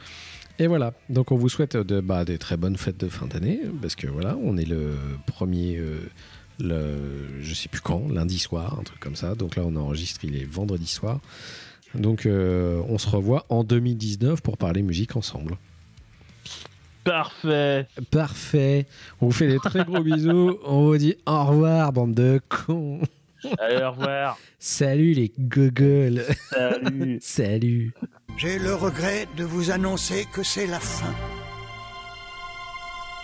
Et voilà, donc on vous souhaite de, bah, des très bonnes fêtes de fin d'année, parce que voilà, on est le premier, euh, le, je sais plus quand, lundi soir, un truc comme ça. Donc là, on enregistre, il est vendredi soir. Donc euh, on se revoit en 2019 pour parler musique ensemble. Parfait. Parfait, on vous fait des très gros bisous, (laughs) on vous dit au revoir, bande de cons. Allez, au revoir. Salut les gogoles. Salut. (laughs) Salut. J'ai le regret de vous annoncer que c'est la fin.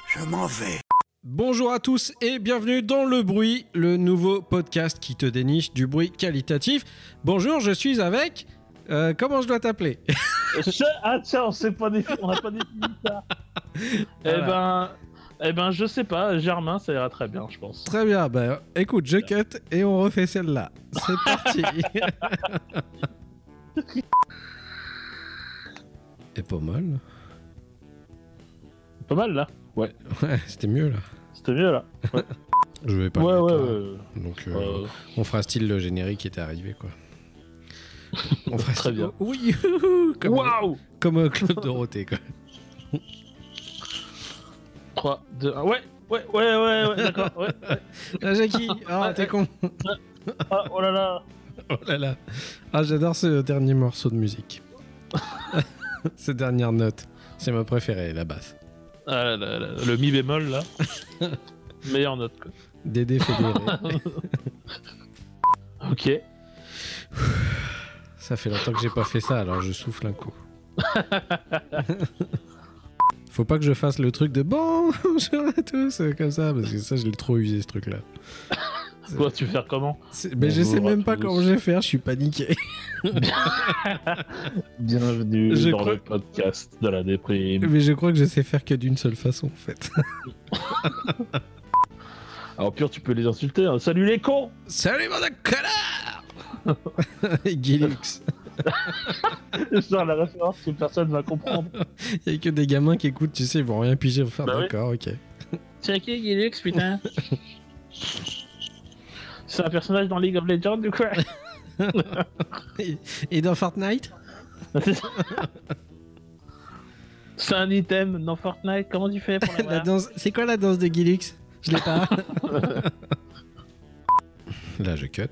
Je m'en vais. Bonjour à tous et bienvenue dans Le Bruit, le nouveau podcast qui te déniche du bruit qualitatif. Bonjour, je suis avec... euh, comment je dois t'appeler? (laughs) Je- Ah tiens, on n'a pas défini ça. (laughs) Eh ben, eh ben, je sais pas. Germain, ça ira très bien, je pense. Très bien, bah écoute, je cut et on refait celle-là. C'est (laughs) parti Et pas mal. Pas mal là. Ouais, c'était mieux là. C'était mieux là. Je vais pas ouais, le ouais, mettre, là. ouais. Donc euh, Euh, on fera style le générique qui était arrivé quoi. (laughs) On fera Très style- bien. Oui, comme, Waouh comme euh, Claude Dorothée quoi. 3, 2, 1. Ouais, ouais, ouais, ouais, ouais, d'accord. Ouais, ouais. (laughs) Ah Jackie, ah Ouais, t'es ouais. con. Ah, oh là là. (laughs) Oh là là. Ah j'adore ce dernier morceau de musique. Cette dernière note, c'est ma préférée, la basse. Ah là là là, Le mi bémol là. (laughs) Meilleure note quoi. Dédé fédéré. (laughs) Ok. Ça fait longtemps que j'ai pas fait ça, alors je souffle un coup. (laughs) Faut pas que je fasse le truc de bon, bonjour à tous, comme ça, parce que ça, je l'ai trop usé ce truc-là. Toi, tu veux faire comment Mais je sais même pas tous. comment je vais faire, je suis paniqué. (laughs) (laughs) Bienvenue Je dans crois- le podcast de la déprime. Mais je crois que je sais faire que d'une seule façon, en fait. (laughs) Alors, pire, tu peux les insulter. hein. Salut les cons Salut, mon connard Gilux. Genre la référence que personne va comprendre. Il y a que des gamins qui écoutent, tu sais, ils vont rien piger, ils vont faire Bah oui. d'accord, ok. C'est qui Gilux, putain C'est un personnage dans League of Legends ou quoi Et, et dans Fortnite (laughs) C'est un item dans Fortnite, comment tu fais pour (laughs) la danse... C'est quoi la danse de Gilux? Je l'ai pas. (laughs) Là, je cut.